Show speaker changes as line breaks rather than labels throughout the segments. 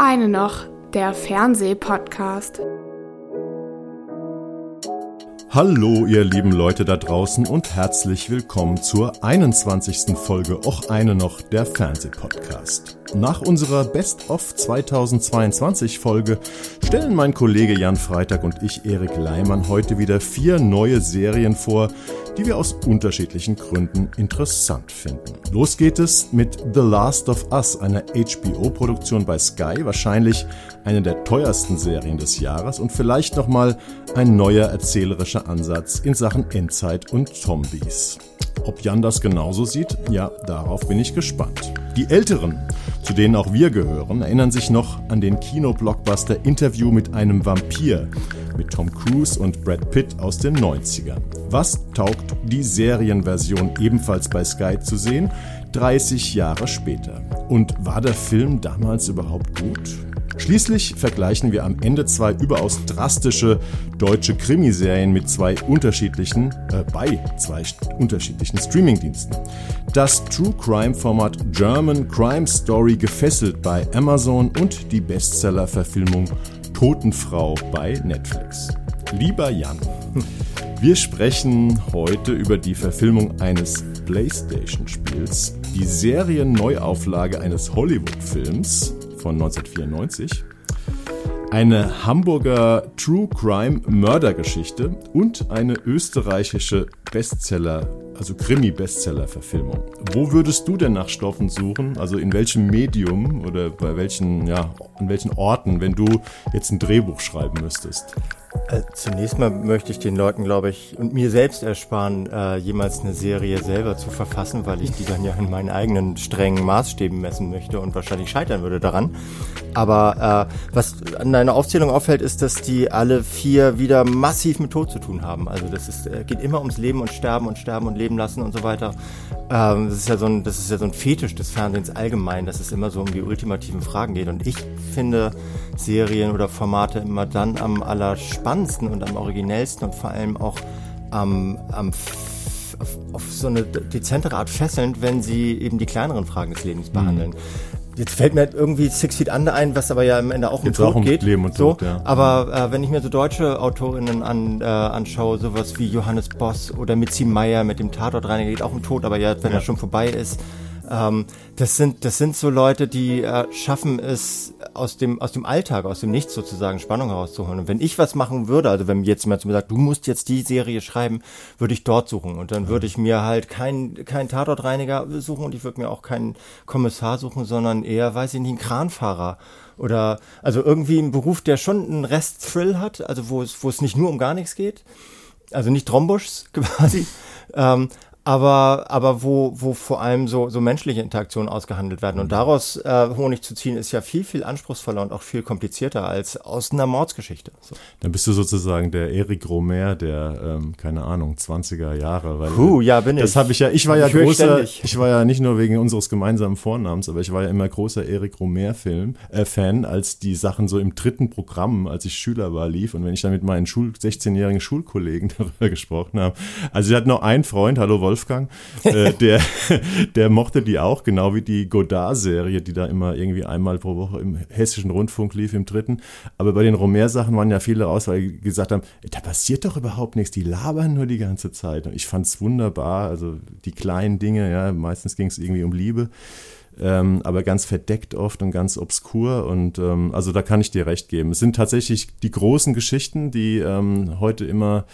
eine noch, der Fernsehpodcast.
Hallo, ihr lieben Leute da draußen und herzlich willkommen zur 21. Folge Och eine noch, der Fernsehpodcast. Nach unserer Best of 2022 Folge stellen mein Kollege Jan Freitag und ich, Erik Leimann, heute wieder vier neue Serien vor, die wir aus unterschiedlichen Gründen interessant finden. Los geht es mit The Last of Us, einer HBO-Produktion bei Sky, wahrscheinlich eine der teuersten Serien des Jahres und vielleicht nochmal ein neuer erzählerischer Ansatz in Sachen Endzeit und Zombies. Ob Jan das genauso sieht? Ja, darauf bin ich gespannt. Die Älteren, zu denen auch wir gehören, erinnern sich noch an den Kino-Blockbuster Interview mit einem Vampir mit Tom Cruise und Brad Pitt aus den 90ern. Was taugt die Serienversion ebenfalls bei Sky zu sehen? 30 Jahre später. Und war der Film damals überhaupt gut? Schließlich vergleichen wir am Ende zwei überaus drastische deutsche Krimiserien mit zwei unterschiedlichen, äh, bei zwei unterschiedlichen Streamingdiensten. Das True Crime Format German Crime Story gefesselt bei Amazon und die Bestseller-Verfilmung Totenfrau bei Netflix. Lieber Jan, wir sprechen heute über die Verfilmung eines PlayStation-Spiels, die Serienneuauflage eines Hollywood-Films von 1994, eine Hamburger True Crime Mördergeschichte und eine österreichische Bestseller, also Krimi-Bestseller-Verfilmung. Wo würdest du denn nach Stoffen suchen? Also in welchem Medium oder bei welchen, ja, an welchen Orten, wenn du jetzt ein Drehbuch schreiben müsstest?
Äh, zunächst mal möchte ich den Leuten, glaube ich, und mir selbst ersparen, äh, jemals eine Serie selber zu verfassen, weil ich die dann ja in meinen eigenen strengen Maßstäben messen möchte und wahrscheinlich scheitern würde daran. Aber äh, was an deiner Aufzählung auffällt, ist, dass die alle vier wieder massiv mit Tod zu tun haben. Also das ist, äh, geht immer ums Leben und Sterben und Sterben und Leben lassen und so weiter. Ähm, das ist ja so ein, das ist ja so ein Fetisch des Fernsehens allgemein, dass es immer so um die ultimativen Fragen geht. Und ich finde Serien oder Formate immer dann am allerspannendsten und am originellsten und vor allem auch am, am auf, auf so eine dezentere Art fesselnd, wenn sie eben die kleineren Fragen des Lebens behandeln. Mhm. Jetzt fällt mir irgendwie Six Feet Under ein, was aber ja am Ende auch um Tod auch um geht.
Leben und
so.
Tod, ja.
Aber äh, wenn ich mir so deutsche Autorinnen an, äh, anschaue, sowas wie Johannes Boss oder Mitzi Meyer mit dem Tatortreiniger geht auch um Tod, aber ja, wenn ja. er schon vorbei ist. Ähm, das sind das sind so Leute, die äh, schaffen es aus dem aus dem Alltag, aus dem Nichts sozusagen Spannung herauszuholen. Und wenn ich was machen würde, also wenn jetzt jemand zu mir sagt, du musst jetzt die Serie schreiben, würde ich dort suchen und dann würde ich mir halt keinen kein Tatortreiniger suchen und ich würde mir auch keinen Kommissar suchen, sondern eher, weiß ich nicht, einen Kranfahrer oder also irgendwie einen Beruf, der schon einen Rest Thrill hat, also wo es wo es nicht nur um gar nichts geht, also nicht Trombuschs quasi. Ähm, aber, aber wo, wo vor allem so, so menschliche Interaktionen ausgehandelt werden. Und mhm. daraus äh, Honig zu ziehen, ist ja viel, viel anspruchsvoller und auch viel komplizierter als aus einer Mordsgeschichte. So.
Dann bist du sozusagen der Eric Romer der, ähm, keine Ahnung, 20er Jahre.
Weil, Puh, ja, bin
ich. Das habe ich ja, ich war ja ich großer, ich war ja nicht nur wegen unseres gemeinsamen Vornamens, aber ich war ja immer großer Eric Romer-Film, äh, Fan, als die Sachen so im dritten Programm, als ich Schüler war, lief und wenn ich dann mit meinen Schul 16-jährigen Schulkollegen darüber gesprochen habe. Also ich hatte noch einen Freund, hallo Wolf, Wolfgang, äh, der, der mochte die auch, genau wie die Godard-Serie, die da immer irgendwie einmal pro Woche im hessischen Rundfunk lief, im dritten. Aber bei den Romer-Sachen waren ja viele raus, weil die gesagt haben, da passiert doch überhaupt nichts, die labern nur die ganze Zeit. Und ich fand es wunderbar, also die kleinen Dinge, ja, meistens ging es irgendwie um Liebe. Ähm, aber ganz verdeckt oft und ganz obskur. Und ähm, also da kann ich dir recht geben. Es sind tatsächlich die großen Geschichten, die ähm, heute immer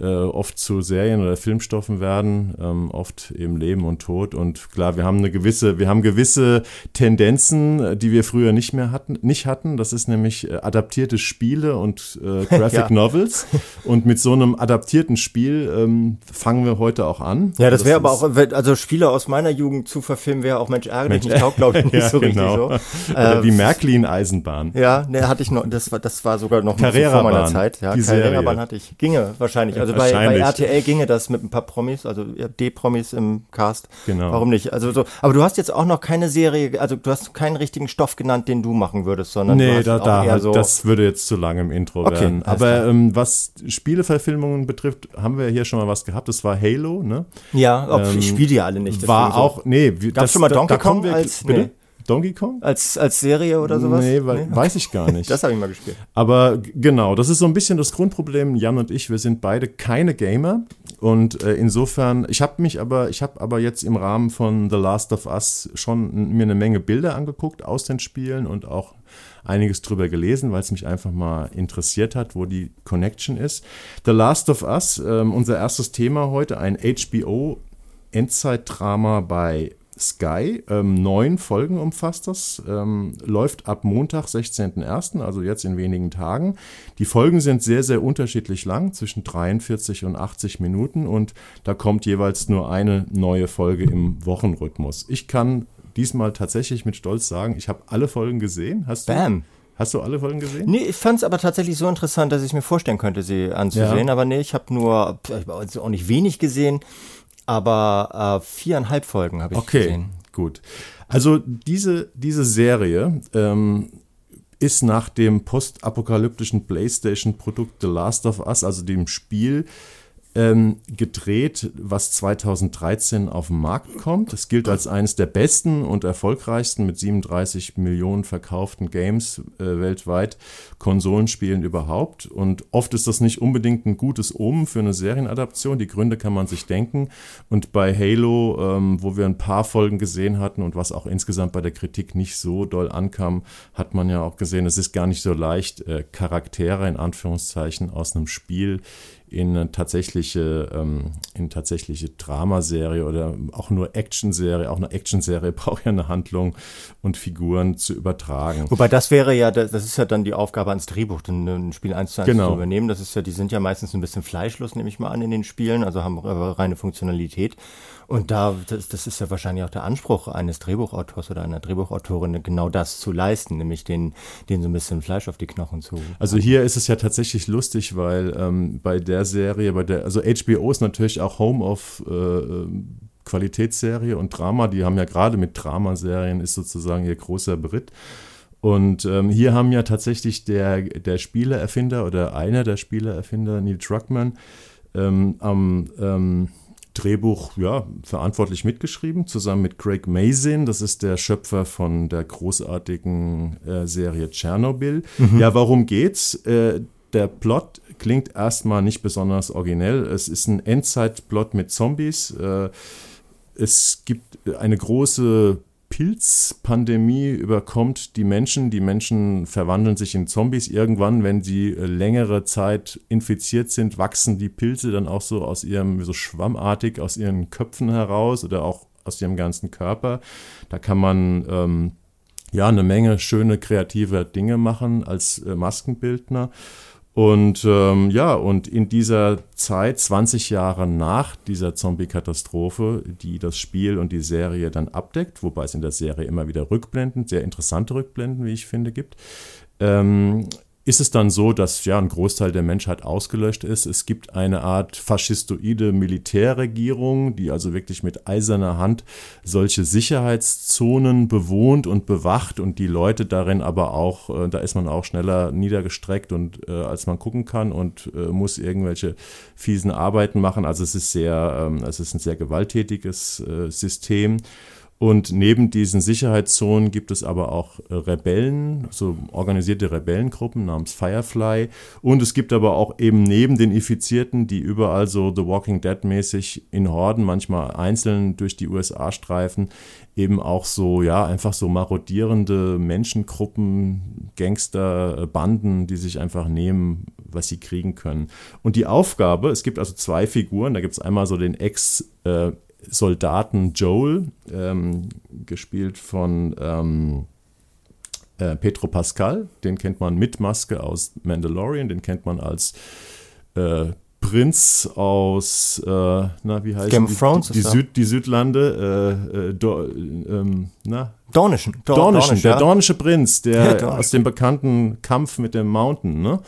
äh, oft zu Serien oder Filmstoffen werden, ähm, oft eben Leben und Tod. Und klar, wir haben eine gewisse, wir haben gewisse Tendenzen, die wir früher nicht mehr hatten, nicht hatten. Das ist nämlich äh, adaptierte Spiele und äh, Graphic ja. Novels. Und mit so einem adaptierten Spiel ähm, fangen wir heute auch an.
Ja, das wäre aber auch, also Spiele aus meiner Jugend zu verfilmen wäre auch Mensch ärgerlich. Ich taugt, glaube ich, nicht ja, so genau. richtig
so. Oder äh, die Märklin-Eisenbahn.
Ja, ne, hatte ich noch, das war, das war sogar noch vor meiner Zeit. Ja, Carrera-Bahn hatte ich. Ginge wahrscheinlich. Also bei, bei RTL ginge das mit ein paar Promis, also D-Promis im Cast. Genau. Warum nicht? Also so, aber du hast jetzt auch noch keine Serie, also du hast keinen richtigen Stoff genannt, den du machen würdest, sondern
nee, da, da halt, so das würde jetzt zu lang im Intro okay, werden. Aber ähm, was Spieleverfilmungen betrifft, haben wir hier schon mal was gehabt. Das war Halo, ne?
Ja, ähm, ich spiele die alle nicht.
War auch, nee,
gab schon mal Donkey Kong als,
bitte? Nee. Donkey Kong?
Als, als Serie oder sowas?
Nee, weil, nee? weiß ich gar nicht.
das habe ich mal gespielt.
Aber genau, das ist so ein bisschen das Grundproblem. Jan und ich, wir sind beide keine Gamer. Und äh, insofern, ich habe mich aber, ich habe aber jetzt im Rahmen von The Last of Us schon mir eine Menge Bilder angeguckt aus den Spielen und auch einiges drüber gelesen, weil es mich einfach mal interessiert hat, wo die Connection ist. The Last of Us, äh, unser erstes Thema heute, ein HBO Endzeitdrama bei Sky. Ähm, neun Folgen umfasst das. Ähm, läuft ab Montag, 16.01., also jetzt in wenigen Tagen. Die Folgen sind sehr, sehr unterschiedlich lang, zwischen 43 und 80 Minuten. Und da kommt jeweils nur eine neue Folge im Wochenrhythmus. Ich kann diesmal tatsächlich mit Stolz sagen, ich habe alle Folgen gesehen. Hast du?
Bam.
Hast du alle Folgen gesehen?
Nee, ich fand es aber tatsächlich so interessant, dass ich mir vorstellen könnte, sie anzusehen. Ja. Aber nee, ich habe nur, ich habe auch nicht wenig gesehen aber äh, viereinhalb Folgen habe ich
okay,
gesehen.
Okay, gut. Also diese, diese Serie ähm, ist nach dem postapokalyptischen PlayStation-Produkt The Last of Us, also dem Spiel, ähm, gedreht, was 2013 auf den Markt kommt. Es gilt als eines der besten und erfolgreichsten mit 37 Millionen verkauften Games äh, weltweit, Konsolenspielen überhaupt. Und oft ist das nicht unbedingt ein gutes Omen für eine Serienadaption. Die Gründe kann man sich denken. Und bei Halo, ähm, wo wir ein paar Folgen gesehen hatten und was auch insgesamt bei der Kritik nicht so doll ankam, hat man ja auch gesehen, es ist gar nicht so leicht, äh, Charaktere in Anführungszeichen aus einem Spiel in eine tatsächliche, ähm, in tatsächliche Dramaserie oder auch nur Actionserie, auch eine Actionserie braucht ja eine Handlung und Figuren zu übertragen.
Wobei das wäre ja, das ist ja dann die Aufgabe ans Drehbuch, ein Spiel eins zu eins genau. zu übernehmen. Das ist ja, die sind ja meistens ein bisschen fleischlos, nehme ich mal an, in den Spielen, also haben reine Funktionalität. Und da, das, das ist ja wahrscheinlich auch der Anspruch eines Drehbuchautors oder einer Drehbuchautorin, genau das zu leisten, nämlich den, den so ein bisschen Fleisch auf die Knochen zu.
Also hier ist es ja tatsächlich lustig, weil ähm, bei der Serie, bei der, also HBO ist natürlich auch Home of äh, ähm, Qualitätsserie und Drama. Die haben ja gerade mit Dramaserien ist sozusagen ihr großer Brit. Und ähm, hier haben ja tatsächlich der, der Spieleerfinder oder einer der Spieleerfinder, Neil Druckmann, ähm, am ähm, Drehbuch ja, verantwortlich mitgeschrieben, zusammen mit Craig Mazin. Das ist der Schöpfer von der großartigen äh, Serie Tschernobyl. Mhm. Ja, warum geht's? Äh, der Plot klingt erstmal nicht besonders originell. Es ist ein Endzeitplot mit Zombies. Äh, es gibt eine große Pilzpandemie überkommt die Menschen. Die Menschen verwandeln sich in Zombies. Irgendwann, wenn sie äh, längere Zeit infiziert sind, wachsen die Pilze dann auch so aus ihrem, so schwammartig aus ihren Köpfen heraus oder auch aus ihrem ganzen Körper. Da kann man ähm, ja eine Menge schöne kreative Dinge machen als äh, Maskenbildner. Und ähm, ja, und in dieser Zeit, 20 Jahre nach dieser Zombie-Katastrophe, die das Spiel und die Serie dann abdeckt, wobei es in der Serie immer wieder Rückblenden, sehr interessante Rückblenden, wie ich finde, gibt, ähm, ist es dann so, dass ja ein Großteil der Menschheit ausgelöscht ist. Es gibt eine Art faschistoide Militärregierung, die also wirklich mit eiserner Hand solche Sicherheitszonen bewohnt und bewacht und die Leute darin aber auch, äh, da ist man auch schneller niedergestreckt und äh, als man gucken kann und äh, muss irgendwelche fiesen Arbeiten machen. Also es ist sehr, ähm, es ist ein sehr gewalttätiges äh, System. Und neben diesen Sicherheitszonen gibt es aber auch äh, Rebellen, so organisierte Rebellengruppen namens Firefly. Und es gibt aber auch eben neben den Infizierten, die überall so The Walking Dead mäßig in Horden, manchmal einzeln durch die USA streifen, eben auch so, ja, einfach so marodierende Menschengruppen, Gangster, äh, Banden, die sich einfach nehmen, was sie kriegen können. Und die Aufgabe, es gibt also zwei Figuren, da gibt es einmal so den Ex- äh, Soldaten Joel, ähm, gespielt von ähm, äh, Petro Pascal, den kennt man mit Maske aus Mandalorian, den kennt man als äh, Prinz aus, äh, na, wie heißt
Game of Thrones
die, die, Süd, die Südlande, äh, äh, do, ähm, na?
Dornischen.
Dor Dornischen, Dornisch, der ja. dornische Prinz, der ja, aus dem bekannten Kampf mit dem Mountain, ne?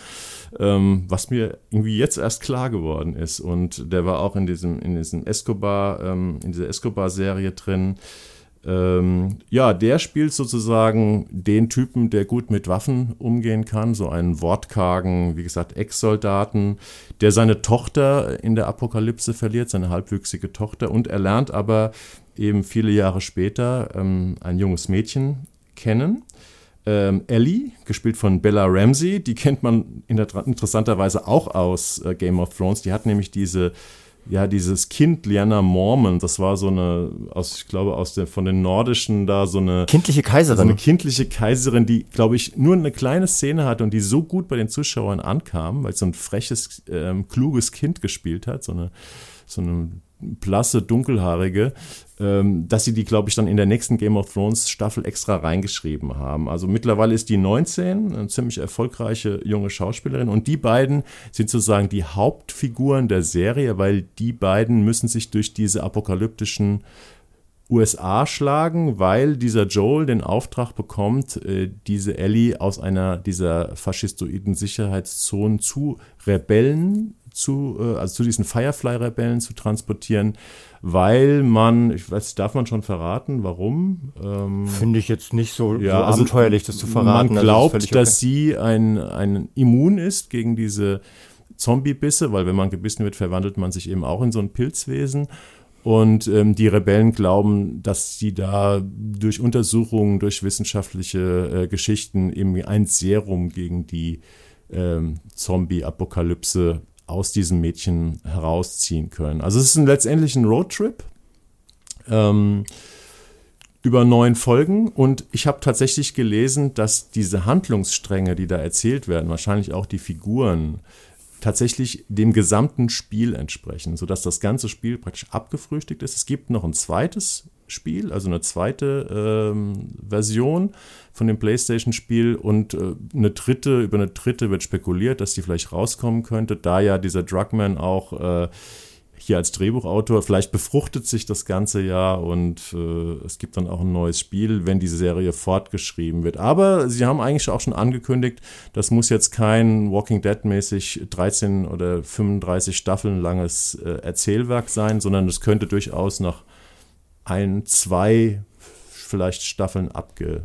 ähm, was mir irgendwie jetzt erst klar geworden ist. Und der war auch in diesem, in diesem Escobar, ähm, in dieser Escobar-Serie drin. Ähm, ja, der spielt sozusagen den Typen, der gut mit Waffen umgehen kann, so einen wortkargen, wie gesagt, Ex-Soldaten, der seine Tochter in der Apokalypse verliert, seine halbwüchsige Tochter, und er lernt aber eben viele Jahre später ähm, ein junges Mädchen kennen. Ähm, Ellie, gespielt von Bella Ramsey, die kennt man in interessanterweise auch aus äh, Game of Thrones. Die hat nämlich diese ja, dieses Kind Liana Mormon, das war so eine, aus, ich glaube, aus der, von den Nordischen da so eine.
Kindliche Kaiserin. So
eine kindliche Kaiserin, die, glaube ich, nur eine kleine Szene hatte und die so gut bei den Zuschauern ankam, weil so ein freches, ähm, kluges Kind gespielt hat, so eine, so eine blasse, dunkelhaarige, ähm, dass sie die, glaube ich, dann in der nächsten Game of Thrones Staffel extra reingeschrieben haben. Also mittlerweile ist die 19, eine ziemlich erfolgreiche junge Schauspielerin und die beiden sind sozusagen die Hauptfiguren der Serie, weil die beiden müssen sich durch diese apokalyptischen USA schlagen, weil dieser Joel den Auftrag bekommt, äh, diese Ellie aus einer dieser faschistoiden Sicherheitszonen zu Rebellen zu, äh, also zu diesen Firefly-Rebellen zu transportieren, weil man, ich weiß, darf man schon verraten, warum?
Ähm, Finde ich jetzt nicht so, ja, so also abenteuerlich, das zu verraten.
Man also glaubt, also das okay. dass sie ein, ein immun ist gegen diese Zombie-Bisse, weil wenn man gebissen wird, verwandelt man sich eben auch in so ein Pilzwesen. Und ähm, die Rebellen glauben, dass sie da durch Untersuchungen, durch wissenschaftliche äh, Geschichten eben ein Serum gegen die ähm, Zombie-Apokalypse aus diesem Mädchen herausziehen können. Also es ist ein, letztendlich ein Roadtrip ähm, über neun Folgen und ich habe tatsächlich gelesen, dass diese Handlungsstränge, die da erzählt werden, wahrscheinlich auch die Figuren, tatsächlich dem gesamten Spiel entsprechen, sodass das ganze Spiel praktisch abgefrühstückt ist. Es gibt noch ein zweites Spiel, also eine zweite ähm, Version von dem PlayStation-Spiel und äh, eine dritte, über eine dritte wird spekuliert, dass die vielleicht rauskommen könnte, da ja dieser Drugman auch äh, hier als Drehbuchautor, vielleicht befruchtet sich das ganze Jahr und äh, es gibt dann auch ein neues Spiel, wenn diese Serie fortgeschrieben wird. Aber sie haben eigentlich auch schon angekündigt, das muss jetzt kein Walking Dead-mäßig 13 oder 35 Staffeln langes äh, Erzählwerk sein, sondern es könnte durchaus nach ein, zwei vielleicht Staffeln abge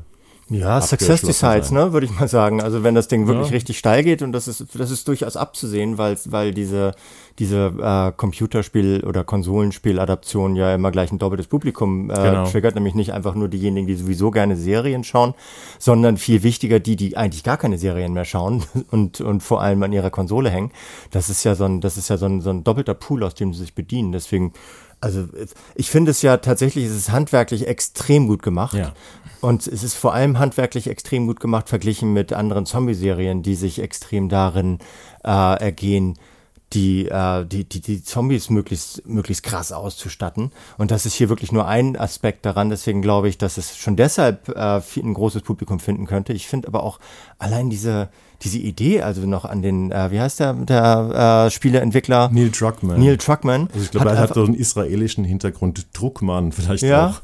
ja, Success Decides, ne, würde ich mal sagen. Also wenn das Ding wirklich ja. richtig steil geht und das ist, das ist durchaus abzusehen, weil, weil diese, diese äh, Computerspiel- oder Konsolenspieladaption ja immer gleich ein doppeltes Publikum äh, genau. triggert, nämlich nicht einfach nur diejenigen, die sowieso gerne Serien schauen, sondern viel wichtiger die, die eigentlich gar keine Serien mehr schauen und, und vor allem an ihrer Konsole hängen. Das ist ja so ein, das ist ja so ein, so ein doppelter Pool, aus dem sie sich bedienen. Deswegen also ich finde es ja tatsächlich, es ist handwerklich extrem gut gemacht. Ja. Und es ist vor allem handwerklich extrem gut gemacht, verglichen mit anderen Zombie-Serien, die sich extrem darin äh, ergehen, die, äh, die, die, die Zombies möglichst, möglichst krass auszustatten. Und das ist hier wirklich nur ein Aspekt daran. Deswegen glaube ich, dass es schon deshalb äh, ein großes Publikum finden könnte. Ich finde aber auch allein diese, diese Idee, also noch an den, äh, wie heißt der, der äh, Spieleentwickler?
Neil Druckmann.
Neil Druckmann.
Also ich glaube, er hat so einen israelischen Hintergrund. Druckmann vielleicht
ja,
auch.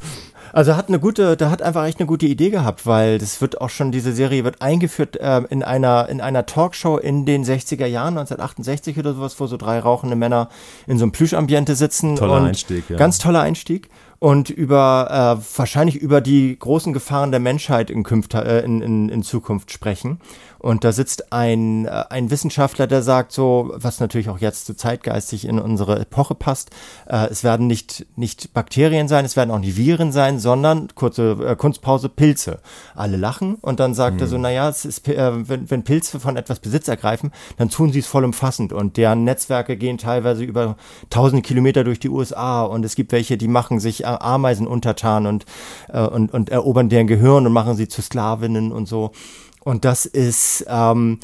Also hat eine gute, da hat einfach echt eine gute Idee gehabt, weil das wird auch schon, diese Serie wird eingeführt äh, in einer, in einer Talkshow in den 60er Jahren, 1968 oder sowas, wo so drei rauchende Männer in so einem Plüschambiente sitzen.
Toller Einstieg, ja.
Ganz toller Einstieg und über äh, wahrscheinlich über die großen Gefahren der Menschheit in, Künft, äh, in, in, in Zukunft sprechen. Und da sitzt ein, äh, ein Wissenschaftler, der sagt so, was natürlich auch jetzt so zeitgeistig in unsere Epoche passt, äh, es werden nicht, nicht Bakterien sein, es werden auch nicht Viren sein, sondern, kurze äh, Kunstpause, Pilze. Alle lachen und dann sagt mhm. er so, hm. naja, es ist, äh, wenn, wenn Pilze von etwas Besitz ergreifen, dann tun sie es vollumfassend und deren Netzwerke gehen teilweise über tausende Kilometer durch die USA und es gibt welche, die machen sich Ameisen untertan und, äh, und, und erobern deren Gehirn und machen sie zu Sklavinnen und so. Und das ist, ähm,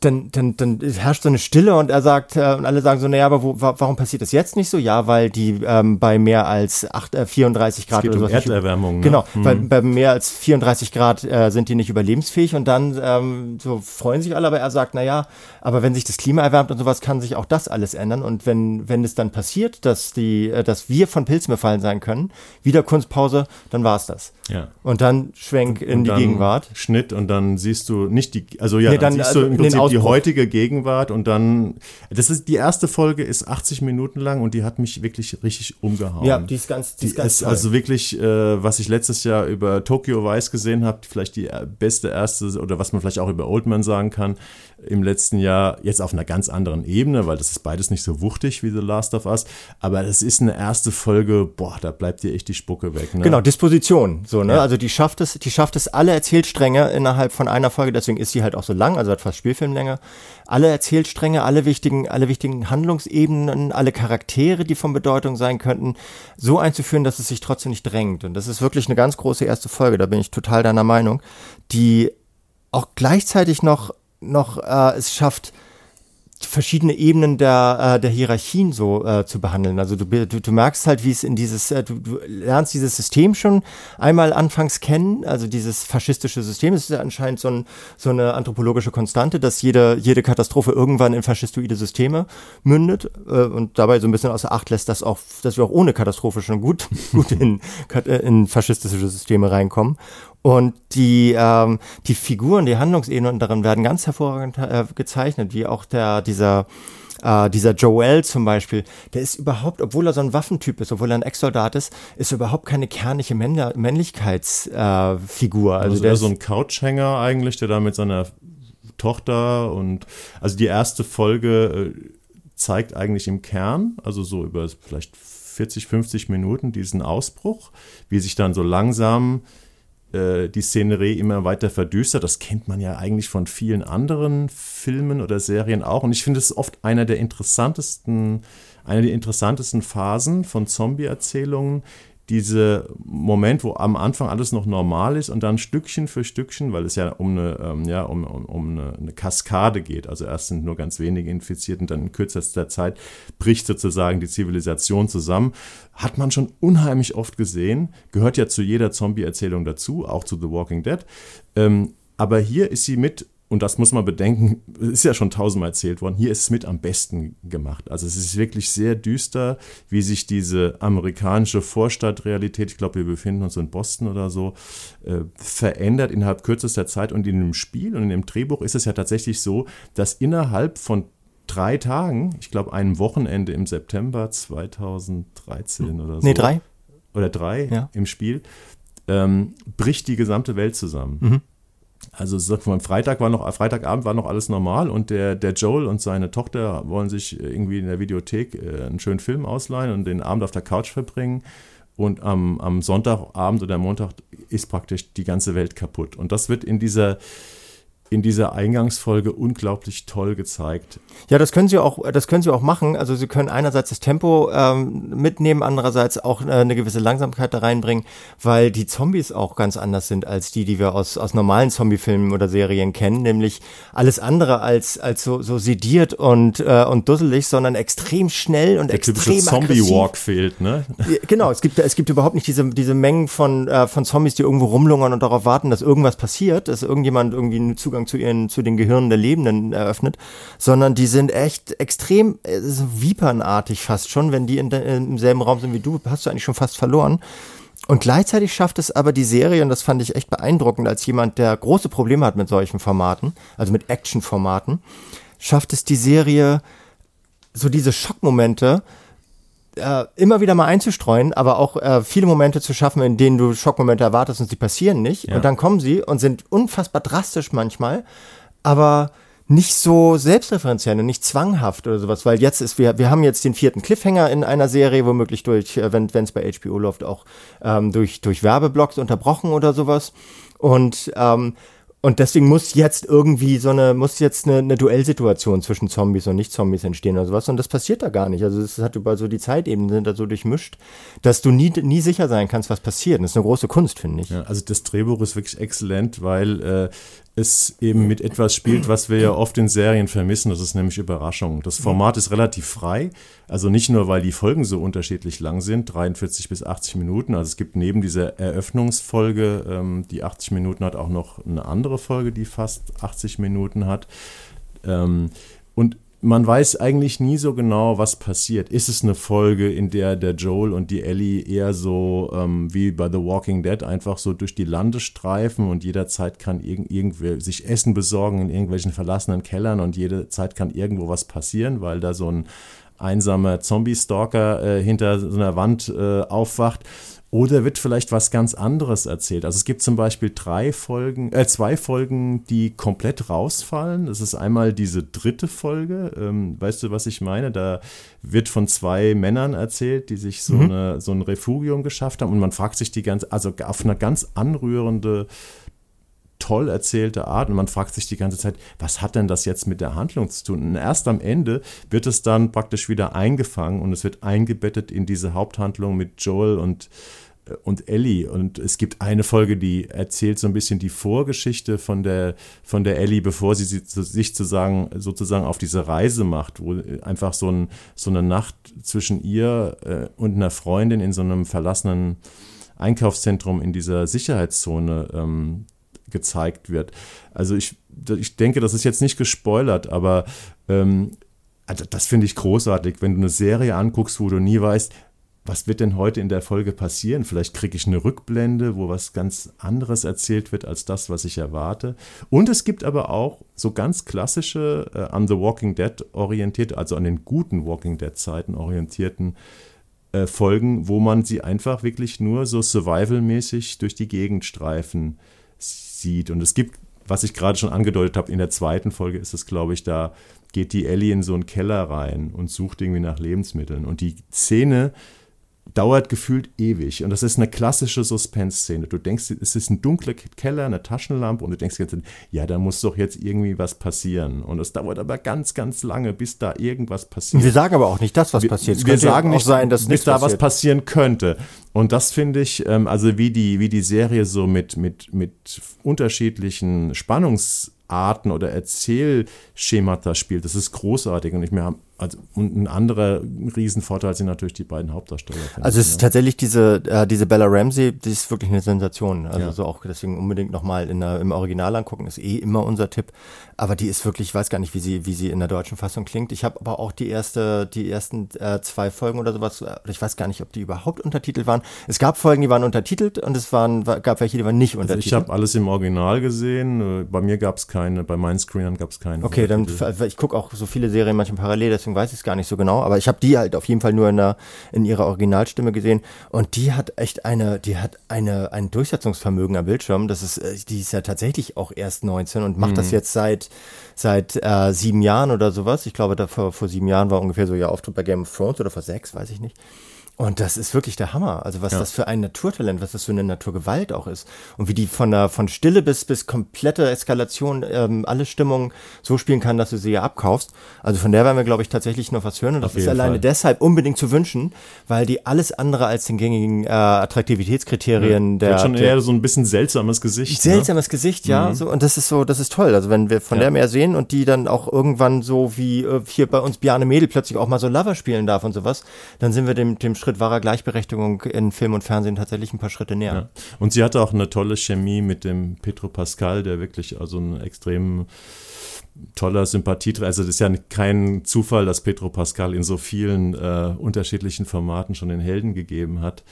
dann, dann, dann herrscht so eine Stille und er sagt, äh, und alle sagen so, naja, aber wo, warum passiert das jetzt nicht so? Ja, weil die ähm, bei mehr als 8, äh, 34 Grad
es geht oder um Erderwärmung.
Ne? Genau, mhm. weil bei mehr als 34 Grad äh, sind die nicht überlebensfähig und dann ähm, so freuen sich alle, aber er sagt, naja, aber wenn sich das Klima erwärmt und sowas, kann sich auch das alles ändern. Und wenn, wenn es dann passiert, dass die, äh, dass wir von Pilzen befallen sein können, wieder Kunstpause, dann war es das.
Ja.
Und dann schwenk in und die Gegenwart.
Schnitt und dann siehst du nicht die, also ja, nee, dann,
dann siehst du im also Prinzip
die heutige Gegenwart und dann, das ist, die erste Folge ist 80 Minuten lang und die hat mich wirklich richtig umgehauen.
Ja, die ist ganz,
die, die ist ganz ist also wirklich, äh, was ich letztes Jahr über Tokyo Vice gesehen habe, vielleicht die beste erste oder was man vielleicht auch über Oldman sagen kann, im letzten Jahr, jetzt auf einer ganz anderen Ebene, weil das ist beides nicht so wuchtig wie The Last of Us, aber das ist eine erste Folge, boah, da bleibt dir echt die Spucke weg. Ne?
Genau, Disposition, so, ne? Ja. Also die schafft es, die schafft es alle Erzählstränge innerhalb von einer Folge, deswegen ist sie halt auch so lang, also hat fast Spielfilmlänge. Alle Erzählstränge, alle wichtigen, alle wichtigen Handlungsebenen, alle Charaktere, die von Bedeutung sein könnten, so einzuführen, dass es sich trotzdem nicht drängt. Und das ist wirklich eine ganz große erste Folge, da bin ich total deiner Meinung, die auch gleichzeitig noch noch äh, es schafft, verschiedene Ebenen der, äh, der Hierarchien so äh, zu behandeln. Also du, du, du merkst halt, wie es in dieses, äh, du, du lernst dieses System schon einmal anfangs kennen, also dieses faschistische System. Ist ja anscheinend so, ein, so eine anthropologische Konstante, dass jede, jede Katastrophe irgendwann in faschistoide Systeme mündet äh, und dabei so ein bisschen außer Acht lässt, dass auch, dass wir auch ohne Katastrophe schon gut, gut in, in faschistische Systeme reinkommen. Und die, ähm, die Figuren, die Handlungsebenen darin werden ganz hervorragend äh, gezeichnet, wie auch der, dieser, äh, dieser Joel zum Beispiel, der ist überhaupt, obwohl er so ein Waffentyp ist, obwohl er ein Ex-Soldat ist, ist überhaupt keine kernliche Männler Männlichkeitsfigur.
Äh, also, also der ist so ein Couchhänger eigentlich, der da mit seiner Tochter und also die erste Folge äh, zeigt eigentlich im Kern, also so über vielleicht 40, 50 Minuten diesen Ausbruch, wie sich dann so langsam äh, die Szenerie immer weiter verdüstert. Das kennt man ja eigentlich von vielen anderen Filmen oder Serien auch. Und ich finde es oft einer der interessantesten, eine der interessantesten Phasen von Zombie-Erzählungen, dieser Moment, wo am Anfang alles noch normal ist und dann Stückchen für Stückchen, weil es ja um eine, ähm, ja, um, um, um eine, eine, Kaskade geht, also erst sind nur ganz wenige infiziert und dann in kürzester Zeit bricht sozusagen die Zivilisation zusammen, hat man schon unheimlich oft gesehen, gehört ja zu jeder Zombie-Erzählung dazu, auch zu The Walking Dead. Ähm, aber hier ist sie mit und das muss man bedenken, ist ja schon tausendmal erzählt worden, hier ist es mit am besten gemacht. Also es ist wirklich sehr düster, wie sich diese amerikanische Vorstadtrealität, ich glaube, wir befinden uns in Boston oder so, äh, verändert innerhalb kürzester Zeit. Und in dem Spiel und in dem Drehbuch ist es ja tatsächlich so, dass innerhalb von drei Tagen, ich glaube einem Wochenende im September 2013 oder so.
Nee, drei.
Oder drei ja. im Spiel, ähm, bricht die gesamte Welt zusammen. Mhm. Also von Freitag war noch, Freitagabend war noch alles normal und der, der Joel und seine Tochter wollen sich irgendwie in der Videothek äh, einen schönen Film ausleihen und den Abend auf der Couch verbringen. Und am, am Sonntagabend oder Montag ist praktisch die ganze Welt kaputt. Und das wird in dieser in dieser Eingangsfolge unglaublich toll gezeigt.
Ja, das können Sie auch, das können Sie auch machen. Also Sie können einerseits das Tempo ähm, mitnehmen, andererseits auch äh, eine gewisse Langsamkeit da reinbringen, weil die Zombies auch ganz anders sind als die, die wir aus, aus normalen Zombiefilmen oder Serien kennen, nämlich alles andere als, als so, so sediert und, äh, und dusselig, sondern extrem schnell und Der extrem
Zombie-Walk fehlt, ne?
Genau, es gibt, es gibt überhaupt nicht diese, diese Mengen von, äh, von Zombies, die irgendwo rumlungern und darauf warten, dass irgendwas passiert, dass irgendjemand irgendwie einen Zugang Zugang zu ihren, zu den Gehirnen der Lebenden eröffnet, sondern die sind echt extrem äh, vipernartig fast schon, wenn die in, im selben Raum sind wie du, hast du eigentlich schon fast verloren. Und gleichzeitig schafft es aber die Serie, und das fand ich echt beeindruckend als jemand, der große Probleme hat mit solchen Formaten, also mit Action-Formaten, schafft es die Serie, so diese Schockmomente äh, immer wieder mal einzustreuen, aber auch äh, viele Momente zu schaffen, in denen du Schockmomente erwartest und sie passieren nicht. Ja. Und dann kommen sie und sind unfassbar drastisch manchmal, aber nicht so selbstreferenziell und nicht zwanghaft oder sowas, weil jetzt ist, wir, wir haben jetzt den vierten Cliffhanger in einer Serie, womöglich durch, äh, wenn es bei HBO läuft, auch ähm, durch, durch Werbeblocks unterbrochen oder sowas. Und ähm, und deswegen muss jetzt irgendwie so eine, muss jetzt eine, eine Duellsituation zwischen Zombies und Nicht-Zombies entstehen oder sowas. Und das passiert da gar nicht. Also es hat über so die Zeitebenen sind da so durchmischt, dass du nie, nie sicher sein kannst, was passiert. das ist eine große Kunst, finde ich.
Ja, also das Drehbuch ist wirklich exzellent, weil äh, es eben mit etwas spielt, was wir ja oft in Serien vermissen, das ist nämlich Überraschung. Das Format ist relativ frei, also nicht nur, weil die Folgen so unterschiedlich lang sind, 43 bis 80 Minuten, also es gibt neben dieser Eröffnungsfolge, ähm, die 80 Minuten hat, auch noch eine andere Folge, die fast 80 Minuten hat. Ähm, man weiß eigentlich nie so genau, was passiert. Ist es eine Folge, in der der Joel und die Ellie eher so ähm, wie bei The Walking Dead einfach so durch die Lande streifen und jederzeit kann irg irgendwer sich Essen besorgen in irgendwelchen verlassenen Kellern und jede Zeit kann irgendwo was passieren, weil da so ein einsamer Zombie-Stalker äh, hinter so einer Wand äh, aufwacht. Oder wird vielleicht was ganz anderes erzählt? Also es gibt zum Beispiel drei Folgen, äh, zwei Folgen, die komplett rausfallen. Das ist einmal diese dritte Folge. Ähm, weißt du, was ich meine? Da wird von zwei Männern erzählt, die sich so, mhm. eine, so ein Refugium geschafft haben. Und man fragt sich die ganze, also auf eine ganz anrührende toll erzählte Art und man fragt sich die ganze Zeit, was hat denn das jetzt mit der Handlung zu tun? Und erst am Ende wird es dann praktisch wieder eingefangen und es wird eingebettet in diese Haupthandlung mit Joel und äh, und Ellie. Und es gibt eine Folge, die erzählt so ein bisschen die Vorgeschichte von der, von der Ellie, bevor sie sich sozusagen, sozusagen auf diese Reise macht, wo einfach so, ein, so eine Nacht zwischen ihr äh, und einer Freundin in so einem verlassenen Einkaufszentrum in dieser Sicherheitszone ähm, gezeigt wird. Also ich, ich denke, das ist jetzt nicht gespoilert, aber ähm, also das finde ich großartig, wenn du eine Serie anguckst, wo du nie weißt, was wird denn heute in der Folge passieren? Vielleicht kriege ich eine Rückblende, wo was ganz anderes erzählt wird als das, was ich erwarte. Und es gibt aber auch so ganz klassische, äh, an The Walking Dead orientiert, also an den guten Walking Dead Zeiten orientierten äh, Folgen, wo man sie einfach wirklich nur so survivalmäßig durch die Gegend streifen sieht. Und es gibt, was ich gerade schon angedeutet habe, in der zweiten Folge ist es, glaube ich, da geht die Ellie in so einen Keller rein und sucht irgendwie nach Lebensmitteln. Und die Szene dauert gefühlt ewig. Und das ist eine klassische Suspense-Szene. Du denkst, es ist ein dunkler Keller, eine Taschenlampe und du denkst jetzt, ja, da muss doch jetzt irgendwie was passieren. Und es dauert aber ganz, ganz lange, bis da irgendwas passiert.
Wir sagen aber auch nicht das, was
wir,
passiert.
Es wir sagen nicht, sein, dass bis da passiert. was passieren könnte. Und das finde ich, ähm, also wie die, wie die Serie so mit, mit, mit unterschiedlichen Spannungsarten oder Erzählschemata spielt, das ist großartig. Und ich mir also, und ein anderer Riesenvorteil sind natürlich die beiden Hauptdarsteller.
Also es ist ja. tatsächlich diese, äh, diese Bella Ramsey, die ist wirklich eine Sensation. Also ja. so auch deswegen unbedingt nochmal im Original angucken, ist eh immer unser Tipp. Aber die ist wirklich, ich weiß gar nicht, wie sie, wie sie in der deutschen Fassung klingt. Ich habe aber auch die erste, die ersten äh, zwei Folgen oder sowas, ich weiß gar nicht, ob die überhaupt untertitelt waren. Es gab Folgen, die waren untertitelt und es waren, gab welche, die waren nicht untertitelt.
Also ich habe alles im Original gesehen. Äh, bei mir gab es keine, bei meinen Screenern gab es keine.
Okay, dann ich gucke auch so viele Serien manchmal parallel, deswegen weiß ich es gar nicht so genau. Aber ich habe die halt auf jeden Fall nur in, der, in ihrer Originalstimme gesehen und die hat echt eine, die hat eine, ein Durchsetzungsvermögen am Bildschirm. Das ist, äh, die ist ja tatsächlich auch erst 19 und macht mhm. das jetzt seit seit äh, sieben Jahren oder sowas. Ich glaube, da vor, vor sieben Jahren war ungefähr so ihr Auftritt bei Game of Thrones oder vor sechs, weiß ich nicht. Und das ist wirklich der Hammer. Also was ja. das für ein Naturtalent, was das für eine Naturgewalt auch ist. Und wie die von der, von Stille bis, bis komplette Eskalation ähm, alle Stimmungen so spielen kann, dass du sie ja abkaufst. Also von der werden wir, glaube ich, tatsächlich noch was hören. Und das ist alleine Fall. deshalb unbedingt zu wünschen, weil die alles andere als den gängigen äh, Attraktivitätskriterien ja. der.
Wird schon eher der, so ein bisschen seltsames Gesicht.
Ne? Seltsames ne? Gesicht, ja. Mhm. So, und das ist so, das ist toll. Also wenn wir von ja. der mehr sehen und die dann auch irgendwann so wie äh, hier bei uns Biane Mädel plötzlich auch mal so Lover spielen darf und sowas, dann sind wir dem, dem Schritt Schritt wahrer Gleichberechtigung in Film und Fernsehen tatsächlich ein paar Schritte näher. Ja.
Und sie hatte auch eine tolle Chemie mit dem Petro Pascal, der wirklich also ein extrem toller Sympathieträger. Also das ist ja kein Zufall, dass Petro Pascal in so vielen äh, unterschiedlichen Formaten schon den Helden gegeben hat.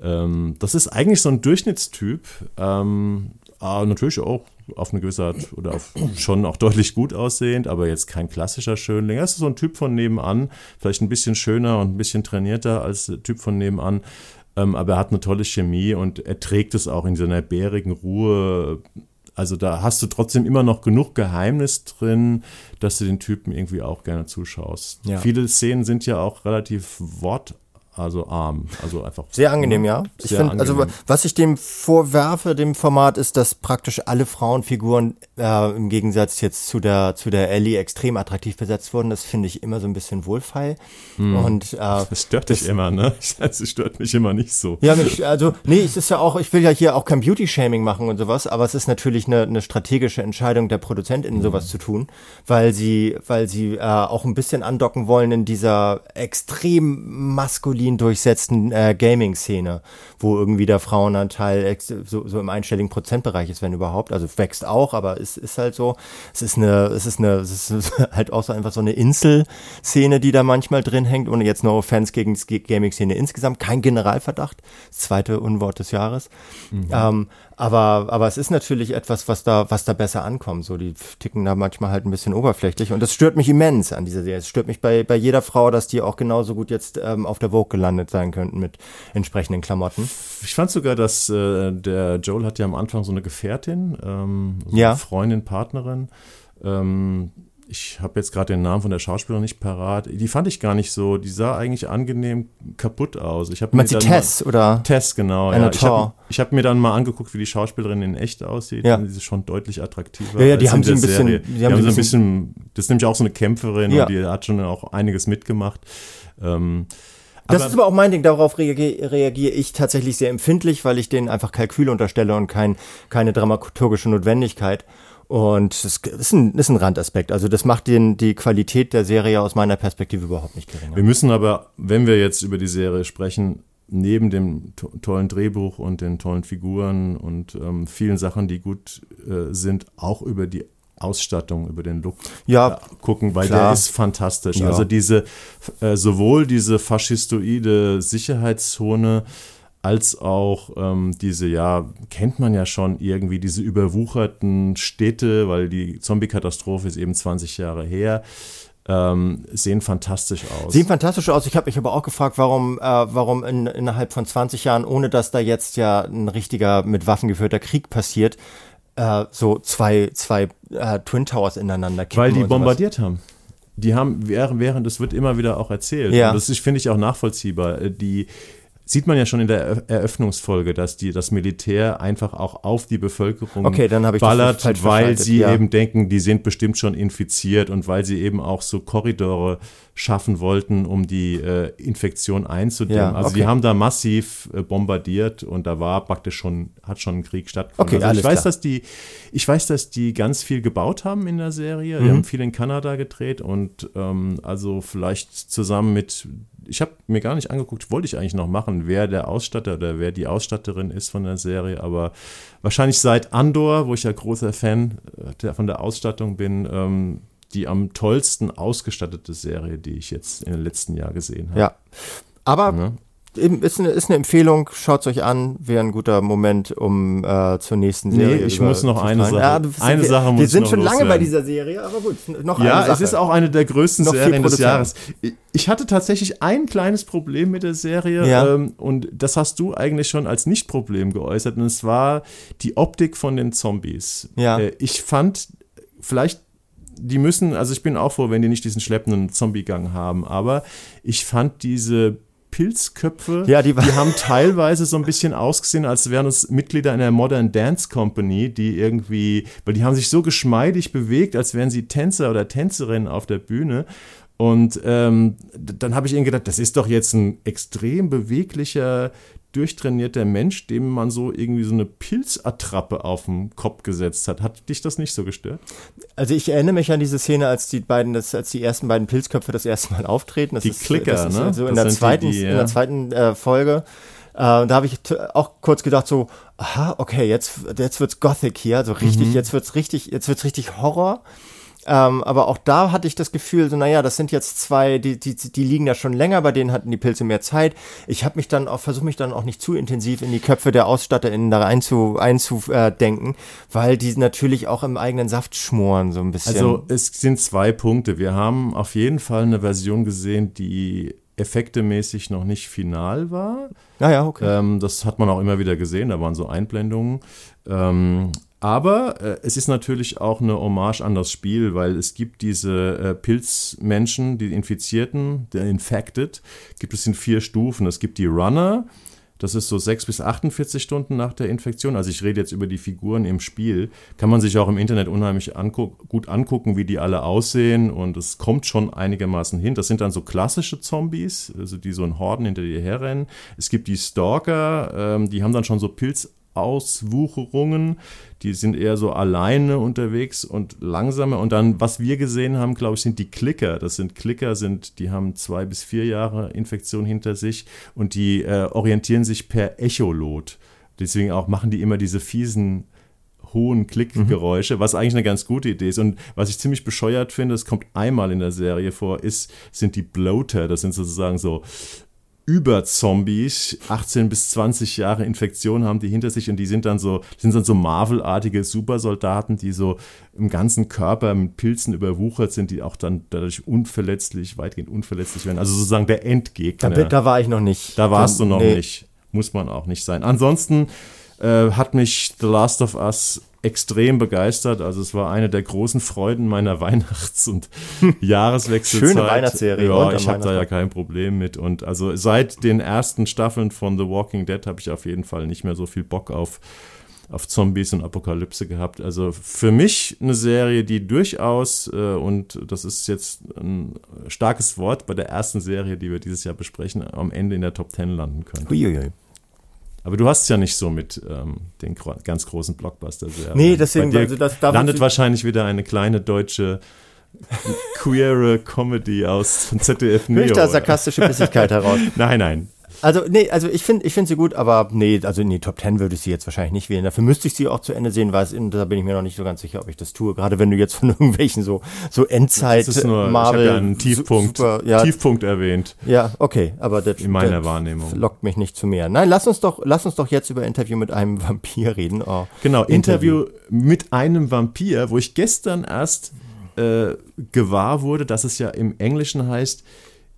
Ähm, das ist eigentlich so ein Durchschnittstyp. Ähm, aber natürlich auch auf eine gewisse Art oder auf, schon auch deutlich gut aussehend, aber jetzt kein klassischer Schönling. Er ist so ein Typ von nebenan, vielleicht ein bisschen schöner und ein bisschen trainierter als der Typ von nebenan. Ähm, aber er hat eine tolle Chemie und er trägt es auch in seiner bärigen Ruhe. Also da hast du trotzdem immer noch genug Geheimnis drin, dass du den Typen irgendwie auch gerne zuschaust. Ja. Viele Szenen sind ja auch relativ wort also arm, also einfach.
Sehr angenehm, ja. Ich finde, also was ich dem vorwerfe, dem Format, ist, dass praktisch alle Frauenfiguren äh, im Gegensatz jetzt zu der zu der Ellie extrem attraktiv besetzt wurden. Das finde ich immer so ein bisschen wohlfeil. Hm. Und äh,
das stört dich immer, ne? Das stört mich immer nicht so.
Ja, mich, also nee, es ist ja auch, ich will ja hier auch kein Beauty-Shaming machen und sowas, aber es ist natürlich eine, eine strategische Entscheidung der ProduzentInnen, hm. sowas zu tun, weil sie, weil sie äh, auch ein bisschen andocken wollen in dieser extrem maskulinen Berlin durchsetzten äh, Gaming-Szene, wo irgendwie der Frauenanteil so, so im einstelligen Prozentbereich ist, wenn überhaupt. Also wächst auch, aber es ist halt so. Es ist eine, es ist eine, es ist halt auch so einfach so eine Insel-Szene, die da manchmal drin hängt, ohne jetzt no offense gegen die Gaming-Szene insgesamt. Kein Generalverdacht. Das zweite Unwort des Jahres. Mhm. Ähm, aber, aber es ist natürlich etwas, was da, was da besser ankommt. So, die ticken da manchmal halt ein bisschen oberflächlich. Und das stört mich immens an dieser Serie. Es stört mich bei, bei jeder Frau, dass die auch genauso gut jetzt ähm, auf der Vogue gelandet sein könnten mit entsprechenden Klamotten.
Ich fand sogar, dass äh, der Joel hat ja am Anfang so eine Gefährtin, ähm, so
ja.
eine Freundin, Partnerin. Ähm, ich habe jetzt gerade den Namen von der Schauspielerin nicht parat. Die fand ich gar nicht so. Die sah eigentlich angenehm kaputt aus. Ich
habe mir Tess
mal,
oder
Tess genau. Ja. Ich habe hab mir dann mal angeguckt, wie die Schauspielerin in echt aussieht.
Ja.
Die ist schon deutlich attraktiver.
Ja, ja die haben sie ein bisschen. Die,
die haben, haben so ein bisschen. Das ist nämlich auch so eine Kämpferin ja. und die hat schon auch einiges mitgemacht. Ähm,
das aber, ist aber auch mein Ding, darauf reagiere, reagiere ich tatsächlich sehr empfindlich, weil ich denen einfach Kalkül unterstelle und kein, keine dramaturgische Notwendigkeit. Und das ist ein, ist ein Randaspekt. Also das macht den, die Qualität der Serie aus meiner Perspektive überhaupt nicht geringer.
Wir müssen aber, wenn wir jetzt über die Serie sprechen, neben dem to tollen Drehbuch und den tollen Figuren und ähm, vielen Sachen, die gut äh, sind, auch über die Ausstattung, über den Look
ja, äh,
gucken, weil klar. der ist fantastisch. Ja. Also diese, äh, sowohl diese faschistoide Sicherheitszone, als auch ähm, diese, ja, kennt man ja schon irgendwie, diese überwucherten Städte, weil die Zombie-Katastrophe ist eben 20 Jahre her. Ähm, sehen fantastisch aus.
Sehen fantastisch aus. Ich habe mich aber auch gefragt, warum, äh, warum in, innerhalb von 20 Jahren, ohne dass da jetzt ja ein richtiger mit Waffen geführter Krieg passiert, äh, so zwei, zwei äh, Twin Towers ineinander
kippen. Weil die bombardiert haben. Die haben, während, während, das wird immer wieder auch erzählt.
Ja.
Und das finde ich auch nachvollziehbar. Äh, die, sieht man ja schon in der Eröffnungsfolge, dass die, das Militär einfach auch auf die Bevölkerung
okay,
ballert, weil sie ja. eben denken, die sind bestimmt schon infiziert und weil sie eben auch so Korridore schaffen wollten, um die äh, Infektion einzudämmen.
Ja,
also
okay.
die haben da massiv äh, bombardiert und da war praktisch schon, hat schon ein Krieg stattgefunden.
Okay,
also ich weiß,
klar.
dass die, ich weiß, dass die ganz viel gebaut haben in der Serie.
Mhm.
Die haben viel in Kanada gedreht und ähm, also vielleicht zusammen mit ich habe mir gar nicht angeguckt, wollte ich eigentlich noch machen, wer der Ausstatter oder wer die Ausstatterin ist von der Serie, aber wahrscheinlich seit Andor, wo ich ja großer Fan äh, von der Ausstattung bin, ähm, die am tollsten ausgestattete Serie, die ich jetzt in den letzten Jahren gesehen habe.
Ja. Aber ja ist eine, ist eine Empfehlung, schaut es euch an, wäre ein guter Moment, um äh, zur nächsten Serie.
Nee, ich muss noch eine Sache. Ja,
eine
wir, Sache muss
wir sind schon lange bei dieser Serie, aber gut, noch
ja,
eine Sache.
es ist auch eine der größten
Noch
Serien des Jahres. Ich hatte tatsächlich ein kleines Problem mit der Serie
Ja.
ähm, und das hast du eigentlich schon als Nicht-Problem geäußert und es war die Optik von den Zombies.
Ja.
Äh, ich fand, vielleicht die müssen, also ich bin auch froh, wenn die nicht diesen schleppenden Zombie-Gang haben, aber ich fand diese Pilzköpfe,
Ja, die war-
haben teilweise so ein bisschen ausgesehen, als wären es Mitglieder einer Modern Dance Company, die irgendwie, weil die haben sich so geschmeidig bewegt, als wären sie Tänzer oder Tänzerinnen auf der Bühne. Und ähm, dann habe ich ihnen gedacht, das ist doch jetzt ein extrem beweglicher, durchtrainierter Mensch, dem man so irgendwie so eine Pilzattrappe auf den Kopf gesetzt hat. Hat dich das nicht so gestört?
Also ich erinnere mich an diese Szene, als die beiden, das, als die ersten beiden Pilzköpfe das erste Mal auftreten. Das
Die
ist,
Klicker,
das ist
ne?
Also in der
die,
zweiten,
die,
in
ja.
der zweiten äh, Folge. Äh, da habe ich auch kurz gedacht so, aha, okay, jetzt, jetzt wird's Gothic hier, also richtig,
Mhm.
jetzt wird's richtig, jetzt wird's richtig Horror. Ähm, aber auch da hatte ich das Gefühl, so, naja, das sind jetzt zwei, die, die, die liegen da schon länger, bei denen hatten die Pilze mehr Zeit. Ich habe mich dann auch, versuche mich dann auch nicht zu intensiv in die Köpfe der AusstatterInnen da einzu, einzudenken, weil die natürlich auch im eigenen Saft schmoren, so ein bisschen.
Also es sind zwei Punkte. Wir haben auf jeden Fall eine Version gesehen, die effektemäßig noch nicht final war.
naja, okay.
Ähm, das hat man auch immer wieder gesehen, da waren so Einblendungen. Ähm, aber äh, es ist natürlich auch eine Hommage an das Spiel, weil es gibt diese äh, Pilzmenschen, die Infizierten, der Infected, gibt es in vier Stufen. Es gibt die Runner, das ist so 6 bis 48 Stunden nach der Infektion. Also ich rede jetzt über die Figuren im Spiel. Kann man sich auch im Internet unheimlich anguck gut angucken, wie die alle aussehen. Und es kommt schon einigermaßen hin. Das sind dann so klassische Zombies, also die so in Horden hinter dir herrennen. Es gibt die Stalker, ähm, die haben dann schon so Pilz Auswucherungen. Die sind eher so alleine unterwegs und langsamer. Und dann, was wir gesehen haben, glaube ich, sind die Klicker. Das sind Klicker, sind, die haben zwei bis vier Jahre Infektion hinter sich und die äh, orientieren sich per Echolot. Deswegen auch machen die immer diese fiesen hohen Klickgeräusche, mhm. was eigentlich eine ganz gute Idee ist. Und was ich ziemlich bescheuert finde, es kommt einmal in der Serie vor, ist, sind die Bloater. Das sind sozusagen so über-Zombies, 18 bis 20 Jahre Infektion haben die hinter sich und die sind dann so, sind dann so Marvel-artige Supersoldaten, die so im ganzen Körper mit Pilzen überwuchert sind, die auch dann dadurch unverletzlich, weitgehend unverletzlich werden. Also sozusagen der Endgegner.
Da, da war ich noch nicht.
Da warst du noch nee. nicht. Muss man auch nicht sein. Ansonsten äh, hat mich The Last of Us extrem begeistert. Also es war eine der großen Freuden meiner Weihnachts- und Jahreswechselzeit.
Schöne Weihnachtsserie.
Ja, ich habe da ja kein Problem mit. Und also seit den ersten Staffeln von The Walking Dead habe ich auf jeden Fall nicht mehr so viel Bock auf, auf Zombies und Apokalypse gehabt. Also für mich eine Serie, die durchaus, äh, und das ist jetzt ein starkes Wort bei der ersten Serie, die wir dieses Jahr besprechen, am Ende in der Top Ten landen könnte. Uiuiui. Aber du hast es ja nicht so mit ähm, den ganz großen Blockbuster-Serien.
Nee, deswegen also das,
da landet wahrscheinlich wieder eine kleine deutsche queere Comedy aus von ZDF
Neo. Ich da sarkastische Bissigkeit heraus?
nein, nein.
Also, nee, also ich finde ich finde sie gut, aber nee, also in die Top Ten würde ich sie jetzt wahrscheinlich nicht wählen. Dafür müsste ich sie auch zu Ende sehen, weil es, da bin ich mir noch nicht so ganz sicher, ob ich das tue. Gerade wenn du jetzt von irgendwelchen so, so Endzeit
das ist nur, Marvel. Ich ja einen Tiefpunkt, super, ja, Tiefpunkt erwähnt.
Ja, okay, aber das,
in meiner das Wahrnehmung.
lockt mich nicht zu mehr. Nein, lass uns doch, lass uns doch jetzt über Interview mit einem Vampir reden. Oh,
genau, Interview. Interview mit einem Vampir, wo ich gestern erst äh, gewahr wurde, dass es ja im Englischen heißt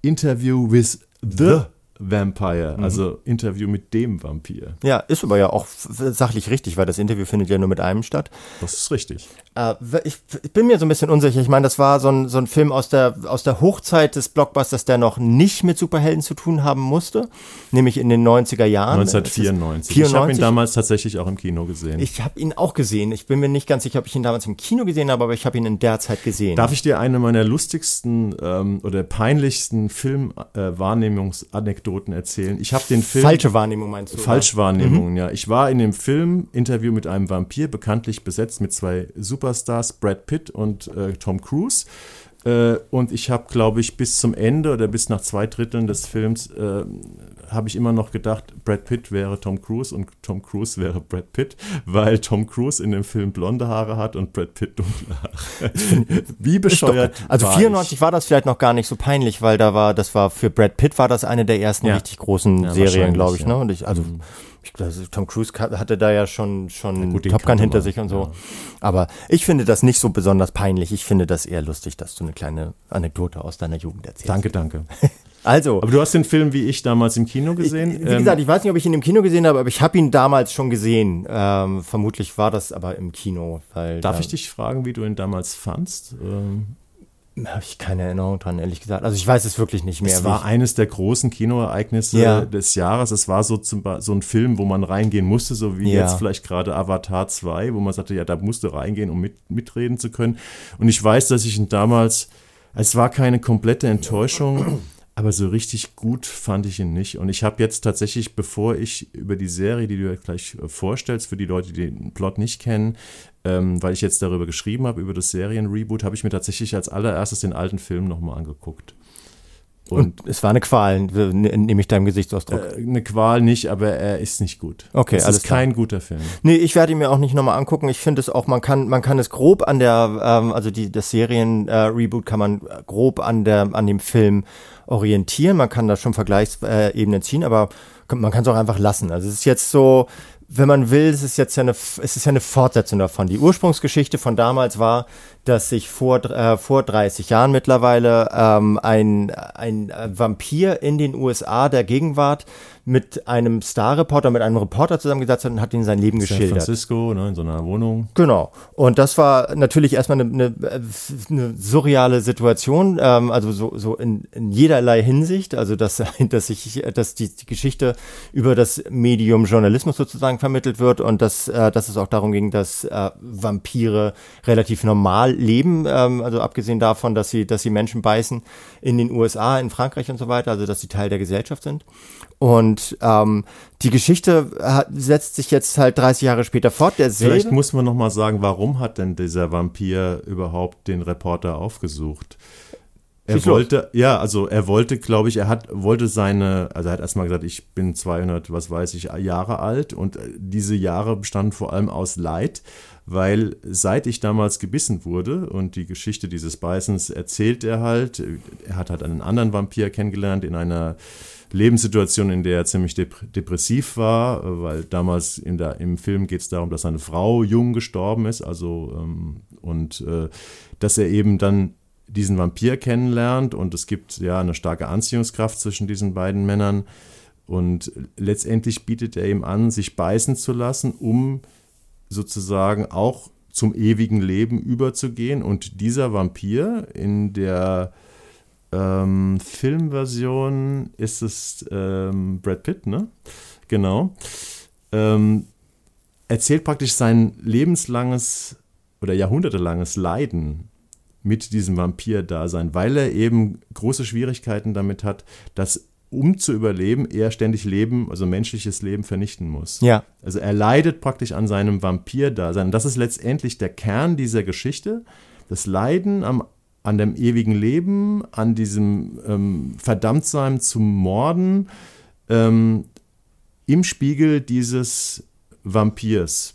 Interview with the, the Vampire, mhm. also Interview mit dem Vampir.
Ja, ist aber ja auch sachlich richtig, weil das Interview findet ja nur mit einem statt.
Das ist richtig.
Äh, ich, ich, bin mir so ein bisschen unsicher. Ich meine, das war so ein, so ein Film aus der, aus der Hochzeit des Blockbusters, der noch nicht mit Superhelden zu tun haben musste, nämlich in den 90er Jahren.
1994. 94. Ich habe ihn damals tatsächlich auch im Kino gesehen.
Ich habe ihn auch gesehen. Ich bin mir nicht ganz sicher, ob ich ihn damals im Kino gesehen habe, aber ich habe ihn in der Zeit gesehen.
Darf ich dir eine meiner lustigsten ähm, oder peinlichsten Filmwahrnehmungsanekdoten äh, erzählen? Ich habe den Film.
Falsche Wahrnehmung meinst du?
Falschwahrnehmung, mhm. ja. Ich war in dem Film Interview mit einem Vampir, bekanntlich besetzt mit zwei Super Superstars Brad Pitt und äh, Tom Cruise. Äh, und ich habe, glaube ich, bis zum Ende oder bis nach zwei Dritteln des Films äh, habe ich immer noch gedacht, Brad Pitt wäre Tom Cruise und Tom Cruise wäre Brad Pitt, weil Tom Cruise in dem Film blonde Haare hat und Brad Pitt dunkle Haare.
Wie bescheuert. Doch, also war 94 ich. war das vielleicht noch gar nicht so peinlich, weil da war, das war für Brad Pitt war das eine der ersten ja. richtig großen ja, Serien, glaube ich. Ja. Ne? Und ich, also mhm. Tom Cruise hatte da ja schon, schon ja, Top Gun hinter sich und so. Ja. Aber ich finde das nicht so besonders peinlich. Ich finde das eher lustig, dass du eine kleine Anekdote aus deiner Jugend erzählst.
Danke, danke.
Also.
Aber du hast den Film wie ich damals im Kino gesehen?
Ich, wie ähm, gesagt, ich weiß nicht, ob ich ihn im Kino gesehen habe, aber ich habe ihn damals schon gesehen. Ähm, vermutlich war das aber im Kino.
Weil Darf ich dich fragen, wie du ihn damals fandst? Ähm
habe ich keine Erinnerung dran, ehrlich gesagt. Also ich weiß es wirklich nicht mehr.
Es war eines der großen Kinoereignisse ja. des Jahres. Es war so, zum, so ein Film, wo man reingehen musste, so wie ja. jetzt vielleicht gerade Avatar 2, wo man sagte, ja, da musste reingehen, um mit, mitreden zu können. Und ich weiß, dass ich ihn damals, es war keine komplette Enttäuschung. Aber so richtig gut fand ich ihn nicht. Und ich habe jetzt tatsächlich, bevor ich über die Serie, die du gleich äh, vorstellst, für die Leute, die den Plot nicht kennen, ähm, weil ich jetzt darüber geschrieben habe, über das Serienreboot, habe ich mir tatsächlich als allererstes den alten Film nochmal angeguckt.
Und, und, es war eine Qual, nehme ich deinem Gesichtsausdruck.
Äh, eine Qual nicht, aber er ist nicht gut.
Okay,
es alles ist kein guter Film.
Nee, ich werde ihn mir auch nicht nochmal angucken. Ich finde es auch, man kann, man kann es grob an der, ähm, also die, das Serien-Reboot äh, kann man grob an der, an dem Film orientieren. Man kann da schon Vergleichsebenen ziehen, aber man kann es auch einfach lassen. Also es ist jetzt so, wenn man will, es ist jetzt ja eine, es ist ja eine Fortsetzung davon. Die Ursprungsgeschichte von damals war, dass sich vor, äh, vor 30 Jahren mittlerweile ähm, ein, ein Vampir in den USA der Gegenwart mit einem Star-Reporter, mit einem Reporter zusammengesetzt hat und hat ihm sein Leben San geschildert.
San Francisco, ne, in so einer Wohnung.
Genau. Und das war natürlich erstmal eine, eine, eine surreale Situation, ähm, also so, so in, in jederlei Hinsicht, also dass, dass, ich, dass die, die Geschichte über das Medium Journalismus sozusagen vermittelt wird und dass, äh, dass es auch darum ging, dass äh, Vampire relativ normal leben, ähm, also abgesehen davon, dass sie, dass sie Menschen beißen in den USA, in Frankreich und so weiter, also dass sie Teil der Gesellschaft sind. Und ähm, die Geschichte hat, setzt sich jetzt halt 30 Jahre später fort.
Vielleicht muss man noch mal sagen, warum hat denn dieser Vampir überhaupt den Reporter aufgesucht? Er wollte, ja, also er wollte, glaube ich, er hat, wollte seine, also er hat erstmal gesagt, ich bin 200, was weiß ich, Jahre alt und äh, diese Jahre bestanden vor allem aus Leid, weil seit ich damals gebissen wurde und die Geschichte dieses Beißens erzählt er halt, er hat halt einen anderen Vampir kennengelernt in einer Lebenssituation, in der er ziemlich depressiv war, weil damals in der, im Film geht es darum, dass seine Frau jung gestorben ist, also ähm, und äh, dass er eben dann diesen Vampir kennenlernt und es gibt ja eine starke Anziehungskraft zwischen diesen beiden Männern und letztendlich bietet er ihm an, sich beißen zu lassen, um sozusagen auch zum ewigen Leben überzugehen und dieser Vampir in der ähm, Filmversion ist es ähm, Brad Pitt, ne? Genau. Ähm, erzählt praktisch sein lebenslanges oder jahrhundertelanges Leiden mit diesem Vampir-Dasein, weil er eben große Schwierigkeiten damit hat, dass um zu überleben, er ständig Leben, also menschliches Leben vernichten muss.
Ja.
Also er leidet praktisch an seinem Vampir-Dasein. Das ist letztendlich der Kern dieser Geschichte. Das Leiden am an dem ewigen Leben, an diesem ähm, Verdammtsein zum Morden ähm, im Spiegel dieses Vampirs.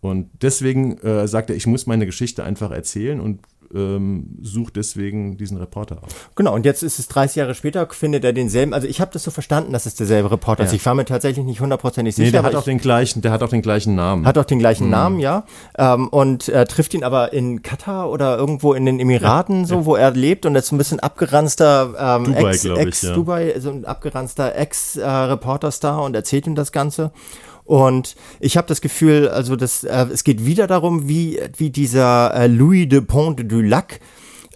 Und deswegen äh, sagt er, ich muss meine Geschichte einfach erzählen und ähm, sucht deswegen diesen Reporter auf.
Genau, und jetzt ist es 30 Jahre später, findet er denselben, also ich habe das so verstanden, dass es derselbe Reporter ja. ist. Ich war mir tatsächlich nicht hundertprozentig sicher. Nee,
der hat auch den gleichen, der hat auch den gleichen Namen.
Hat auch den gleichen mhm. Namen, ja. Ähm, und äh, trifft ihn aber in Katar oder irgendwo in den Emiraten, ja. so, ja. wo er lebt und ist ein bisschen abgeranzter ähm, Dubai, Ex, Ex, ich. Dubai, so ein abgeranzter Ex-Reporterstar äh, und erzählt ihm das Ganze. Und ich habe das Gefühl, also das, äh, es geht wieder darum, wie, wie dieser äh, Louis de Pont du Lac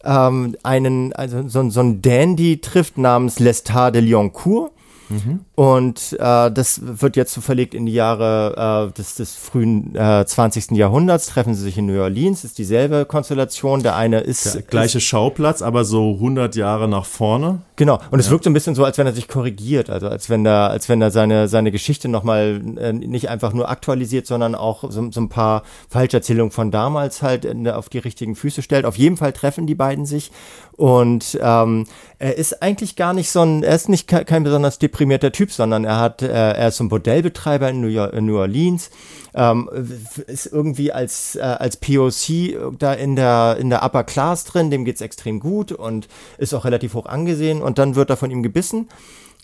ähm, einen, also so, so ein Dandy trifft namens Lestat de Lioncourt Mhm. Und äh, das wird jetzt so verlegt in die Jahre äh, des, des frühen äh, 20. Jahrhunderts. Treffen sie sich in New Orleans, ist dieselbe Konstellation. Der eine ist. Der
gleiche ist, Schauplatz, aber so 100 Jahre nach vorne.
Genau. Und es wirkt so ein bisschen so, als wenn er sich korrigiert. Also als wenn er, als wenn er seine, seine Geschichte nochmal äh, nicht einfach nur aktualisiert, sondern auch so, so ein paar Falscherzählungen von damals halt in, auf die richtigen Füße stellt. Auf jeden Fall treffen die beiden sich. Und ähm, er ist eigentlich gar nicht so ein, er ist nicht kein besonders deprimierter Typ, sondern er hat, äh, er ist so ein Bordellbetreiber in New, York, in New Orleans, ähm, ist irgendwie als, äh, als POC da in der, in der Upper Class drin, dem geht's extrem gut und ist auch relativ hoch angesehen und dann wird er von ihm gebissen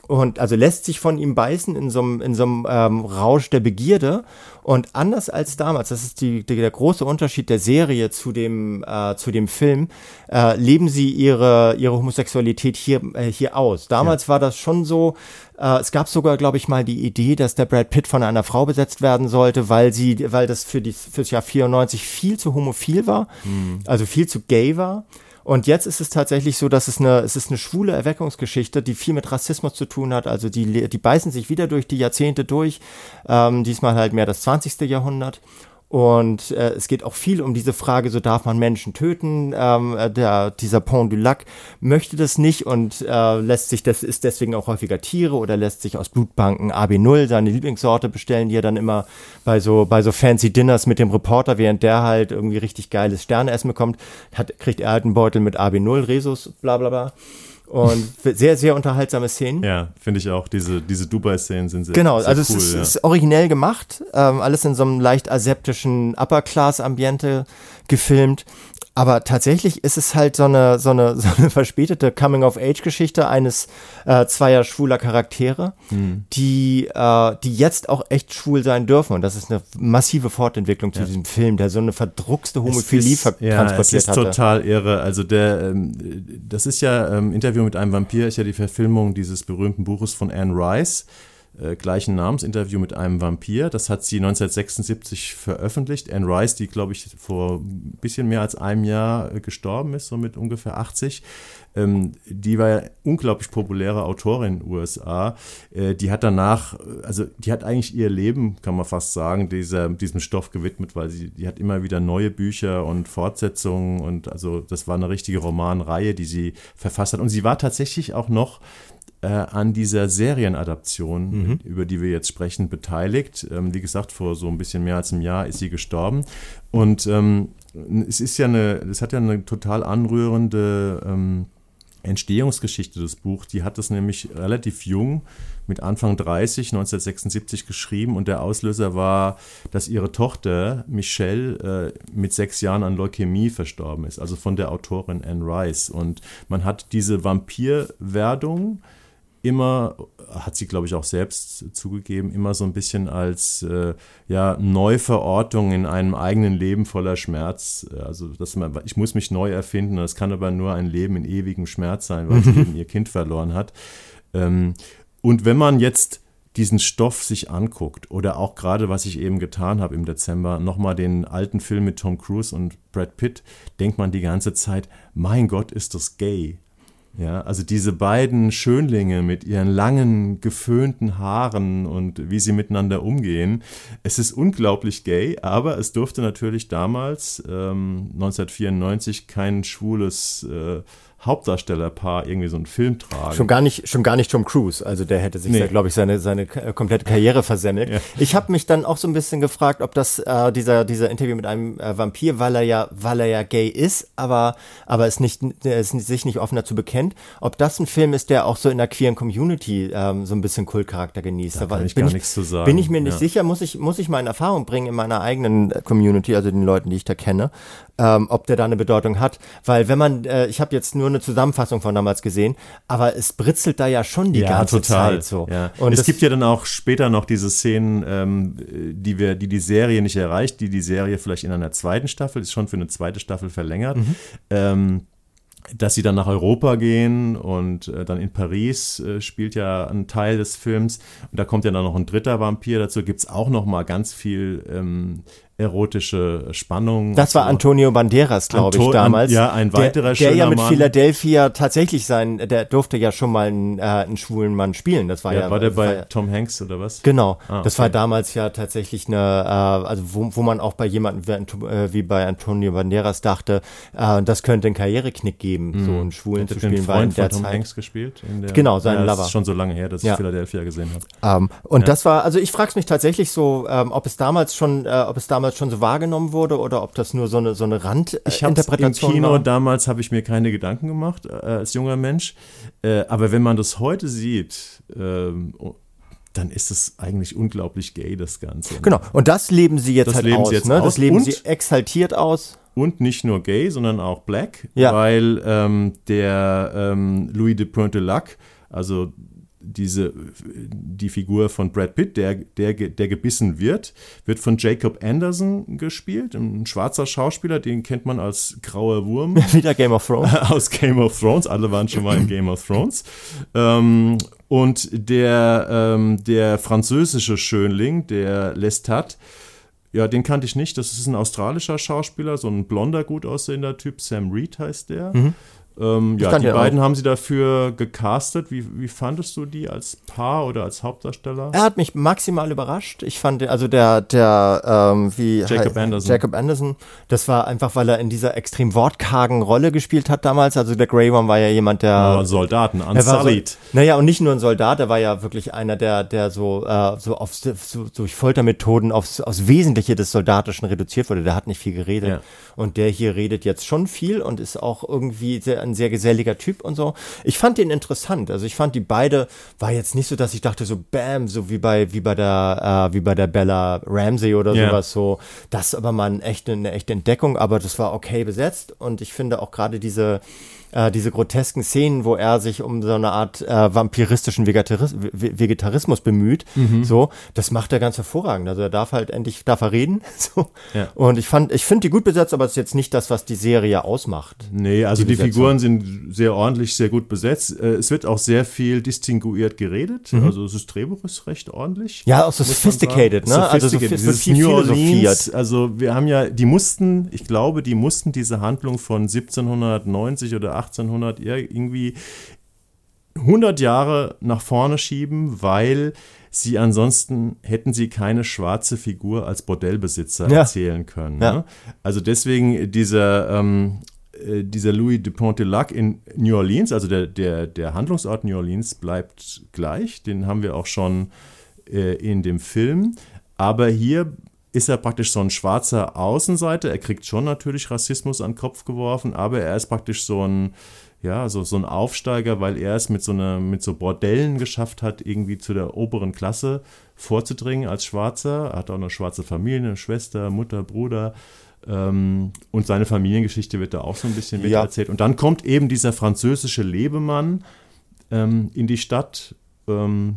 und also lässt sich von ihm beißen in so einem, in so einem ähm, Rausch der Begierde. Und anders als damals, das ist die, die, der große Unterschied der Serie zu dem, äh, zu dem Film, äh, leben sie ihre, ihre Homosexualität hier, äh, hier aus. Damals ja. war das schon so, äh, es gab sogar, glaube ich, mal die Idee, dass der Brad Pitt von einer Frau besetzt werden sollte, weil sie, weil das für die, fürs Jahr 94 viel zu homophil war, mhm. also viel zu gay war. Und jetzt ist es tatsächlich so, dass es eine, es ist eine schwule Erweckungsgeschichte, die viel mit Rassismus zu tun hat. Also die, die beißen sich wieder durch die Jahrzehnte durch. Ähm, diesmal halt mehr das 20. Jahrhundert. Und äh, es geht auch viel um diese Frage, so darf man Menschen töten. Ähm, äh, der, dieser Pont du Lac möchte das nicht und äh, lässt sich, das ist deswegen auch häufiger Tiere oder lässt sich aus Blutbanken AB0, seine Lieblingssorte, bestellen, die er dann immer bei so, bei so fancy Dinners mit dem Reporter, während der halt irgendwie richtig geiles Sterneessen bekommt, hat, kriegt er halt einen Beutel mit AB0, Resus, bla bla bla. Und sehr, sehr unterhaltsame Szenen.
Ja, finde ich auch. Diese, diese Dubai-Szenen sind sehr
Genau,
sehr
also cool, es ist, ja. ist, originell gemacht. Ähm, alles in so einem leicht aseptischen Upper-Class-Ambiente gefilmt. Aber tatsächlich ist es halt so eine, so eine, so eine verspätete Coming-of-Age-Geschichte eines äh, zweier schwuler Charaktere, mhm. die, äh, die jetzt auch echt schwul sein dürfen. Und das ist eine massive Fortentwicklung zu ja. diesem Film, der so eine verdruckste Homophilie
ist, ja, transportiert hat. Das ist hatte. total irre. Also der, ähm, das ist ja, ähm, Interview mit einem Vampir ist ja die Verfilmung dieses berühmten Buches von Anne Rice äh, gleichen Namens, Interview mit einem Vampir. Das hat sie 1976 veröffentlicht. Anne Rice, die, glaube ich, vor ein bisschen mehr als einem Jahr äh, gestorben ist, so mit ungefähr 80. Ähm, die war ja unglaublich populäre Autorin in den USA. Äh, die hat danach, also die hat eigentlich ihr Leben, kann man fast sagen, dieser, diesem Stoff gewidmet, weil sie, die hat immer wieder neue Bücher und Fortsetzungen und also das war eine richtige Romanreihe, die sie verfasst hat. Und sie war tatsächlich auch noch äh, an dieser Serienadaption, mhm. über die wir jetzt sprechen, beteiligt. Ähm, wie gesagt, vor so ein bisschen mehr als einem Jahr ist sie gestorben. Und ähm, es ist ja eine, es hat ja eine total anrührende ähm, Entstehungsgeschichte des Buch. Die hat es nämlich relativ jung, mit Anfang 30, 1976 geschrieben und der Auslöser war, dass ihre Tochter Michelle äh, mit sechs Jahren an Leukämie verstorben ist, also von der Autorin Anne Rice. Und man hat diese Vampirwerdung immer, hat sie glaube ich auch selbst zugegeben, immer so ein bisschen als äh, ja, Neuverortung in einem eigenen Leben voller Schmerz. Also dass man, ich muss mich neu erfinden, das kann aber nur ein Leben in ewigem Schmerz sein, weil sie eben ihr Kind verloren hat. Ähm, und wenn man jetzt diesen Stoff sich anguckt oder auch gerade, was ich eben getan habe im Dezember, nochmal den alten Film mit Tom Cruise und Brad Pitt, denkt man die ganze Zeit, mein Gott, ist das gay. Ja, also diese beiden Schönlinge mit ihren langen, geföhnten Haaren und wie sie miteinander umgehen. Es ist unglaublich gay, aber es durfte natürlich damals, ähm, 1994, kein schwules äh, Hauptdarstellerpaar irgendwie so einen Film tragen.
Schon gar nicht, schon gar nicht Tom Cruise. Also der hätte sich, nee. glaube ich, seine, seine komplette Karriere versemmelt. Ja. Ich habe mich dann auch so ein bisschen gefragt, ob das äh, dieser, dieser Interview mit einem äh, Vampir, weil er ja, weil er ja gay ist, aber, aber es nicht, es sich nicht offen dazu bekennt, ob das ein Film ist, der auch so in der queeren Community ähm, so ein bisschen Kultcharakter genießt.
Da kann ich bin gar ich, nichts zu sagen.
Bin ich mir nicht ja. sicher, muss ich, muss ich mal in Erfahrung bringen in meiner eigenen Community, also den Leuten, die ich da kenne, ähm, ob der da eine Bedeutung hat. Weil wenn man, äh, ich habe jetzt nur eine Zusammenfassung von damals gesehen, aber es britzelt da ja schon die ja, ganze total. Zeit so.
Ja. Und es gibt ja dann auch später noch diese Szenen, ähm, die wir, die die Serie nicht erreicht, die die Serie vielleicht in einer zweiten Staffel, ist schon für eine zweite Staffel verlängert. Mhm. Ähm, dass sie dann nach Europa gehen und äh, dann in Paris äh, spielt ja ein Teil des Films und da kommt ja dann noch ein dritter Vampir dazu, gibt es auch noch mal ganz viel ähm, erotische Spannung.
Das war Antonio Banderas, glaube Anto ich, damals.
An, ja, ein weiterer
Der, der ja mit
Mann.
Philadelphia tatsächlich sein, der durfte ja schon mal einen, äh, einen schwulen Mann spielen. Das war ja. ja
war der bei war, Tom Hanks oder was?
Genau. Ah, okay. Das war damals ja tatsächlich eine, äh, also wo, wo man auch bei jemandem wie, äh, wie bei Antonio Banderas dachte, äh, das könnte einen Karriereknick geben, mhm. so einen Schwulen
Hätte
zu spielen. Den
Freund war von Tom Hanks gespielt?
Der, genau, seinen ja,
Lover.
Das
ist schon so lange her, dass ja. ich Philadelphia gesehen habe.
Um, ähm, und ja. das war, also ich frage mich tatsächlich so, ähm, ob es damals schon, äh, ob es damals schon so wahrgenommen wurde oder ob das nur so eine, so eine Randinterpretation
Im Kino war? damals habe ich mir keine Gedanken gemacht äh, als junger Mensch. Äh, aber wenn man das heute sieht, ähm, dann ist es eigentlich unglaublich gay, das Ganze.
Genau, und das leben sie jetzt
das
halt
leben
aus.
Sie jetzt
ne?
aus.
Das leben und, sie exaltiert aus.
Und nicht nur gay, sondern auch black, ja. weil ähm, der ähm, Louis de Pointe-Lac, also diese, die Figur von Brad Pitt, der, der, der gebissen wird, wird von Jacob Anderson gespielt, ein schwarzer Schauspieler, den kennt man als grauer Wurm.
Wieder Game of Thrones.
Aus Game of Thrones, alle waren schon mal in Game of Thrones. Ähm, und der, ähm, der französische Schönling, der Lestat, ja, den kannte ich nicht. Das ist ein australischer Schauspieler, so ein blonder, gut aussehender Typ. Sam Reed heißt der. Mhm. Ähm, ja, die beiden auch. haben sie dafür gecastet. Wie, wie fandest du die als Paar oder als Hauptdarsteller?
Er hat mich maximal überrascht. Ich fand, also der, der, ähm, wie
Jacob Anderson.
Jacob Anderson, das war einfach, weil er in dieser extrem wortkargen Rolle gespielt hat damals. Also der Grey One war ja jemand, der. Ja,
ein Soldaten, unsullied.
So, naja, und nicht nur ein Soldat, er war ja wirklich einer, der, der so, äh, so, auf, so durch Foltermethoden aufs, aufs Wesentliche des Soldatischen reduziert wurde. Der hat nicht viel geredet. Ja. Und der hier redet jetzt schon viel und ist auch irgendwie sehr ein sehr geselliger Typ und so. Ich fand den interessant. Also ich fand die beide, war jetzt nicht so, dass ich dachte so, bam, so wie bei, wie bei der, äh, wie bei der Bella Ramsey oder yeah. sowas so. Das ist aber mal eine echte, eine echte Entdeckung, aber das war okay besetzt und ich finde auch gerade diese, äh, diese grotesken Szenen, wo er sich um so eine Art äh, vampiristischen Vegetaris Vegetarismus bemüht, mhm. so, das macht er ganz hervorragend. Also er darf halt endlich, darf er reden, so. Ja. Und ich fand, ich finde die gut besetzt, aber es ist jetzt nicht das, was die Serie ausmacht.
Nee, also die, die Figuren sind sehr ordentlich, sehr gut besetzt. Äh, es wird auch sehr viel distinguiert geredet. Mhm. Also das Drehbuch ist recht ordentlich.
Ja, auch so sophisticated, ne?
Also so, so viel New Orleans, also wir haben ja, die mussten, ich glaube, die mussten diese Handlung von 1790 oder 1800 irgendwie 100 Jahre nach vorne schieben, weil sie ansonsten hätten sie keine schwarze Figur als Bordellbesitzer ja. erzählen können. Ja. Ne? Also deswegen dieser, ähm, äh, dieser Louis de Pontelac in New Orleans, also der, der, der Handlungsort New Orleans bleibt gleich, den haben wir auch schon äh, in dem Film. Aber hier ist er praktisch so ein schwarzer Außenseiter. Er kriegt schon natürlich Rassismus an den Kopf geworfen, aber er ist praktisch so ein, ja, so, so ein Aufsteiger, weil er es mit so, einer, mit so Bordellen geschafft hat, irgendwie zu der oberen Klasse vorzudringen als Schwarzer. Er hat auch eine schwarze Familie, eine Schwester, Mutter, Bruder. Ähm, und seine Familiengeschichte wird da auch so ein bisschen ja. erzählt. Und dann kommt eben dieser französische Lebemann ähm, in die Stadt, ähm,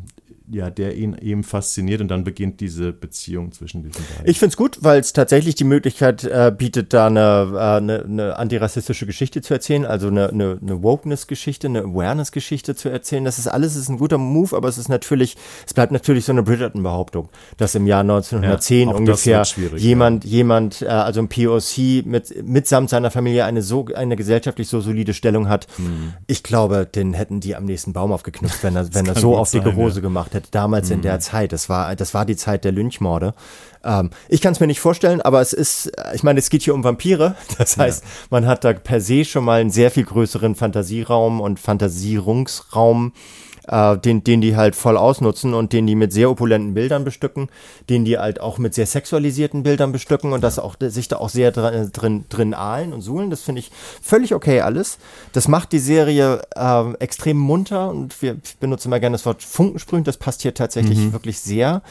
ja, der ihn eben fasziniert und dann beginnt diese Beziehung zwischen diesen beiden.
Ich finde es gut, weil es tatsächlich die Möglichkeit äh, bietet, da eine, äh, eine, eine antirassistische Geschichte zu erzählen, also eine, eine, eine Wokeness-Geschichte, eine Awareness-Geschichte zu erzählen. Das ist alles ist ein guter Move, aber es ist natürlich, es bleibt natürlich so eine Bridgerton-Behauptung, dass im Jahr 1910 ja, ungefähr jemand, ja. jemand, äh, also ein POC mit, mitsamt seiner Familie eine so, eine gesellschaftlich so solide Stellung hat. Mhm. Ich glaube, den hätten die am nächsten Baum aufgeknüpft, wenn er, wenn er so auf dicke Hose gemacht hätte, damals mhm. in der mhm. Zeit. Das war, das war die Zeit der Lynchmorde. Ähm, ich kann es mir nicht vorstellen, aber es ist, ich meine, es geht hier um Vampire. Das heißt, ja. man hat da per se schon mal einen sehr viel größeren Fantasieraum und Fantasierungsraum äh, den, den die halt voll ausnutzen und den die mit sehr opulenten Bildern bestücken, den die halt auch mit sehr sexualisierten Bildern bestücken und das auch sich da auch sehr drin, drin, drin ahlen und suhlen. Das finde ich völlig okay alles. Das macht die Serie äh, extrem munter und wir benutzen immer gerne das Wort Funkensprühend. Das passt hier tatsächlich mhm. wirklich sehr.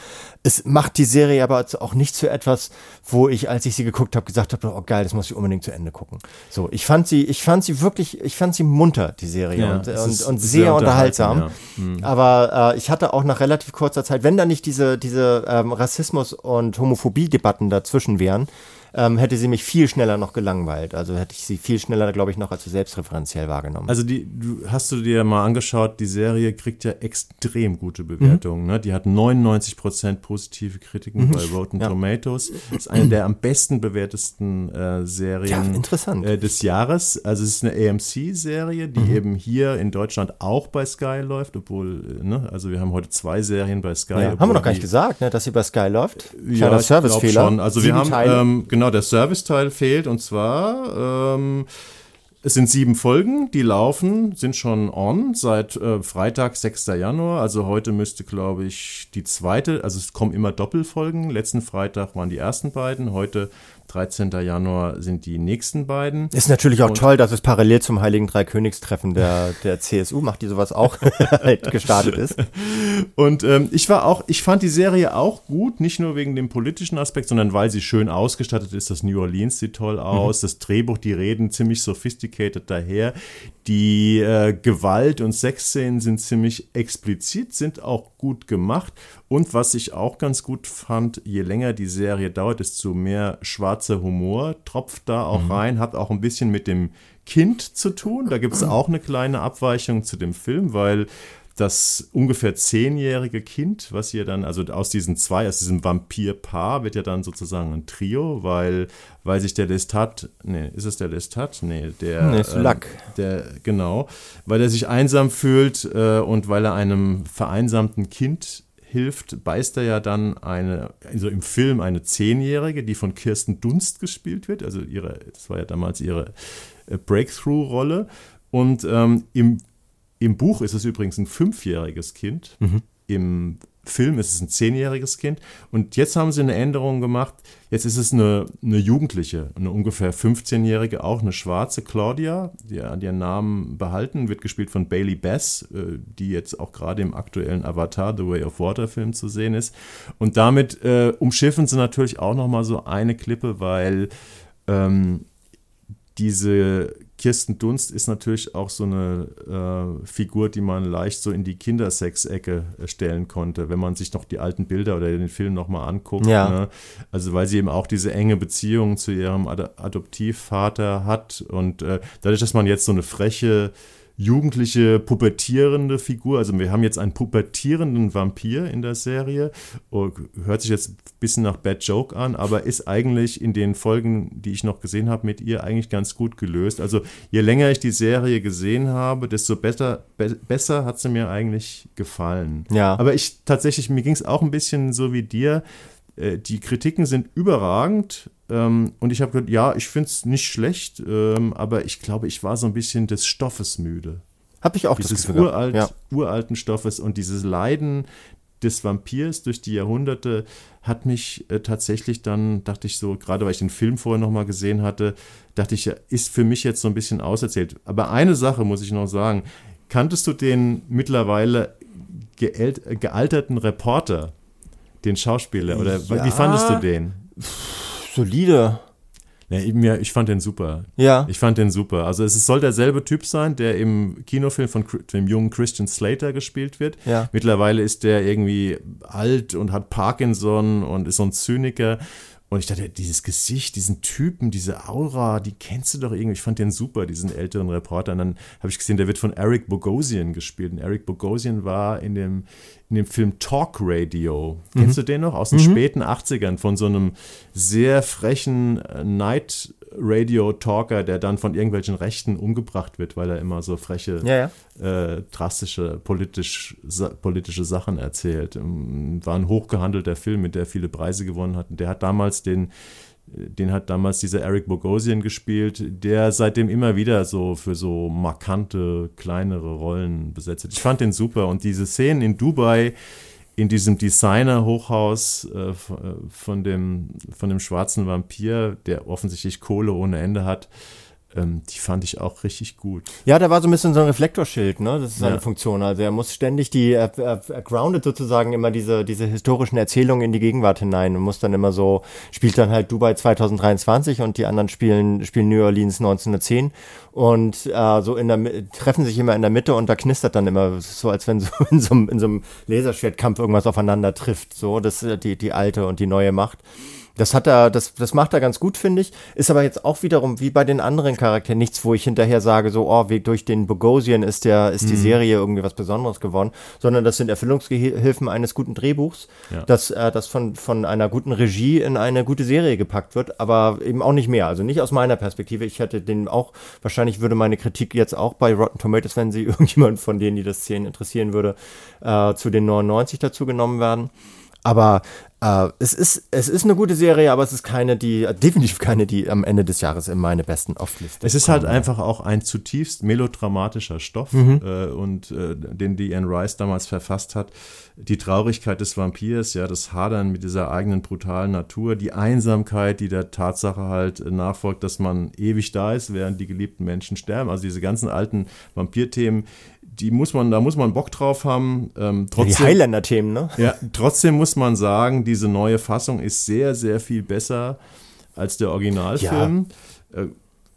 Es macht die Serie aber auch nicht zu etwas, wo ich, als ich sie geguckt habe, gesagt habe, oh geil, das muss ich unbedingt zu Ende gucken. So, ich fand sie, ich fand sie wirklich, ich fand sie munter, die Serie ja, und, und, und, sehr, sehr unterhaltsam. Ja. Mhm. Aber äh, ich hatte auch nach relativ kurzer Zeit, wenn da nicht diese, diese ähm, Rassismus- und Homophobie-Debatten dazwischen wären, ähm, hätte sie mich viel schneller noch gelangweilt. Also hätte ich sie viel schneller, glaube ich, noch als selbstreferenziell wahrgenommen.
Also die, du, hast du dir mal angeschaut, die Serie kriegt ja extrem gute Bewertungen. Mhm. Ne? Die hat 99% positive Kritiken mhm. bei Rotten ja. Tomatoes. Ist eine der am besten bewertesten äh, Serien
ja,
äh, des Jahres. Also es ist eine AMC-Serie, die mhm. eben hier in Deutschland auch bei Sky läuft, obwohl, äh, ne, also wir haben heute zwei Serien bei Sky. Ja,
haben wir noch gar nicht gesagt, ne, dass sie bei Sky läuft.
Ja, Servicefehler. Also Sieben wir haben, ähm, genau, der Serviceteil fehlt und zwar ähm, es sind sieben Folgen, die laufen, sind schon on seit äh, Freitag, 6. Januar. Also heute müsste, glaube ich, die zweite, also es kommen immer Doppelfolgen. Letzten Freitag waren die ersten beiden, heute 13. Januar sind die nächsten beiden.
Ist natürlich auch und toll, dass es parallel zum Heiligen Dreikönigstreffen der, der CSU macht, die sowas auch halt gestartet ist.
Und ähm, ich war auch, ich fand die Serie auch gut, nicht nur wegen dem politischen Aspekt, sondern weil sie schön ausgestattet ist. Das New Orleans sieht toll aus, mhm. das Drehbuch, die reden ziemlich sophisticated daher. Die äh, Gewalt- und Sexszenen sind ziemlich explizit, sind auch gut gemacht. Und was ich auch ganz gut fand, je länger die Serie dauert, desto mehr schwarzer Humor tropft da auch mhm. rein, hat auch ein bisschen mit dem Kind zu tun. Da gibt es auch eine kleine Abweichung zu dem Film, weil das ungefähr zehnjährige Kind, was hier dann, also aus diesen zwei, aus diesem Vampirpaar, wird ja dann sozusagen ein Trio, weil, weil sich der Lestat, nee, ist es der Lestat? Nee, der.
Nee, ist ähm,
Der, genau, weil er sich einsam fühlt äh, und weil er einem vereinsamten Kind hilft, beißt er ja dann eine, also im Film eine Zehnjährige, die von Kirsten Dunst gespielt wird, also ihre, das war ja damals ihre äh, Breakthrough-Rolle. Und ähm, im im Buch ist es übrigens ein fünfjähriges Kind. Mhm. Im Film ist es ein zehnjähriges Kind. Und jetzt haben sie eine Änderung gemacht. Jetzt ist es eine, eine Jugendliche, eine ungefähr 15-jährige, auch eine schwarze Claudia, die hat ihren Namen behalten, wird gespielt von Bailey Bass, äh, die jetzt auch gerade im aktuellen Avatar The Way of Water Film zu sehen ist. Und damit äh, umschiffen sie natürlich auch nochmal so eine Klippe, weil ähm, diese Kirsten Dunst ist natürlich auch so eine äh, Figur, die man leicht so in die Kindersex-Ecke äh, stellen konnte, wenn man sich noch die alten Bilder oder den Film nochmal anguckt.
Ja.
Ne? Also weil sie eben auch diese enge Beziehung zu ihrem Ad Adoptivvater hat und äh, dadurch, dass man jetzt so eine freche jugendliche, pubertierende Figur. Also wir haben jetzt einen pubertierenden Vampir in der Serie. Oh, hört sich jetzt ein bisschen nach Bad Joke an, aber ist eigentlich in den Folgen, die ich noch gesehen habe, mit ihr eigentlich ganz gut gelöst. Also je länger ich die Serie gesehen habe, desto besser, be besser hat sie mir eigentlich gefallen.
Ja.
Aber ich tatsächlich, mir ging es auch ein bisschen so wie dir. Äh, die Kritiken sind überragend. Ähm, und ich habe gesagt, ja, ich finde es nicht schlecht, ähm, aber ich glaube, ich war so ein bisschen des Stoffes müde.
Habe ich auch
Dieses
das Gefühl
uralt,
Ja.
uralten Stoffes und dieses Leiden des Vampirs durch die Jahrhunderte hat mich äh, tatsächlich dann, dachte ich so, gerade weil ich den Film vorher nochmal gesehen hatte, dachte ich, ja, ist für mich jetzt so ein bisschen auserzählt. Aber eine Sache muss ich noch sagen. Kanntest du den mittlerweile gealterten Reporter, den Schauspieler? Oder
Ja.
wie fandest du den?
Solide.
Ja, ich, mir, ich fand den super.
Ja.
Ich fand den super. Also es soll derselbe Typ sein, der im Kinofilm von dem jungen Christian Slater gespielt wird.
Ja.
Mittlerweile ist der irgendwie alt und hat Parkinson und ist so ein Zyniker. Und ich dachte, dieses Gesicht, diesen Typen, diese Aura, die kennst du doch irgendwie. Ich fand den super, diesen älteren Reporter. Und dann habe ich gesehen, der wird von Eric Bogosian gespielt. Und Eric Bogosian war in dem, in dem Film Talk Radio. Kennst du den noch? Aus den späten 80ern von so einem sehr frechen äh, Night Radio Talker, der dann von irgendwelchen Rechten umgebracht wird, weil er immer so freche,
Ja,
äh, drastische politisch, sa politische Sachen erzählt. Ähm, War ein hochgehandelter Film, mit der viele Preise gewonnen hat. Und Der hat damals den den hat damals dieser Eric Bogosian gespielt, der seitdem immer wieder so für so markante, kleinere Rollen besetzt hat. Ich fand den super und diese Szenen in Dubai, in diesem Designer-Hochhaus äh, äh, von, dem, von dem schwarzen Vampir, der offensichtlich Kohle ohne Ende hat, ähm, die fand ich auch richtig gut.
Ja, da war so ein bisschen so ein Reflektorschild, ne? Das ist seine
Ja.
Funktion. Also er muss ständig die, er, er, er groundet sozusagen immer diese, diese historischen Erzählungen in die Gegenwart hinein und muss dann immer so, spielt dann halt Dubai 2023 und die anderen spielen, spielen New Orleans 1910 und äh, so in der treffen sich immer in der Mitte und da knistert dann immer so, als wenn so in so, einem- in so einem Laserschwertkampf irgendwas aufeinander trifft. So, das ist die, die alte und die neue Macht. Das hat er, das, das macht er ganz gut, finde ich. Ist aber jetzt auch wiederum wie bei den anderen Charakteren nichts, wo ich hinterher sage, so, oh, wie durch den Bogosian ist der, ist
Mhm.
die Serie irgendwie was Besonderes geworden, sondern das sind Erfüllungsgehilfen eines guten Drehbuchs,
Ja.
das, äh, das von, von einer guten Regie in eine gute Serie gepackt wird, aber eben auch nicht mehr. Also nicht aus meiner Perspektive. Ich hätte den auch, wahrscheinlich würde meine Kritik jetzt auch bei Rotten Tomatoes, wenn sie irgendjemand von denen, die das sehen, interessieren würde, äh, zu den 99 dazu genommen werden. Aber äh, es, ist, es ist eine gute Serie, aber es ist keine, die, definitiv keine, die am Ende des Jahres in meine besten Off-Liste
Es ist halt einfach auch ein zutiefst melodramatischer Stoff
Mhm.
äh, und äh, den Diane Rice damals verfasst hat. Die Traurigkeit des Vampirs, ja, das Hadern mit dieser eigenen brutalen Natur, die Einsamkeit, die der Tatsache halt nachfolgt, dass man ewig da ist, während die geliebten Menschen sterben. Also diese ganzen alten Vampirthemen, die muss man, da muss man Bock drauf haben. Ähm,
Die
trotzdem,
Highlander-Themen, ne?
ja, trotzdem muss man sagen, diese neue Fassung ist sehr, sehr viel besser als der Originalfilm. Äh,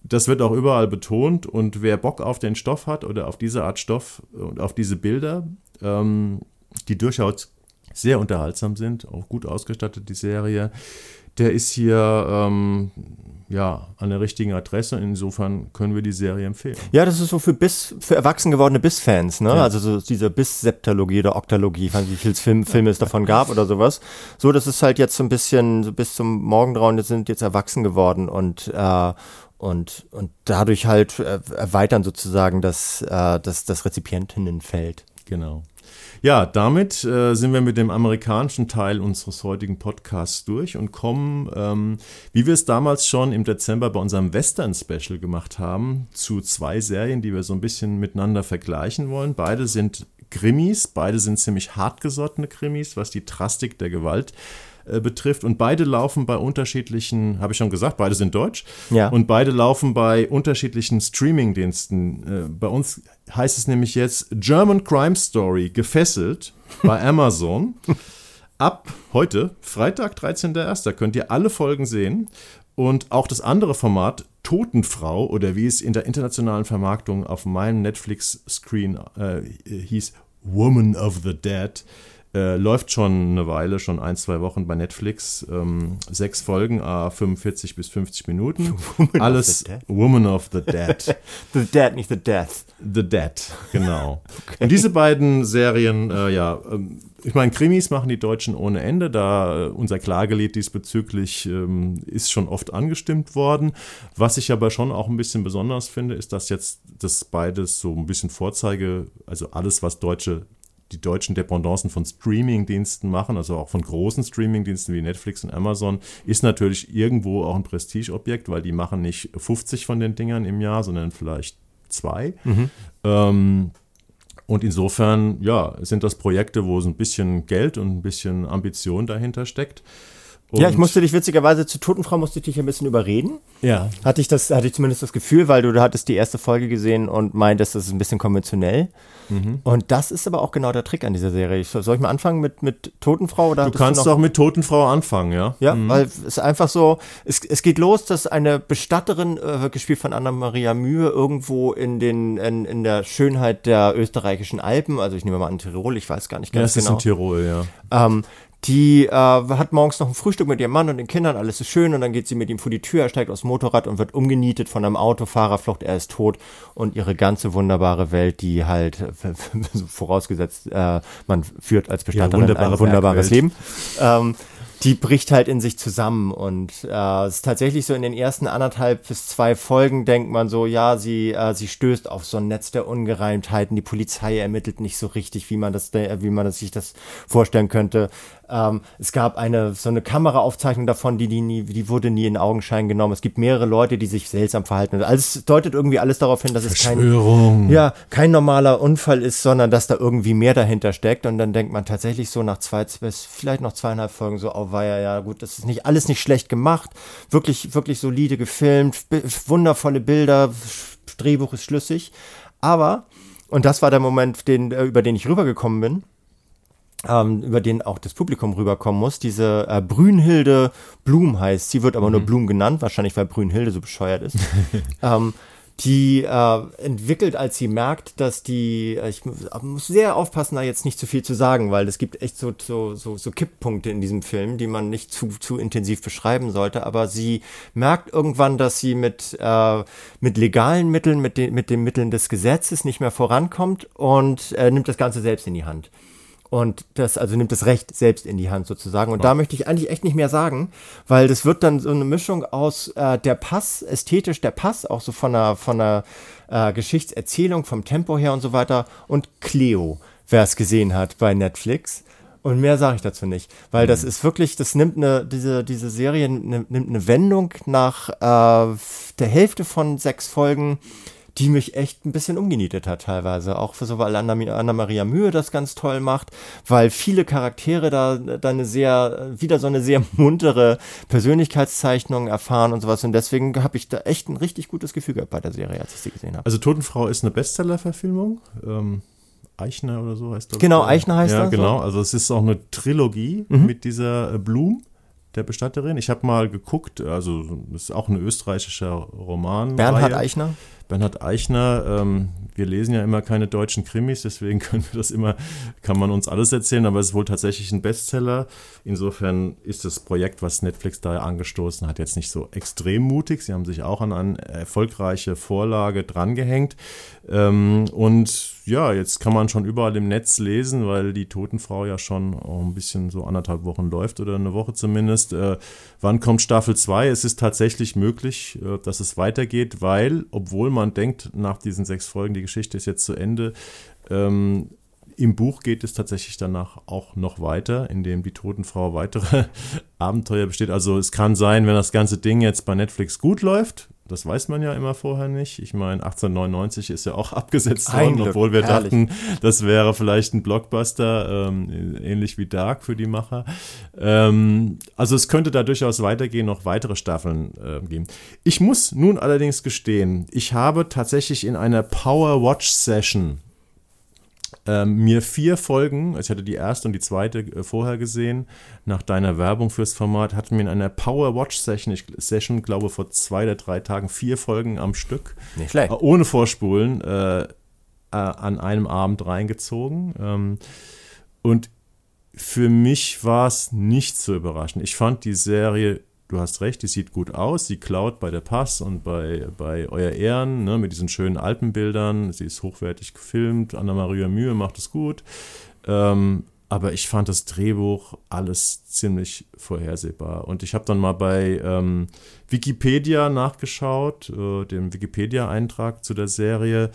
Das wird auch überall betont und wer Bock auf den Stoff hat oder auf diese Art Stoff und auf diese Bilder, ähm, die durchaus sehr unterhaltsam sind, auch gut ausgestattet, die Serie, der ist hier ähm, ja an der richtigen Adresse. Insofern können wir die Serie empfehlen.
Ja, das ist so für Biss, für erwachsen gewordene Biss-Fans, ne?
Ja.
Also so diese Biss-Septologie oder Oktalogie, ich weiß nicht, wie viele Film, Filme es davon gab oder sowas. So, das ist halt jetzt so ein bisschen, so bis zum Morgengrauen, jetzt sind jetzt erwachsen geworden und äh, und, und dadurch halt äh, erweitern sozusagen das, äh, das, das Rezipientinnenfeld.
Genau. Ja, damit äh, sind wir mit dem amerikanischen Teil unseres heutigen Podcasts durch und kommen, ähm, wie wir es damals schon im Dezember bei unserem Western-Special gemacht haben, zu zwei Serien, die wir so ein bisschen miteinander vergleichen wollen. Beide sind Krimis, beide sind ziemlich hartgesottene Krimis, was die Drastik der Gewalt äh, betrifft. Und beide laufen bei unterschiedlichen, habe ich schon gesagt, beide sind deutsch.
Ja.
Und beide laufen bei unterschiedlichen Streaming-Diensten. Äh, bei uns heißt es nämlich jetzt German Crime Story gefesselt bei Amazon. Ab heute, Freitag, 13.01. könnt ihr alle Folgen sehen. Und auch das andere Format, Totenfrau, oder wie es in der internationalen Vermarktung auf meinem Netflix-Screen äh, hieß, Woman of the Dead, äh, läuft schon eine Weile, schon ein, zwei Wochen bei Netflix. Ähm, sechs Folgen, äh, 45 bis 50 Minuten.
Woman
Alles? Woman of the Dead.
The Dead, nicht The Death.
The Dead, genau. Und diese beiden Serien, äh, ja, ähm, ich meine, Krimis machen die Deutschen ohne Ende. Da äh, unser Klagelied diesbezüglich ähm, ist schon oft angestimmt worden. Was ich aber schon auch ein bisschen besonders finde, ist, dass jetzt das beides so ein bisschen Vorzeige, also alles, was deutsche die deutschen Dependancen von Streamingdiensten machen, also auch von großen Streamingdiensten wie Netflix und Amazon, ist natürlich irgendwo auch ein Prestigeobjekt, weil die machen nicht 50 von den Dingern im Jahr, sondern vielleicht zwei. Ähm, und insofern, ja, sind das Projekte, wo so ein bisschen Geld und ein bisschen Ambition dahinter steckt. Und
ja, ich musste dich witzigerweise zu Totenfrau musste ich dich ein bisschen überreden.
Ja,
Hatte ich das, hatte ich zumindest das Gefühl, weil du, du hattest die erste Folge gesehen und meintest, das ist ein bisschen konventionell.
Mhm.
Und das ist aber auch genau der Trick an dieser Serie. Ich, soll ich mal anfangen mit, mit Totenfrau? Oder
du kannst
noch,
auch mit Totenfrau anfangen, ja?
Ja, weil es ist einfach so, es, es geht los, dass eine Bestatterin, äh, gespielt von Anna-Maria Mühe, irgendwo in, den, in, in der Schönheit der österreichischen Alpen, also ich nehme mal an Tirol, ich weiß gar nicht
Ja,
ganz
es ist
genau.
in Tirol, ja.
Ähm, die äh, hat morgens noch ein Frühstück mit ihrem Mann und den Kindern, alles ist schön und dann geht sie mit ihm vor die Tür, er steigt aufs Motorrad und wird umgenietet von einem Autofahrer, Flucht, er ist tot und ihre ganze wunderbare Welt, die halt äh, vorausgesetzt, äh, man führt als Bestatterin
wunderbare
ein wunderbares
Bergwelt.
Leben, ähm, die bricht halt in sich zusammen und äh, es ist tatsächlich so in den ersten anderthalb bis zwei Folgen denkt man so, ja, sie, äh, sie stößt auf so ein Netz der Ungereimtheiten, die Polizei ermittelt nicht so richtig, wie man das, de- wie man das, sich das vorstellen könnte. Ähm, es gab eine so eine Kameraaufzeichnung davon, die, die, nie, die wurde nie in Augenschein genommen. Es gibt mehrere Leute, die sich seltsam verhalten. Also es deutet irgendwie alles darauf hin, dass es kein, ja, kein normaler Unfall ist, sondern dass da irgendwie mehr dahinter steckt. Und dann denkt man tatsächlich so nach zwei bis vielleicht noch zweieinhalb Folgen so, oh weia, ja gut, das ist nicht alles nicht schlecht gemacht, wirklich, wirklich solide gefilmt, wundervolle Bilder, Drehbuch ist schlüssig. Aber, und das war der Moment, den, äh, über den ich rübergekommen bin, ähm, über den auch das Publikum rüberkommen muss. Diese äh, Brünnhilde Blum heißt. Sie wird aber nur Blum genannt, wahrscheinlich weil Brünnhilde so bescheuert ist. ähm, die äh, entwickelt, als sie merkt, dass die, äh, ich mu- muss sehr aufpassen, da jetzt nicht zu viel zu sagen, weil es gibt echt so, so, so, so Kipppunkte in diesem Film, die man nicht zu, zu intensiv beschreiben sollte, aber sie merkt irgendwann, dass sie mit, äh, mit legalen Mitteln, mit, den, mit den Mitteln des Gesetzes nicht mehr vorankommt und äh, nimmt das Ganze selbst in die Hand. Und das, also nimmt das Recht selbst in die Hand sozusagen. Und da möchte ich eigentlich echt nicht mehr sagen, weil das wird dann so eine Mischung aus äh, der Pass, ästhetisch der Pass, auch so von der, von der äh, Geschichtserzählung, vom Tempo her und so weiter. Und Cleo, wer es gesehen hat bei Netflix. Und mehr sage ich dazu nicht, weil das ist wirklich, das nimmt eine, diese, diese Serie nimmt, nimmt eine Wendung nach äh, der Hälfte von sechs Folgen, die mich echt ein bisschen umgenietet hat teilweise. Auch für so, weil Anna, Anna-Maria Mühe das ganz toll macht, weil viele Charaktere da, da eine sehr, wieder so eine sehr muntere Persönlichkeitszeichnung erfahren und sowas. Und deswegen habe ich da echt ein richtig gutes Gefühl gehabt bei der Serie, als ich sie gesehen habe.
Also Totenfrau ist eine Bestseller-Verfilmung. Ähm, Eichner oder so heißt das.
Genau, Eichner heißt
ja,
das,
genau.
so.
Also es ist auch eine Trilogie mit dieser äh, Blum, der Bestatterin. Ich habe mal geguckt, also das ist auch ein österreichischer Roman.
Bernhard Eichner?
Bernhard Eichner, ähm, wir lesen ja immer keine deutschen Krimis, deswegen können wir das immer, kann man uns alles erzählen, aber es ist wohl tatsächlich ein Bestseller. Insofern ist das Projekt, was Netflix da angestoßen hat, jetzt nicht so extrem mutig. Sie haben sich auch an eine erfolgreiche Vorlage drangehängt. Ähm, und ja, jetzt kann man schon überall im Netz lesen, weil die Totenfrau ja schon auch ein bisschen so anderthalb Wochen läuft oder eine Woche zumindest. Äh, wann kommt Staffel 2? Es ist tatsächlich möglich, äh, dass es weitergeht, weil, obwohl man denkt, nach diesen sechs Folgen, die Geschichte ist jetzt zu Ende, ähm, im Buch geht es tatsächlich danach auch noch weiter, indem die Totenfrau weitere Abenteuer besteht. Also es kann sein, wenn das ganze Ding jetzt bei Netflix gut läuft, das weiß man ja immer vorher nicht. Ich meine, 1899 ist ja auch abgesetzt worden,
Glück,
obwohl wir
herrlich.
dachten, das wäre vielleicht ein Blockbuster, ähm, ähnlich wie Dark für die Macher. Ähm, also es könnte da durchaus weitergehen, noch weitere Staffeln äh, geben. Ich muss nun allerdings gestehen, ich habe tatsächlich in einer Power Watch Session ähm, mir vier Folgen, also ich hatte die erste und die zweite äh, vorher gesehen, nach deiner Werbung fürs Format, hatten mir in einer Power Watch Session, ich Session, glaube vor zwei oder drei Tagen, vier Folgen am Stück,
Nicht schlecht.
äh, ohne Vorspulen, äh, äh, an einem Abend reingezogen. Ähm, und für mich war es nicht so überraschend. Ich fand die Serie, du hast recht, die sieht gut aus. Sie klaut bei der Pass und bei, bei Euer Ehren ne, mit diesen schönen Alpenbildern. Sie ist hochwertig gefilmt. Anna-Maria Mühe macht es gut. Ähm, aber ich fand das Drehbuch alles ziemlich vorhersehbar. Und ich habe dann mal bei ähm, Wikipedia nachgeschaut, äh, dem Wikipedia-Eintrag zu der Serie.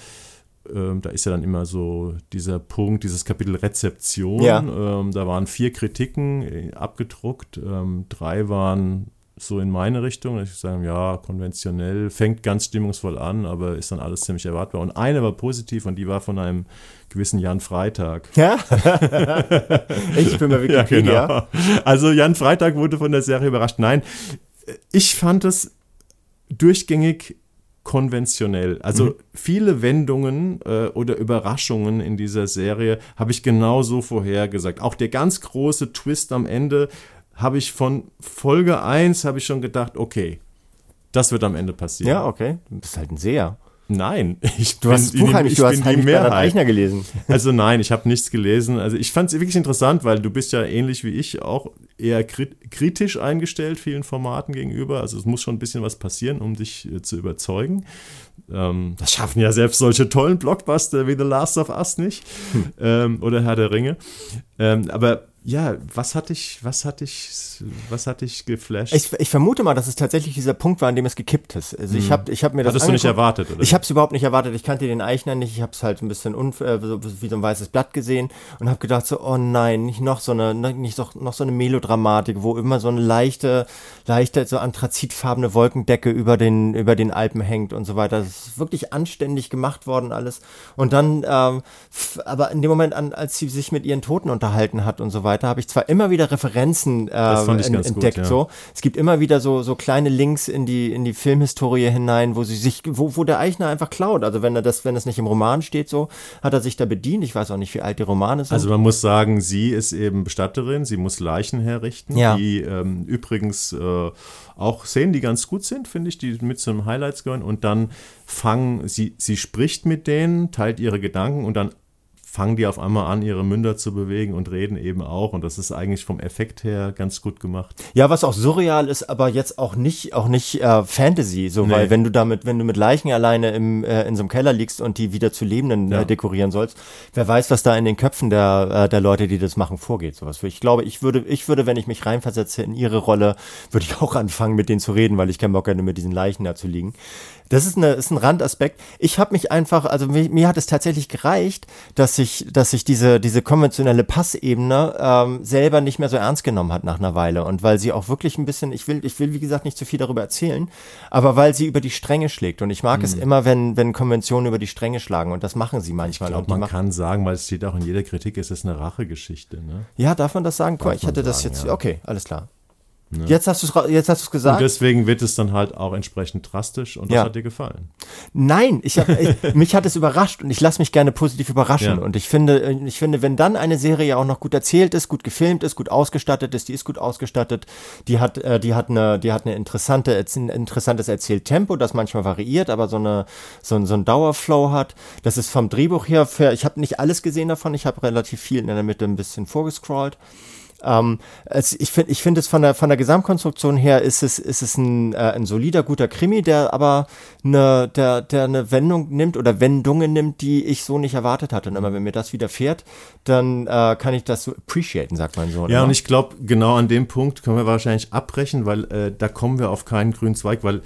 Ähm, da ist ja dann immer so dieser Punkt, dieses Kapitel Rezeption.
Ja.
Ähm, da waren vier Kritiken äh, abgedruckt. Ähm, drei waren so in meine Richtung. Ich sagen, ja, konventionell, fängt ganz stimmungsvoll an, aber ist dann alles ziemlich erwartbar. Und eine war positiv und die war von einem gewissen Jan Freitag.
Ja? ich bin bei Wikipedia.
Ja, genau. Also Jan Freitag wurde von der Serie überrascht. Nein, ich fand es durchgängig konventionell. Also
Mhm.
viele Wendungen äh, oder Überraschungen in dieser Serie habe ich genauso vorhergesagt. Auch der ganz große Twist am Ende habe ich von Folge 1 habe ich schon gedacht, okay, das wird am Ende passieren.
Ja, okay. Du bist halt ein Seher.
Nein, ich
Du hast
bin,
Buch heimlich,
ich
du
bin
hast Bernhard
Mehrheit.
Eichner gelesen.
Also nein, ich habe nichts gelesen. Also ich fand es wirklich interessant, weil du bist ja ähnlich wie ich auch eher krit kritisch eingestellt vielen Formaten gegenüber. Also es muss schon ein bisschen was passieren, um dich äh, zu überzeugen. Ähm, das schaffen ja selbst solche tollen Blockbuster wie The Last of Us nicht ähm, oder Herr der Ringe. Ähm, aber ja, was hat dich, was hat dich, was hat dich geflasht?
Ich, ich vermute mal, dass es tatsächlich dieser Punkt war, an dem es gekippt ist. Also ich habe ich hab mir das
Hm. Hattest du nicht erwartet, oder?
Ich habe es überhaupt nicht erwartet. Ich kannte den Eichner nicht. Ich habe es halt ein bisschen äh, so, wie so ein weißes Blatt gesehen und habe gedacht so, oh nein, nicht noch so eine, ne- nicht noch, noch so eine Melodramatik, wo immer so eine leichte, leichte, so anthrazitfarbene Wolkendecke über den, über den Alpen hängt und so weiter. Das ist wirklich anständig gemacht worden alles. Und dann, ähm, aber in dem Moment, an, als sie sich mit ihren Toten unterhalten hat und so weiter, habe ich zwar immer wieder Referenzen äh,
fand ich
en-
ganz gut,
entdeckt,
ja.
so. Es gibt immer wieder so, so kleine Links in die, in die Filmhistorie hinein, wo sie sich, wo, wo der Eichner einfach klaut. Also wenn er das, wenn es nicht im Roman steht, so, hat er sich da bedient. Ich weiß auch nicht, wie alt die Romane sind.
Also man muss sagen, sie ist eben Bestatterin, sie muss Leichen herrichten,
Ja.
die ähm, übrigens äh, auch Szenen, die ganz gut sind, finde ich, die mit zu den Highlights gehören. Und dann fangen, sie, sie spricht mit denen, teilt ihre Gedanken und dann fangen die auf einmal an, ihre Münder zu bewegen und reden eben auch. Und das ist eigentlich vom Effekt her ganz gut gemacht.
ja, was auch surreal ist, aber jetzt auch nicht, auch nicht äh, Fantasy, so, weil
Nee.
wenn du damit, wenn du mit Leichen alleine im, äh, in so einem Keller liegst und die wieder zu Lebenden
Ja.
äh, dekorieren sollst, wer weiß, was da in den Köpfen der, äh, der Leute, die das machen, vorgeht. Sowas. Ich glaube, ich würde, ich würde, wenn ich mich reinversetze in ihre Rolle, würde ich auch anfangen, mit denen zu reden, weil ich keinen Bock hätte, mit diesen Leichen da zu liegen. Das ist, eine, ist ein Randaspekt. Ich habe mich einfach, also mir, mir hat es tatsächlich gereicht, dass ich, dass ich diese, diese konventionelle Passebene ähm, selber nicht mehr so ernst genommen hat nach einer Weile. Und weil sie auch wirklich ein bisschen, ich will, ich will, wie gesagt, nicht zu viel darüber erzählen, aber weil sie über die Stränge schlägt. Und ich mag
Mhm.
es immer, wenn, wenn Konventionen über die Stränge schlagen. Und das machen sie
Ich
manchmal. und die
man kann sagen, weil es steht auch in jeder Kritik, es ist eine Rachegeschichte. Ne?
ja, darf man das sagen? Guck mal,
Darf
ich hatte das
sagen,
jetzt,
ja.
okay, alles klar. Jetzt hast du es, jetzt hast du es
Und
gesagt.
deswegen wird es dann halt auch entsprechend drastisch und das
Ja.
hat dir gefallen.
Nein, ich hab, ich, mich hat es überrascht und ich lasse mich gerne positiv überraschen.
Ja.
Und ich finde, ich finde, wenn dann eine Serie auch noch gut erzählt ist, gut gefilmt ist, gut ausgestattet ist, die ist gut ausgestattet, die hat, äh, die hat eine, die hat eine interessante, ein interessantes Erzähltempo, das manchmal variiert, aber so eine, so, ein- so ein Dauerflow hat. Das ist vom Drehbuch her, für, ich habe nicht alles gesehen davon, ich habe relativ viel in der Mitte ein bisschen vorgescrollt. Ähm, es, ich finde, ich finde es von der von der Gesamtkonstruktion her ist es ist es ein, äh, ein solider guter Krimi, der aber eine der der eine Wendung nimmt oder Wendungen nimmt, die ich so nicht erwartet hatte. Und immer wenn mir das widerfährt, dann äh, kann ich das so appreciaten, sagt mein Sohn.
Ja,
immer.
und ich glaube, genau an dem Punkt können wir wahrscheinlich abbrechen, weil äh, da kommen wir auf keinen grünen Zweig, weil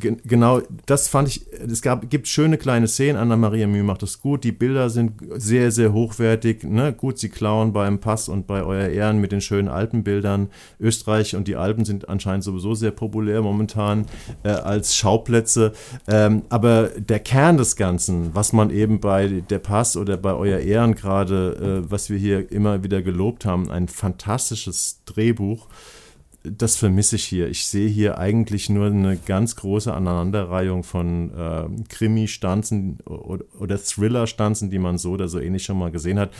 genau das fand ich, es gab, gibt schöne kleine Szenen, Anna-Maria Mühe macht das gut, die Bilder sind sehr, sehr hochwertig, ne? gut, sie klauen beim Pass und bei Euer Ehren mit den schönen Alpenbildern. Österreich und die Alpen sind anscheinend sowieso sehr populär momentan äh, als Schauplätze, ähm, aber der Kern des Ganzen, was man eben bei der Pass oder bei Euer Ehren gerade, äh, was wir hier immer wieder gelobt haben, ein fantastisches Drehbuch, das vermisse ich hier. Ich sehe hier eigentlich nur eine ganz große Aneinanderreihung von äh, Krimi-Stanzen oder, oder Thriller-Stanzen, die man so oder so ähnlich schon mal gesehen hat.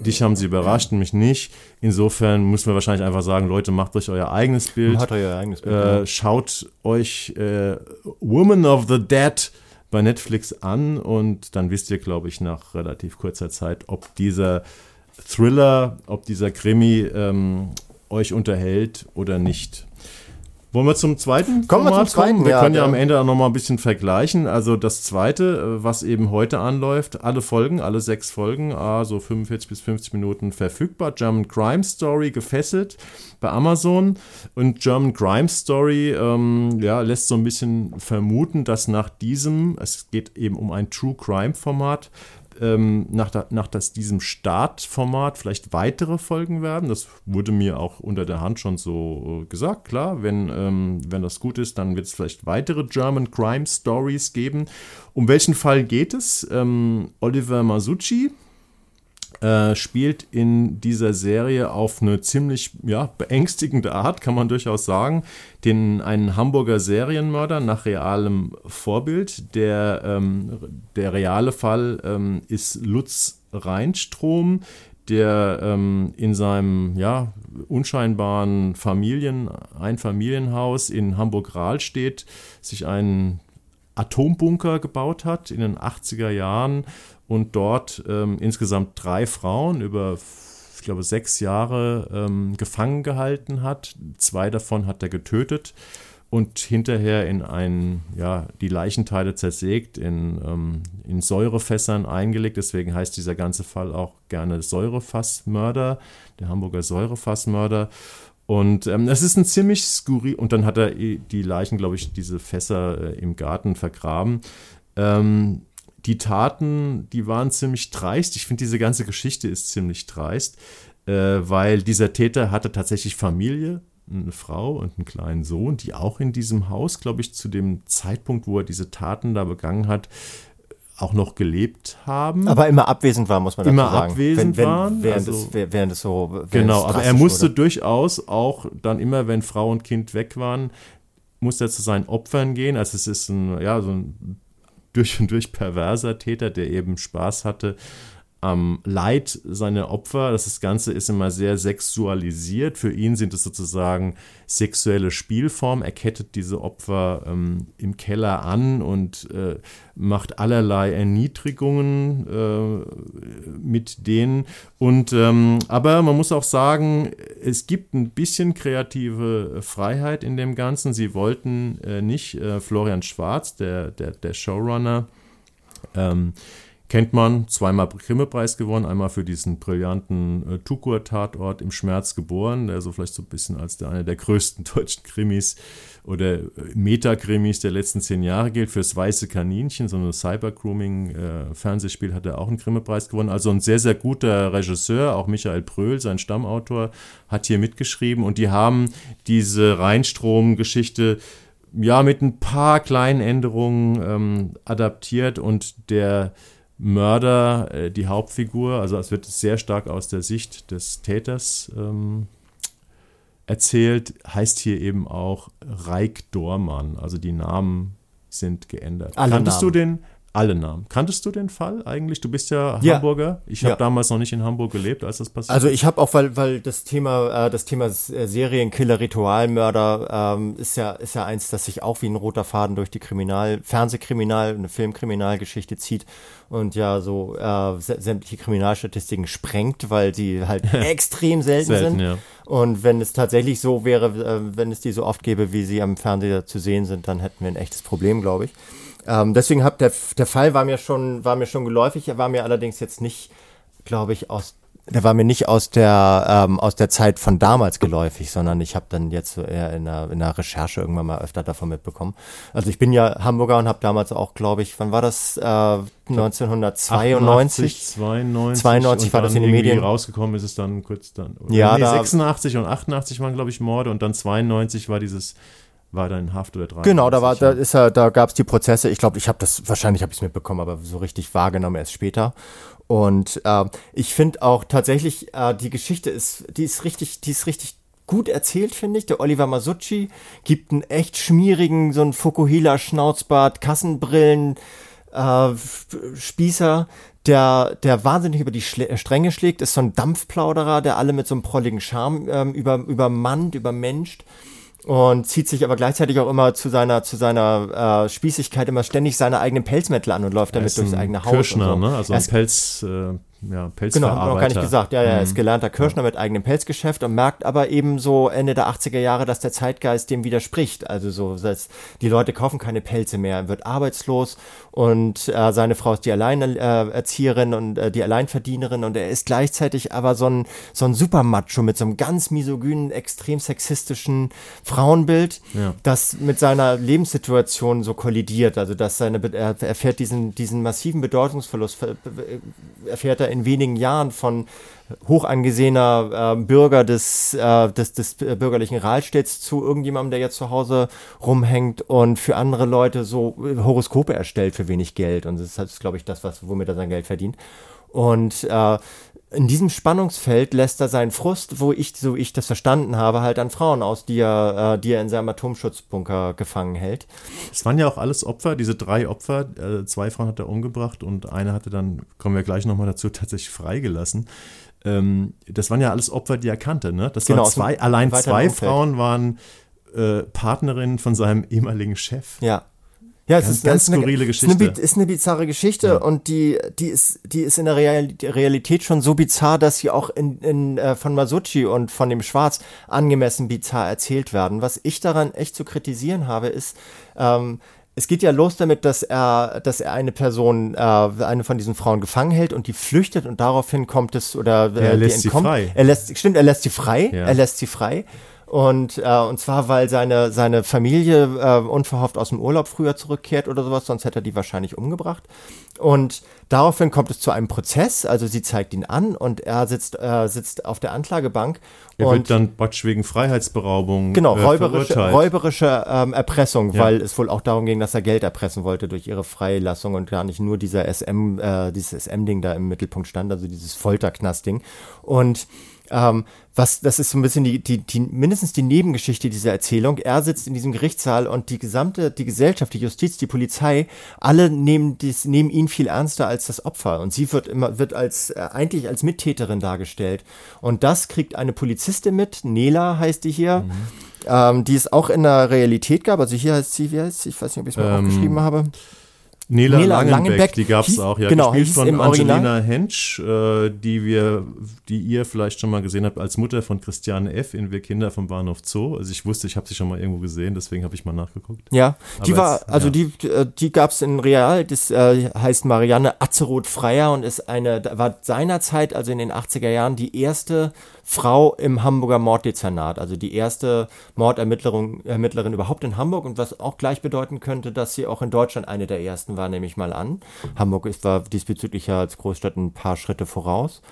Dich haben sie überrascht, mich nicht. Insofern muss man wahrscheinlich einfach sagen, Leute, macht euch euer eigenes Bild.
Macht euer eigenes Bild.
Äh, ja. Schaut euch äh, Woman of the Dead bei Netflix an und dann wisst ihr, glaube ich, nach relativ kurzer Zeit, ob dieser Thriller, ob dieser Krimi ähm, euch unterhält oder nicht. Wollen wir zum zweiten
kommen Format wir zum zweiten,
kommen? Wir ja, können ja am Ende auch noch mal ein bisschen vergleichen. Also das zweite, äh, was eben heute anläuft, alle Folgen, alle sechs Folgen, so 45 bis 50 Minuten verfügbar. German Crime Story gefesselt bei Amazon. Und German Crime Story ähm, ja, lässt so ein bisschen vermuten, dass nach diesem, es geht eben um ein True Crime Format, ähm, nach, da, nach das, diesem Startformat vielleicht weitere Folgen werden. Das wurde mir auch unter der Hand schon so äh, gesagt. Klar, wenn, ähm, wenn das gut ist, dann wird es vielleicht weitere German Crime Stories geben. Um welchen Fall geht es? Ähm, Oliver Masucci, äh, spielt in dieser Serie auf eine ziemlich ja, beängstigende Art, kann man durchaus sagen, den einen Hamburger Serienmörder nach realem Vorbild. Der, ähm, der reale Fall ähm, ist Lutz Reinstrom, der ähm, in seinem ja, unscheinbaren Familien, Einfamilienhaus in Hamburg-Rahl steht, sich einen Atombunker gebaut hat in den 80er Jahren und dort ähm, insgesamt drei Frauen über, ich glaube, sechs Jahre ähm, gefangen gehalten hat. Zwei davon hat er getötet und hinterher in ein, ja, die Leichenteile zersägt, in, ähm, in Säurefässern eingelegt. Deswegen heißt dieser ganze Fall auch gerne Säurefassmörder, der Hamburger Säurefassmörder. Und ähm, es ist ein ziemlich skurril. Und dann hat er die Leichen, glaube ich, diese Fässer äh, im Garten vergraben. Ähm, die Taten, die waren ziemlich dreist. Ich finde, diese ganze Geschichte ist ziemlich dreist, äh, weil dieser Täter hatte tatsächlich Familie, eine Frau und einen kleinen Sohn, die auch in diesem Haus, glaube ich, zu dem Zeitpunkt, wo er diese Taten da begangen hat, auch noch gelebt haben.
Aber immer abwesend war, muss man dazu
immer sagen. Immer abwesend
wenn, wenn,
waren.
Während, also, es, während es so.
Während genau, aber er musste wurde. durchaus auch dann immer, wenn Frau und Kind weg waren, musste er zu seinen Opfern gehen. Also es ist ein, ja, so ein durch und durch perverser Täter, der eben Spaß hatte am Leid seiner Opfer. Das Ganze ist immer sehr sexualisiert. Für ihn sind es sozusagen sexuelle Spielformen. Er kettet diese Opfer ähm, im Keller an und äh, macht allerlei Erniedrigungen äh, mit denen. Und ähm, aber man muss auch sagen, es gibt ein bisschen kreative Freiheit in dem Ganzen. Sie wollten äh, nicht äh, Florian Schwarz, der, der, der Showrunner, ähm, Kennt man, zweimal Grimme-Preis gewonnen, einmal für diesen brillanten äh, Tukur-Tatort im Schmerz geboren, der so vielleicht so ein bisschen als der, einer der größten deutschen Krimis oder äh, Metakrimis der letzten zehn Jahre gilt. Fürs Weiße Kaninchen, so ein Cyber-Grooming-Fernsehspiel, äh, hat er auch einen Grimme-Preis gewonnen. Also ein sehr, sehr guter Regisseur, auch Michael Pröhl, sein Stammautor, hat hier mitgeschrieben und die haben diese Rheinstrom-Geschichte ja mit ein paar kleinen Änderungen ähm, adaptiert und der Mörder äh, die Hauptfigur, also es wird sehr stark aus der Sicht des Täters ähm, erzählt, heißt hier eben auch Reik Dormann. Also die Namen sind geändert.
Alle
Kanntest
Namen.
du den? Alle Namen. Kanntest du den Fall eigentlich? Du bist ja,
ja.
Hamburger. Ich habe
ja.
damals noch nicht in Hamburg gelebt, als das passiert.
Also ich habe auch, weil weil das Thema äh, das Thema äh, Serienkiller, Ritualmörder ähm, ist ja ist ja eins, das sich auch wie ein roter Faden durch die Kriminal Fernsehkriminal, eine Filmkriminalgeschichte zieht und ja so äh, sämtliche Kriminalstatistiken sprengt, weil sie halt extrem selten, selten sind. Ja. Und wenn es tatsächlich so wäre, äh, wenn es die so oft gäbe, wie sie am Fernseher zu sehen sind, dann hätten wir ein echtes Problem, glaube ich. Ähm, deswegen hat der, der Fall war mir schon, war mir schon geläufig, er war mir allerdings jetzt nicht, glaube ich, aus der war mir nicht aus der ähm, aus der Zeit von damals geläufig, sondern ich habe dann jetzt eher in einer, in einer Recherche irgendwann mal öfter davon mitbekommen. Also ich bin ja Hamburger und habe damals auch, glaube ich, wann war das? Äh, 1992?
92.
92 war das in den Medien.
rausgekommen ist es dann kurz dann.
Ja,
nee,
da,
86 und 88 waren, glaube ich, Morde und dann 92 war dieses war da in Haft oder drei.
Genau, da war, da ist er, da gab es die Prozesse. Ich glaube, ich habe das, wahrscheinlich habe ich es mitbekommen, aber so richtig wahrgenommen erst später. Und äh, ich finde auch tatsächlich, äh, die Geschichte ist, die ist richtig, die ist richtig gut erzählt, finde ich. Der Oliver Masucci gibt einen echt schmierigen, so einen Fukuhila-Schnauzbart, Kassenbrillen, äh, Spießer, der, der wahnsinnig über die Schle Stränge schlägt, ist so ein Dampfplauderer, der alle mit so einem prolligen Charme ähm, über, übermannt, übermenscht und zieht sich aber gleichzeitig auch immer zu seiner zu seiner äh, Spießigkeit immer ständig seine eigenen Pelzmäntel an und läuft damit durchs eigene Haus.
Kirschner,
und so.
ne? Also ein Pelz, äh, ja, Pelzverarbeiter.
Genau, haben wir noch gar nicht gesagt. Ja, ja, er ist
Mhm.
gelernter Kirschner mit eigenem Pelzgeschäft und merkt aber eben so Ende der 80er Jahre, dass der Zeitgeist dem widerspricht. Also so, dass die Leute kaufen keine Pelze mehr, er wird arbeitslos und äh, seine Frau ist die Alleinerzieherin und äh, die Alleinverdienerin und er ist gleichzeitig aber so ein, so ein Supermacho mit so einem ganz misogynen, extrem sexistischen Frauenbild,
Ja.
das mit seiner Lebenssituation so kollidiert. Also dass seine, er erfährt diesen, diesen massiven Bedeutungsverlust, ver- erfährt er in wenigen Jahren von hoch angesehener äh, Bürger des, äh, des, des bürgerlichen Rahlstädts zu irgendjemandem, der jetzt zu Hause rumhängt und für andere Leute so Horoskope erstellt für wenig Geld. Und das ist, glaube ich, das, was, womit er sein Geld verdient. Und äh, in diesem Spannungsfeld lässt er seinen Frust, wo ich, so ich das verstanden habe, halt an Frauen aus, die er, äh, die er in seinem Atomschutzbunker gefangen hält.
Es waren ja auch alles Opfer, diese drei Opfer. Äh, zwei Frauen hat er umgebracht und eine hatte dann, kommen wir gleich nochmal dazu, tatsächlich freigelassen. Ähm, das waren ja alles Opfer, die er kannte, ne? Das
Genau,
waren zwei, allein zwei
Umfeld.
Frauen waren äh, Partnerinnen von seinem ehemaligen Chef.
Ja. Ja, es
Ganz-
ist
ganz
eine,
skurrile
es ist eine,
Geschichte.
ist eine bizarre Geschichte und die, die ist, die ist in der Real Realität schon so bizarr, dass sie auch in, in, äh, von Masucci und von dem Schwarz angemessen bizarr erzählt werden. Was ich daran echt zu kritisieren habe, ist, ähm, es geht ja los damit, dass er, dass er eine Person, äh, eine von diesen Frauen gefangen hält und die flüchtet und daraufhin kommt es oder äh,
Er
die
lässt sie frei.
Er lässt, stimmt, er lässt sie frei.
Ja.
Er lässt sie frei. Und, äh, und zwar, weil seine, seine Familie äh, unverhofft aus dem Urlaub früher zurückkehrt oder sowas, sonst hätte er die wahrscheinlich umgebracht. Und daraufhin kommt es zu einem Prozess, also sie zeigt ihn an und er sitzt, äh, sitzt auf der Anklagebank.
Er
und
wird dann praktisch wegen Freiheitsberaubung
Genau,
äh,
räuberische, räuberische ähm, Erpressung,
Ja.
weil es wohl auch darum ging, dass er Geld erpressen wollte durch ihre Freilassung und gar nicht nur dieser SM, äh, dieses SM-Ding da im Mittelpunkt stand, also dieses Folterknast-Ding. Und ähm, was, das ist so ein bisschen die, die, die, mindestens die Nebengeschichte dieser Erzählung. Er sitzt in diesem Gerichtssaal und die gesamte, die Gesellschaft, die Justiz, die Polizei, alle nehmen dies, nehmen ihn viel ernster als das Opfer. Und sie wird immer, wird als, äh, eigentlich als Mittäterin dargestellt. Und das kriegt eine Polizistin mit, Nela heißt die hier, ähm, die es auch in der Realität gab. Also hier heißt sie, wie heißt sie? Ich weiß nicht, ob ich es mal
Ähm,
aufgeschrieben habe.
Nela,
Nela
Langenbeck,
Langenbeck
die gab es auch, ja.
genau,
gespielt von
im Original-
Angelina Hensch, äh, die wir, die ihr vielleicht schon mal gesehen habt als Mutter von Christiane F. in Wir Kinder vom Bahnhof Zoo. Also ich wusste, ich habe sie schon mal irgendwo gesehen, deswegen habe ich mal nachgeguckt.
Ja, die
Aber
war,
jetzt-
also
ja.
die, äh, die gab es in Real, das äh, heißt Marianne Atzeroth-Freier und ist eine, war seinerzeit, also in den 80er Jahren, die erste Frau im Hamburger Morddezernat, also die erste Mordermittlerin Ermittlerin überhaupt in Hamburg und was auch gleich bedeuten könnte, dass sie auch in Deutschland eine der ersten war, nehme ich mal an. Hamburg ist, war diesbezüglich ja als Großstadt ein paar Schritte voraus.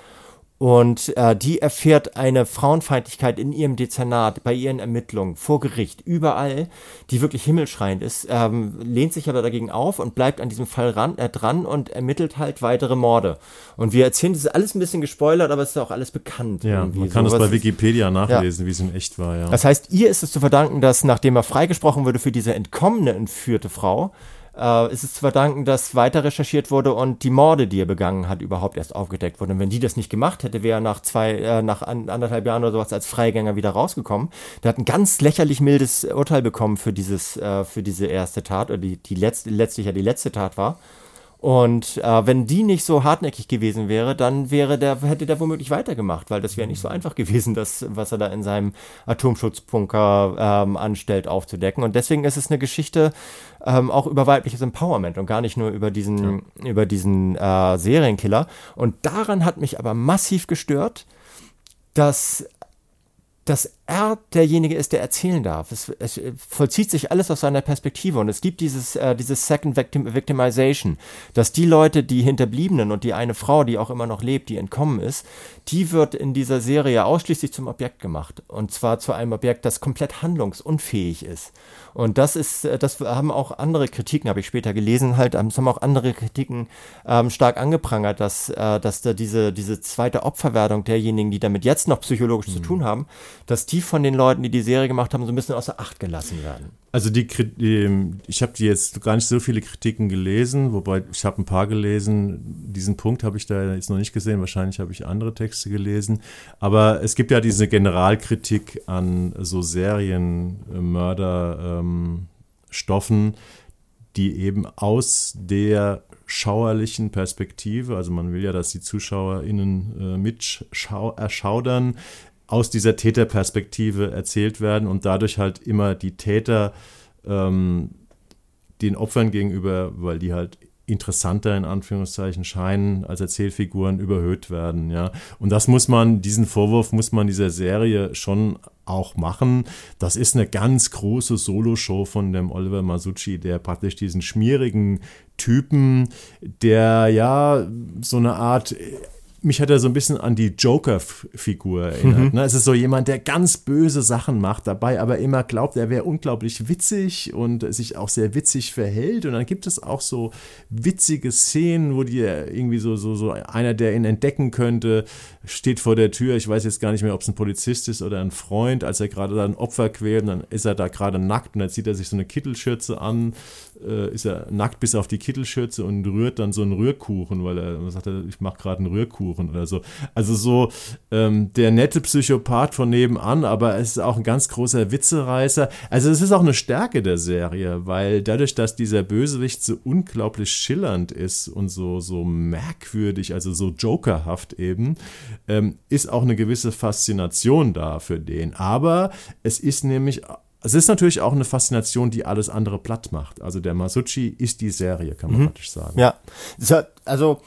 Und äh, die erfährt eine Frauenfeindlichkeit in ihrem Dezernat, bei ihren Ermittlungen, vor Gericht, überall, die wirklich himmelschreiend ist, ähm, lehnt sich aber dagegen auf und bleibt an diesem Fall ran, äh, dran und ermittelt halt weitere Morde. Und wir erzählen, das ist alles ein bisschen gespoilert, aber es ist auch alles bekannt.
Ja,
irgendwie.
man kann es
Sowas
bei Wikipedia nachlesen, wie es in echt war, ja.
das heißt, ihr ist es zu verdanken, dass nachdem er freigesprochen wurde für diese entkommene entführte Frau, äh, ist es zu verdanken, dass weiter recherchiert wurde und die Morde, die er begangen hat, überhaupt erst aufgedeckt wurden. Und wenn die das nicht gemacht hätte, wäre er nach zwei, äh, nach an, anderthalb Jahren oder sowas als Freigänger wieder rausgekommen. Der hat ein ganz lächerlich mildes Urteil bekommen für dieses, äh, für diese erste Tat, oder die, die letzte, letztlich ja die letzte Tat war. Und äh, wenn die nicht so hartnäckig gewesen wäre, dann wäre der, hätte der womöglich weitergemacht, weil das wäre nicht so einfach gewesen, das, was er da in seinem Atomschutzbunker ähm, anstellt, aufzudecken. Und deswegen ist es eine Geschichte ähm, auch über weibliches Empowerment und gar nicht nur über diesen, über diesen äh, Serienkiller. Und daran hat mich aber massiv gestört, dass dass er derjenige ist, der erzählen darf. Es, es vollzieht sich alles aus seiner Perspektive und es gibt dieses, äh, dieses Second Victim Victimization, dass die Leute, die Hinterbliebenen und die eine Frau, die auch immer noch lebt, die entkommen ist, die wird in dieser Serie ausschließlich zum Objekt gemacht und zwar zu einem Objekt, das komplett handlungsunfähig ist. Und das ist, äh, das haben auch andere Kritiken, habe ich später gelesen, halt, das haben auch andere Kritiken ähm, stark angeprangert, dass, äh, dass da diese, diese zweite Opferwerdung derjenigen, die damit jetzt noch psychologisch zu tun haben, dass die die von den Leuten, die die Serie gemacht haben, so ein bisschen außer Acht gelassen werden.
Also die, ich habe jetzt gar nicht so viele Kritiken gelesen, wobei ich habe ein paar gelesen. Diesen Punkt habe ich da jetzt noch nicht gesehen. Wahrscheinlich habe ich andere Texte gelesen. Aber es gibt ja diese Generalkritik an so Serienmörderstoffen, ähm, die eben aus der schauerlichen Perspektive, also man will ja, dass die ZuschauerInnen äh, mit erschaudern, aus dieser Täterperspektive erzählt werden und dadurch halt immer die Täter ähm, den Opfern gegenüber, weil die halt interessanter in Anführungszeichen scheinen als Erzählfiguren überhöht werden, ja. Und das muss man, diesen Vorwurf muss man dieser Serie schon auch machen. Das ist eine ganz große Soloshow von dem Oliver Masucci, der praktisch diesen schmierigen Typen, der ja so eine Art mich hat er so ein bisschen an die Joker-Figur erinnert. Mhm. Ne? Es ist so jemand, der ganz böse Sachen macht dabei, aber immer glaubt, er wäre unglaublich witzig und sich auch sehr witzig verhält. Und dann gibt es auch so witzige Szenen, wo die irgendwie so, so, so einer, der ihn entdecken könnte, steht vor der Tür. Ich weiß jetzt gar nicht mehr, ob es ein Polizist ist oder ein Freund, als er gerade da ein Opfer quält. Und dann ist er da gerade nackt und dann zieht er sich so eine Kittelschürze an, äh, ist er nackt bis auf die Kittelschürze und rührt dann so einen Rührkuchen, weil er sagt, ich mache gerade einen Rührkuchen oder so. Also so ähm, der nette Psychopath von nebenan, aber es ist auch ein ganz großer Witzereißer. Also es ist auch eine Stärke der Serie, weil dadurch, dass dieser Bösewicht so unglaublich schillernd ist und so, so merkwürdig, also so jokerhaft eben, ähm, ist auch eine gewisse Faszination da für den. Aber es ist nämlich es ist natürlich auch eine Faszination, die alles andere platt macht. Also der Masucci ist die Serie, kann man mhm. praktisch sagen.
Ja, also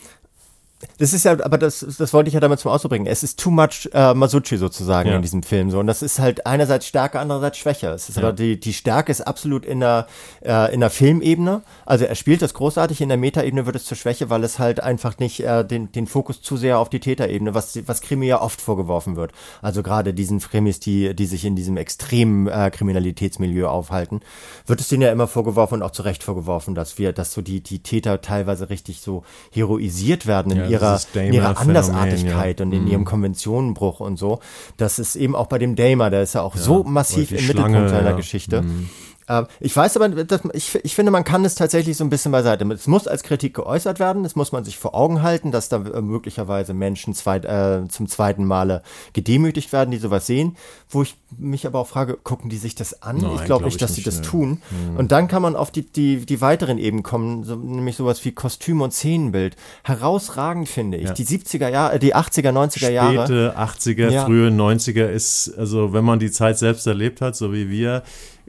das ist ja, aber das, das wollte ich ja damit zum Ausdruck bringen. Es ist too much äh, Masucci sozusagen ja. in diesem Film so. Und das ist halt einerseits Stärke, andererseits Schwäche. Es ist ja. aber die, die Stärke ist absolut in der, äh, in der Filmebene. Also er spielt das großartig, in der Metaebene wird es zur Schwäche, weil es halt einfach nicht äh, den, den Fokus zu sehr auf die Täterebene, was, was Krimi ja oft vorgeworfen wird. Also gerade diesen Krimis, die, die sich in diesem extremen äh, Kriminalitätsmilieu aufhalten, wird es denen ja immer vorgeworfen und auch zu Recht vorgeworfen, dass wir, dass so die, die Täter teilweise richtig so heroisiert werden in ja ihrer, in ihrer Andersartigkeit ja. und in ihrem. Konventionenbruch und so. Das ist eben auch bei dem Damer, der ist ja auch so massiv im Schlange, Mittelpunkt seiner Geschichte. Mhm. Ähm, ich weiß aber, ich, ich finde, man kann es tatsächlich so ein bisschen beiseite. Es muss als Kritik geäußert werden, es muss man sich vor Augen halten, dass da äh, möglicherweise Menschen zweit, äh, zum zweiten Male gedemütigt werden, die sowas sehen. Wo ich mich aber auch frage, gucken die sich das an? Nein, ich glaube glaub nicht, dass sie das tun. Mhm. Und dann kann man auf die, die, die weiteren Ebenen kommen, so, nämlich sowas wie Kostüm und Szenenbild. Herausragend finde ich. Ja. Die 70er Jahre, äh, die 80er, 90er Jahre.
Späte 80er, ja. frühe 90er ist, also wenn man die Zeit selbst erlebt hat, so wie wir,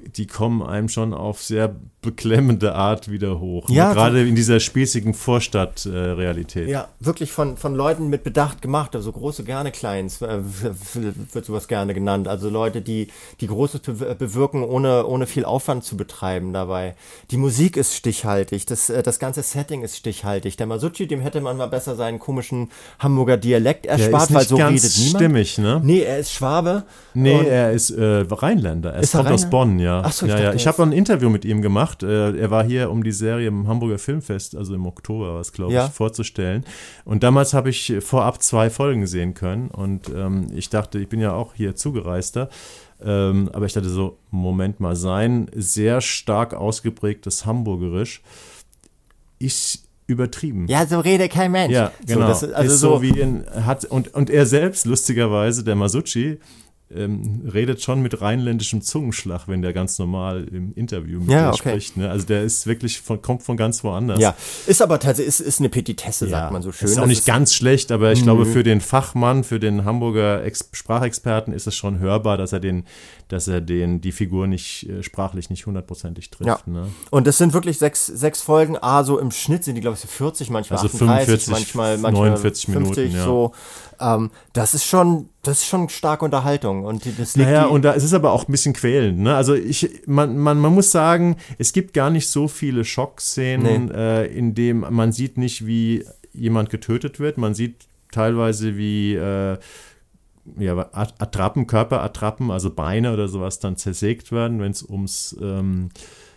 die kommen einem schon auf sehr beklemmende Art wieder hoch. Ja, ne? gerade in dieser spießigen Vorstadtrealität.
Äh, ja, wirklich von, von Leuten mit Bedacht gemacht, also große gerne Kleins äh, wird sowas gerne genannt. Also Leute, die, die Großes bewirken, ohne, ohne viel Aufwand zu betreiben dabei. Die Musik ist stichhaltig, das, äh, das ganze Setting ist stichhaltig. Der Masucci, dem hätte man mal besser seinen komischen Hamburger Dialekt erspart, weil so redet niemand.
stimmig, ne?
Nee, er ist Schwabe.
Nee, er ist äh, Rheinländer. Er ist kommt aus Bonn, ja. Ach so, ich ja, ja. Ich habe ein Interview mit ihm gemacht. Äh, er war hier, um die Serie im Hamburger Filmfest, also im Oktober, was glaube ja. ich, vorzustellen. Und damals habe ich vorab zwei Folgen sehen können. Und ähm, ich dachte, ich bin ja auch hier Zugereister. Ähm, aber ich dachte so, Moment mal, sein sehr stark ausgeprägtes Hamburgerisch ist übertrieben.
Ja, so redet kein Mensch.
Ja, genau. So, ist, also ist so, so wie in, hat, und, und er selbst, lustigerweise, der Masucci, ähm, redet schon mit rheinländischem Zungenschlag, wenn der ganz normal im Interview mit ja, okay. spricht. Ne? Also der ist wirklich von, kommt von ganz woanders.
Ja, ist aber tatsächlich ist, ist eine Petitesse, ja. sagt man so schön.
Ist auch nicht ist ganz schlecht, aber ich glaube, für den Fachmann, für den Hamburger Ex Sprachexperten ist es schon hörbar, dass er den, dass er den, die Figur nicht äh, sprachlich nicht hundertprozentig trifft. Ja. Ne?
Und das sind wirklich sechs, sechs Folgen. Ah, so im Schnitt sind die, glaube ich, so 40, manchmal also 38, 45, manchmal, manchmal
49 50, Minuten. Ja.
So. Ähm, das ist schon, das ist schon starke Unterhaltung. Und das
liegt naja, und da, es ist aber auch ein bisschen quälend. Ne? Also ich, man, man, man muss sagen, es gibt gar nicht so viele Schockszenen, nee. äh, in dem man sieht nicht, wie jemand getötet wird. Man sieht teilweise, wie äh, ja, Attrappen, Körperattrappen, also Beine oder sowas dann zersägt werden, wenn es ums ähm,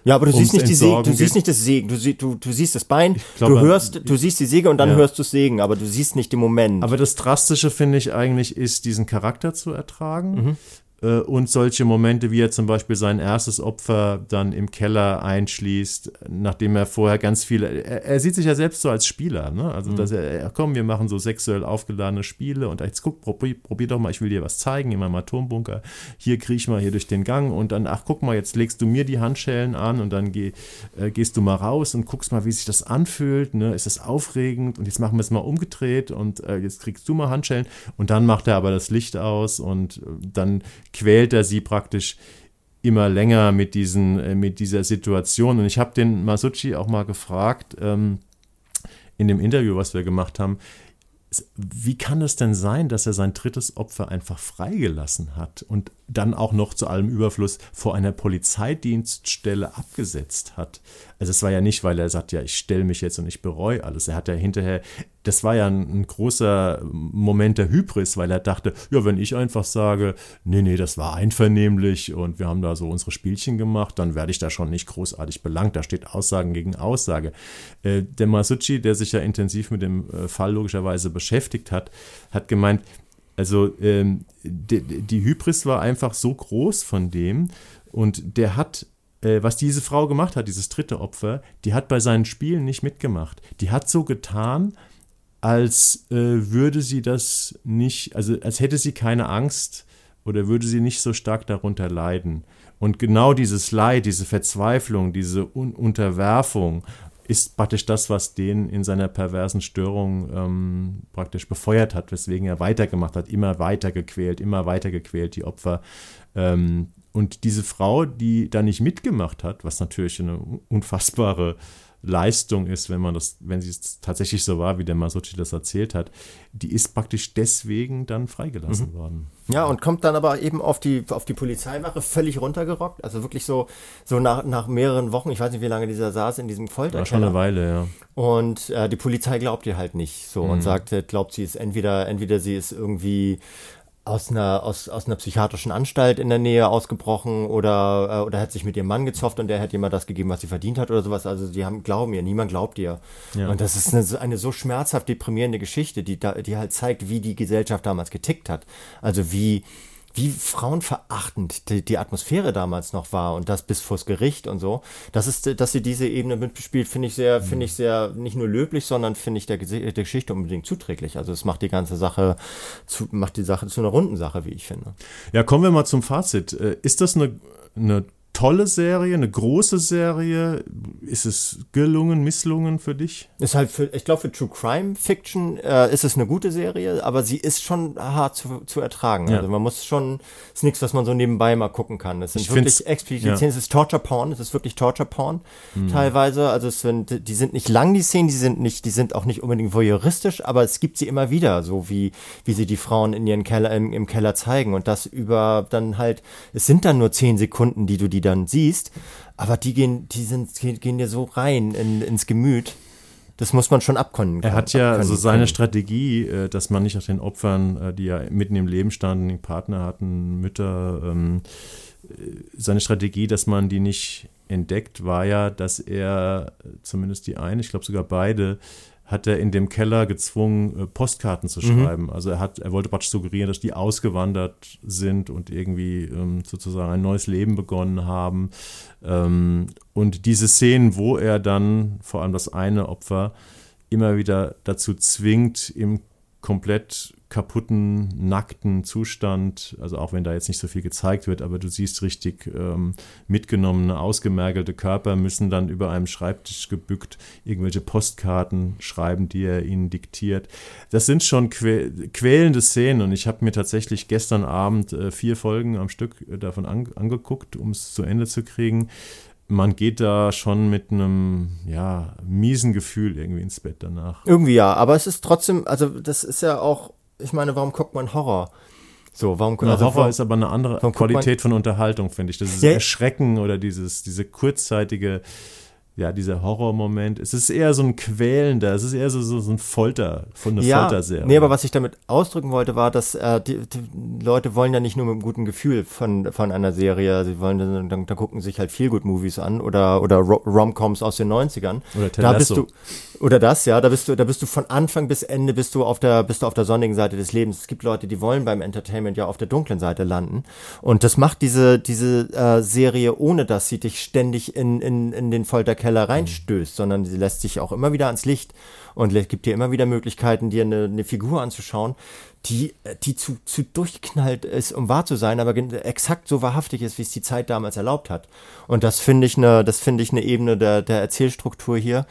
ja, aber du siehst nicht die Säge, du siehst nicht das Sägen, du, sie, du, du siehst das Bein, glaub, du hörst, du siehst die Säge und dann ja. hörst du das Sägen, aber du siehst nicht den Moment.
Aber das Drastische finde ich eigentlich ist, diesen Charakter zu ertragen. Mhm. Äh, und solche Momente, wie er zum Beispiel sein erstes Opfer dann im Keller einschließt, nachdem er vorher ganz viele, er, er sieht sich ja selbst so als Spieler, ne? Also, mhm. dass er, komm, wir machen so sexuell aufgeladene Spiele und jetzt guck, probier, probier doch mal, ich will dir was zeigen in meinem Atombunker. Hier kriech mal hier durch den Gang und dann, ach, guck mal, jetzt legst du mir die Handschellen an und dann geh, äh, gehst du mal raus und guckst mal, wie sich das anfühlt, ne? Ist das aufregend und jetzt machen wir es mal umgedreht und äh, jetzt kriegst du mal Handschellen und dann macht er aber das Licht aus und äh, dann quält er sie praktisch immer länger mit, diesen, äh, mit dieser Situation. Und ich habe den Masucci auch mal gefragt, ähm, in dem Interview, was wir gemacht haben, wie kann es denn sein, dass er sein drittes Opfer einfach freigelassen hat und dann auch noch zu allem Überfluss vor einer Polizeidienststelle abgesetzt hat? Also es war ja nicht, weil er sagt, ja, ich stelle mich jetzt und ich bereue alles. Er hat ja hinterher, das war ja ein, ein, großer Moment der Hybris, weil er dachte, ja, wenn ich einfach sage, nee, nee, das war einvernehmlich und wir haben da so unsere Spielchen gemacht, dann werde ich da schon nicht großartig belangt. Da steht Aussagen gegen Aussage. Äh, der Masucci, der sich ja intensiv mit dem äh, Fall logischerweise beschäftigt hat, hat gemeint, also ähm, die, die Hybris war einfach so groß von dem und der hat äh, was diese Frau gemacht hat, dieses dritte Opfer, die hat bei seinen Spielen nicht mitgemacht. Die hat so getan, als äh, würde sie das nicht, also als hätte sie keine Angst oder würde sie nicht so stark darunter leiden. Und genau dieses Leid, diese Verzweiflung, diese Un Unterwerfung ist praktisch das, was den in seiner perversen Störung ähm, praktisch befeuert hat, weswegen er weitergemacht hat, immer weiter gequält, immer weiter gequält, die Opfer. Ähm, und diese Frau, die da nicht mitgemacht hat, was natürlich eine unfassbare Leistung ist, wenn man das, wenn sie es tatsächlich so war, wie der Masucci das erzählt hat, die ist praktisch deswegen dann freigelassen mhm. worden.
Ja, und kommt dann aber eben auf die, auf die Polizeiwache völlig runtergerockt. Also wirklich so, so nach, nach mehreren Wochen, ich weiß nicht, wie lange dieser saß in diesem Folter.
War schon eine Weile, ja.
Und äh, die Polizei glaubt ihr halt nicht so mhm. und sagt, glaubt sie ist entweder, entweder sie ist irgendwie aus einer, aus, aus einer psychiatrischen Anstalt in der Nähe ausgebrochen oder, äh, oder hat sich mit ihrem Mann gezofft und der hat ihr mal das gegeben, was sie verdient hat oder sowas. Also die haben, glauben ihr, niemand glaubt ihr. Ja. Und das ist eine, eine so schmerzhaft deprimierende Geschichte, die, da, die halt zeigt, wie die Gesellschaft damals getickt hat. Also wie, wie frauenverachtend die, die, Atmosphäre damals noch war und das bis vors Gericht und so. Das ist, dass sie diese Ebene mitbespielt, finde ich sehr, mhm. finde ich sehr nicht nur löblich, sondern finde ich der, der, Geschichte unbedingt zuträglich. Also es macht die ganze Sache zu, macht die Sache zu einer runden Sache, wie ich finde.
Ja, kommen wir mal zum Fazit. Äh, ist das eine, eine tolle Serie, eine große Serie? Ist es gelungen, misslungen für dich?
Ist halt für, ich glaube, für True Crime Fiction äh, ist es eine gute Serie, aber sie ist schon hart zu, zu ertragen. Ja. Also man muss schon, ist nichts, was man so nebenbei mal gucken kann. Es sind ich wirklich explizit ja. Szenen, es ist Torture Porn, es ist wirklich Torture Porn mhm. teilweise. Also es sind, die sind nicht lang, die Szenen, die sind nicht, die sind auch nicht unbedingt voyeuristisch, aber es gibt sie immer wieder, so wie, wie sie die Frauen in ihren Keller, im, im Keller zeigen und das über dann halt, es sind dann nur zehn Sekunden, die du die dann siehst, aber die gehen, die sind, gehen dir so rein in, ins Gemüt. Das muss man schon abkönnen.
Er hat ja so seine können. Strategie, äh, dass man nicht nach den Opfern, äh, die ja mitten im Leben standen, Partner hatten, Mütter, ähm, äh, seine Strategie, dass man die nicht entdeckt, war ja, dass er zumindest die eine, ich glaube sogar beide, hat er in dem Keller gezwungen, äh, Postkarten zu mhm. schreiben. Mhm. Also er hat, er wollte praktisch suggerieren, dass die ausgewandert sind und irgendwie ähm, sozusagen ein neues Leben begonnen haben. Ähm, und diese Szenen, wo er dann, vor allem das eine Opfer, immer wieder dazu zwingt, im komplett kaputten, nackten Zustand, also auch wenn da jetzt nicht so viel gezeigt wird, aber du siehst richtig ähm, mitgenommene, ausgemergelte Körper müssen dann über einem Schreibtisch gebückt irgendwelche Postkarten schreiben, die er ihnen diktiert. Das sind schon quä quälende Szenen und ich habe mir tatsächlich gestern Abend äh, vier Folgen am Stück äh, davon an angeguckt, um es zu Ende zu kriegen man geht da schon mit einem, ja, miesen Gefühl irgendwie ins Bett danach.
Irgendwie ja, aber es ist trotzdem, also das ist ja auch ich meine, warum guckt man Horror?
So, warum Na, also Horror warum, ist aber eine andere Qualität von Unterhaltung, finde ich. Das ist ja. Erschrecken oder dieses, diese kurzzeitige ja, dieser Horrormoment. Es ist eher so ein quälender, es ist eher so, so, so ein Folter, von einer
ja,
Folterserie.
Nee, aber was ich damit ausdrücken wollte, war, dass äh, die, die Leute wollen ja nicht nur mit einem guten Gefühl von, von einer Serie, sie wollen dann, dann, dann gucken sich halt viel Movies an oder, oder Romcoms aus den 90ern.
Oder Ted
da bist du oder das, ja, da bist du, da bist du von Anfang bis Ende bist du auf der, bist du auf der sonnigen Seite des Lebens. Es gibt Leute, die wollen beim Entertainment ja auf der dunklen Seite landen. Und das macht diese, diese äh, Serie, ohne dass sie dich ständig in, in, in den Folterkeller reinstößt, sondern sie lässt sich auch immer wieder ans Licht und gibt dir immer wieder Möglichkeiten, dir eine, eine Figur anzuschauen, die, äh, die zu, zu durchknallt ist, um wahr zu sein, aber exakt so wahrhaftig ist, wie es die Zeit damals erlaubt hat. Und das finde ich eine, das finde ich eine Ebene der, der Erzählstruktur hier,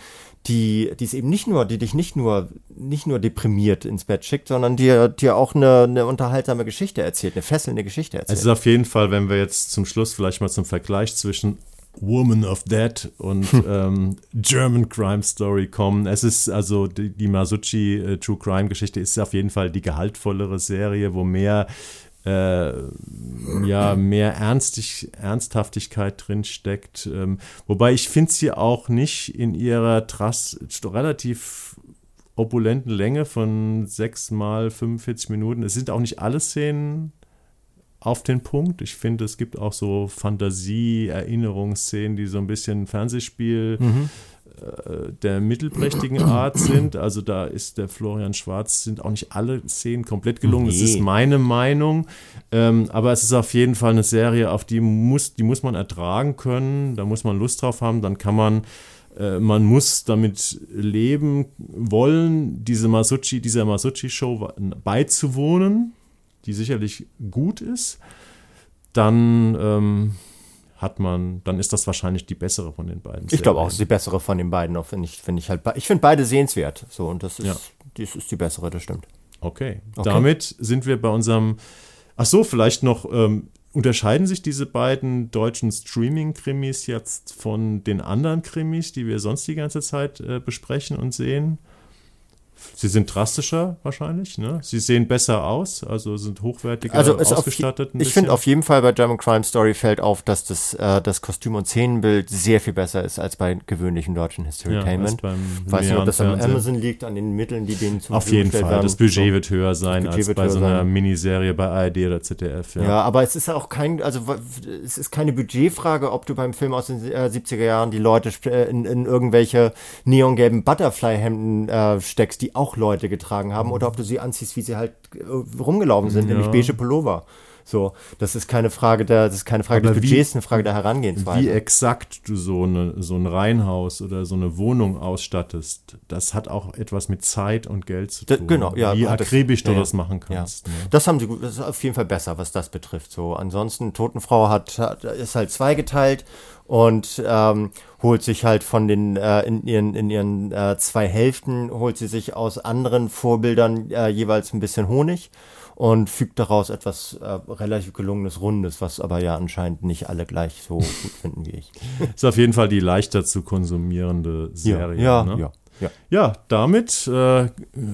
die, die es eben nicht nur, die dich nicht nur, nicht nur deprimiert ins Bett schickt, sondern dir, dir auch eine, eine unterhaltsame Geschichte erzählt, eine fesselnde Geschichte erzählt.
Es ist auf jeden Fall, wenn wir jetzt zum Schluss vielleicht mal zum Vergleich zwischen Woman of Dead und ähm, German Crime Story kommen. Es ist also die, die Masucci äh, True Crime Geschichte ist auf jeden Fall die gehaltvollere Serie, wo mehr äh, ja, mehr Ernstig, Ernsthaftigkeit drin steckt. Ähm, wobei ich finde sie auch nicht in ihrer Trass relativ opulenten Länge von 6 mal 45 Minuten. Es sind auch nicht alle Szenen auf den Punkt. Ich finde, es gibt auch so Fantasie-Erinnerungsszenen, die so ein bisschen Fernsehspiel äh, der mittelprächtigen Art sind. Also da ist der Florian Schwarz, sind auch nicht alle Szenen komplett gelungen. Das
Nee.
ist meine Meinung. Ähm, aber es ist auf jeden Fall eine Serie, auf die muss, die muss man ertragen können. Da muss man Lust drauf haben. Dann kann man äh, man muss damit leben wollen, diese Masucci, dieser Masucci-Show beizuwohnen, die sicherlich gut ist. Dann ähm, hat man, dann ist das wahrscheinlich die bessere von den beiden.
Ich glaube auch, ist die bessere von den beiden. Auch finde ich, finde ich halt, ich finde beide sehenswert. So und das ist,
Ja.
dies ist die bessere, das stimmt.
Okay.
Okay.
Damit sind wir bei unserem. Ach so, vielleicht noch. Ähm, unterscheiden sich diese beiden deutschen Streaming-Krimis jetzt von den anderen Krimis, die wir sonst die ganze Zeit äh, besprechen und sehen? Sie sind drastischer wahrscheinlich, ne? Sie sehen besser aus, also sind hochwertiger
Also
ausgestattet. ein
ich finde auf jeden Fall bei German Crime Story fällt auf, dass das, äh, das Kostüm- und Szenenbild sehr viel besser ist als bei gewöhnlichen deutschen
ja,
Historytainment.
beim
Weiß nicht, ob das am
Fernsehen.
Amazon liegt, an den Mitteln, die denen zur
Auf jeden Fall.
werden.
Das Budget wird höher sein als bei so einer
sein.
Miniserie bei ARD oder ZDF. Ja.
Ja, aber es ist auch kein, also es ist keine Budgetfrage, ob du beim Film aus den äh, 70er Jahren die Leute äh, in, in irgendwelche neongelben Butterfly-Hemden äh, steckst, die auch Leute getragen haben, oder ob du sie anziehst, wie sie halt äh, rumgelaufen sind,
Ja.
nämlich beige Pullover. So, das ist keine Frage der, das ist keine Frage
Aber
des
wie-
Budgets, eine Frage der Herangehensweise.
Wie exakt du so, eine, so ein Reihenhaus oder so eine Wohnung ausstattest, das hat auch etwas mit Zeit und Geld zu
Da-
tun.
genau, ja,
Wie
hat das-
akribisch du
ja, ja.
das machen
Ja.
kannst. Ne?
Das haben sie gut, das ist auf jeden Fall besser, was das betrifft. So, ansonsten, Totenfrau hat, hat ist halt zweigeteilt und ähm, holt sich halt von den äh, in ihren in ihren äh, zwei Hälften holt sie sich aus anderen Vorbildern äh, jeweils ein bisschen Honig und fügt daraus etwas äh, relativ gelungenes Rundes, was aber ja anscheinend nicht alle gleich so gut finden wie ich.
Ist auf jeden Fall die leichter zu konsumierende Serie.
ja,
ne?
ja, ja.
Ja, damit äh,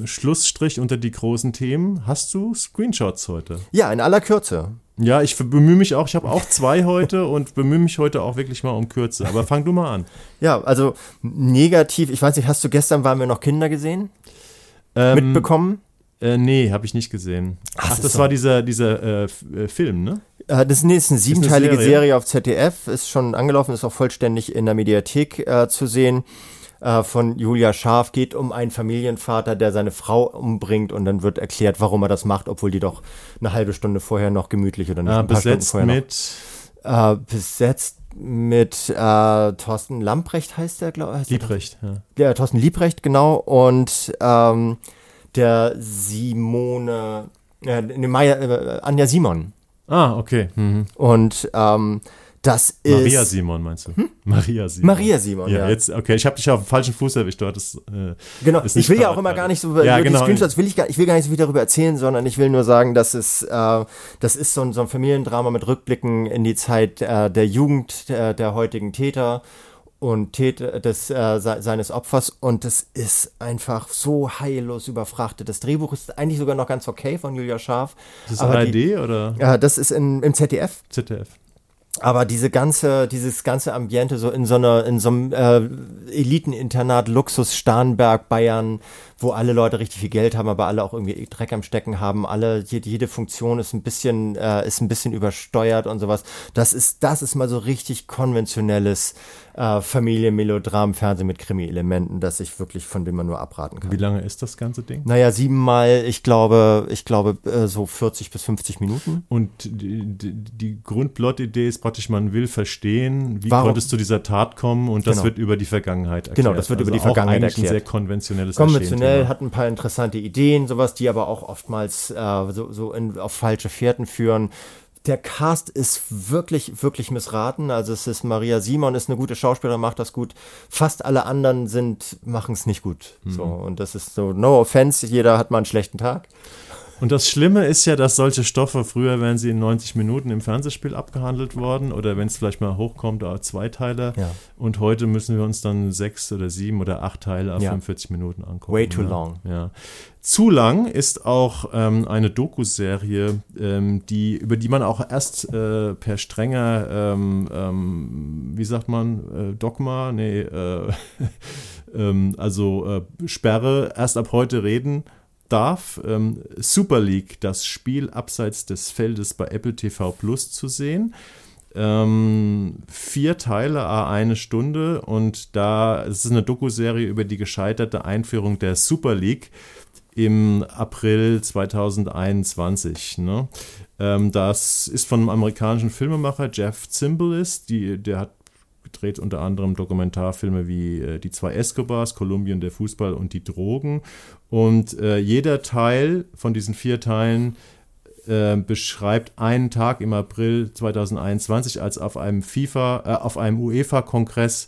Schlussstrich unter die großen Themen. Hast du Screenshots heute?
Ja, in aller Kürze.
Ja, ich bemühe mich auch. Ich habe auch zwei heute und bemühe mich heute auch wirklich mal um Kürze. Aber fang du mal an.
Ja, also negativ, ich weiß nicht, hast du gestern waren wir noch Kinder gesehen?
Ähm,
Mitbekommen?
Äh, nee, habe ich nicht gesehen. Ach,
das
das,
ist
war dieser, dieser äh, äh, Film, ne?
Äh, Das ist nee, ist eine siebenteilige
Serie?
Serie. auf ZDF, ist schon angelaufen, ist auch vollständig in der Mediathek zu sehen. Von Julia Scharf geht um einen Familienvater, der seine Frau umbringt und dann wird erklärt, warum er das macht, obwohl die doch eine halbe Stunde vorher noch gemütlich oder nicht
Äh,
ein paar Stunden
besetzt
vorher
mit
noch. Besetzt mit äh, Thorsten Lamprecht heißt der, glaube ich.
Liebrecht. Ja.
Der Thorsten Liebrecht, genau. Und ähm, der Simone, äh, ne, Maya, äh, Anja Simon.
Ah, okay. Mhm.
Und ähm, das ist.
Maria Simon meinst du? Maria Simon.
Maria Simon, ja.
Jetzt, okay, ich habe dich auf dem falschen Fuß erwischt. Du hattest, äh,
Genau,
ist
ich will ja auch immer gar nicht so über
Ja,
über
genau.
die Screenshots, will ich, gar, ich will gar nicht so viel darüber erzählen, sondern ich will nur sagen, dass es, äh, das ist so ein, so ein Familiendrama mit Rückblicken in die Zeit äh, der Jugend der, der heutigen Täter und Täter des, äh, se seines Opfers und das ist einfach so heillos überfrachtet. Das Drehbuch ist eigentlich sogar noch ganz okay von Julia Scharf.
ist das ARD
die,
oder
äh, das ist in, im ZDF
ZDF?
aber diese ganze, dieses ganze Ambiente so in so einer, in so einem äh, Eliteninternat, Luxus, Starnberg, Bayern, wo alle Leute richtig viel Geld haben, aber alle auch irgendwie Dreck am Stecken haben, alle, jede, jede Funktion ist ein bisschen, äh, ist ein bisschen übersteuert und sowas. Das ist, das ist mal so richtig konventionelles äh, Familienmelodram, Fernsehen mit Krimi-Elementen, das ich wirklich, von dem man nur abraten kann.
Wie lange ist das ganze Ding?
Naja, siebenmal, ich glaube, ich glaube, äh, so 40 bis 50 Minuten.
Und die, die, die Grundplot-Idee ist praktisch, man will verstehen, wie Warum? konnte es zu dieser Tat kommen und das genau. wird über die Vergangenheit
erklärt. Genau, das wird also über die Vergangenheit
erklärt. ein sehr konventionelles
Konventionell, hat ein paar interessante Ideen, sowas, die aber auch oftmals äh, so, so in, auf falsche Fährten führen der Cast ist wirklich, wirklich missraten. Also es ist Maria Simon ist eine gute Schauspielerin, macht das gut. Fast alle anderen sind, machen es nicht gut. Mhm. So, und das ist so, no offense, jeder hat mal einen schlechten Tag.
Und das Schlimme ist ja, dass solche Stoffe, früher wären sie in 90 Minuten im Fernsehspiel abgehandelt worden oder wenn es vielleicht mal hochkommt, auch zwei Teile. Ja. Und heute müssen wir uns dann sechs oder sieben oder acht Teile auf ja. 45 Minuten angucken.
Way too ja. long.
Ja. Zu lang ist auch ähm, eine Doku-Serie, ähm, die, über die man auch erst äh, per strenger, ähm, ähm wie sagt man, äh, Dogma, nee, äh, ähm, also äh, Sperre erst ab heute reden darf. Ähm, Super League, das Spiel abseits des Feldes bei Apple TV Plus zu sehen. Ähm, vier Teile, eine Stunde und da es ist eine Doku-Serie über die gescheiterte Einführung der Super League im April 2021. Ne? Ähm, das ist von einem amerikanischen Filmemacher, Jeff Zimbalist, die, der hat dreht unter anderem Dokumentarfilme wie äh, Die zwei Escobars, Kolumbien, der Fußball und die Drogen. Und äh, jeder Teil von diesen vier Teilen äh, beschreibt einen Tag im April 2021, als auf einem FIFA, äh, auf einem UEFA-Kongress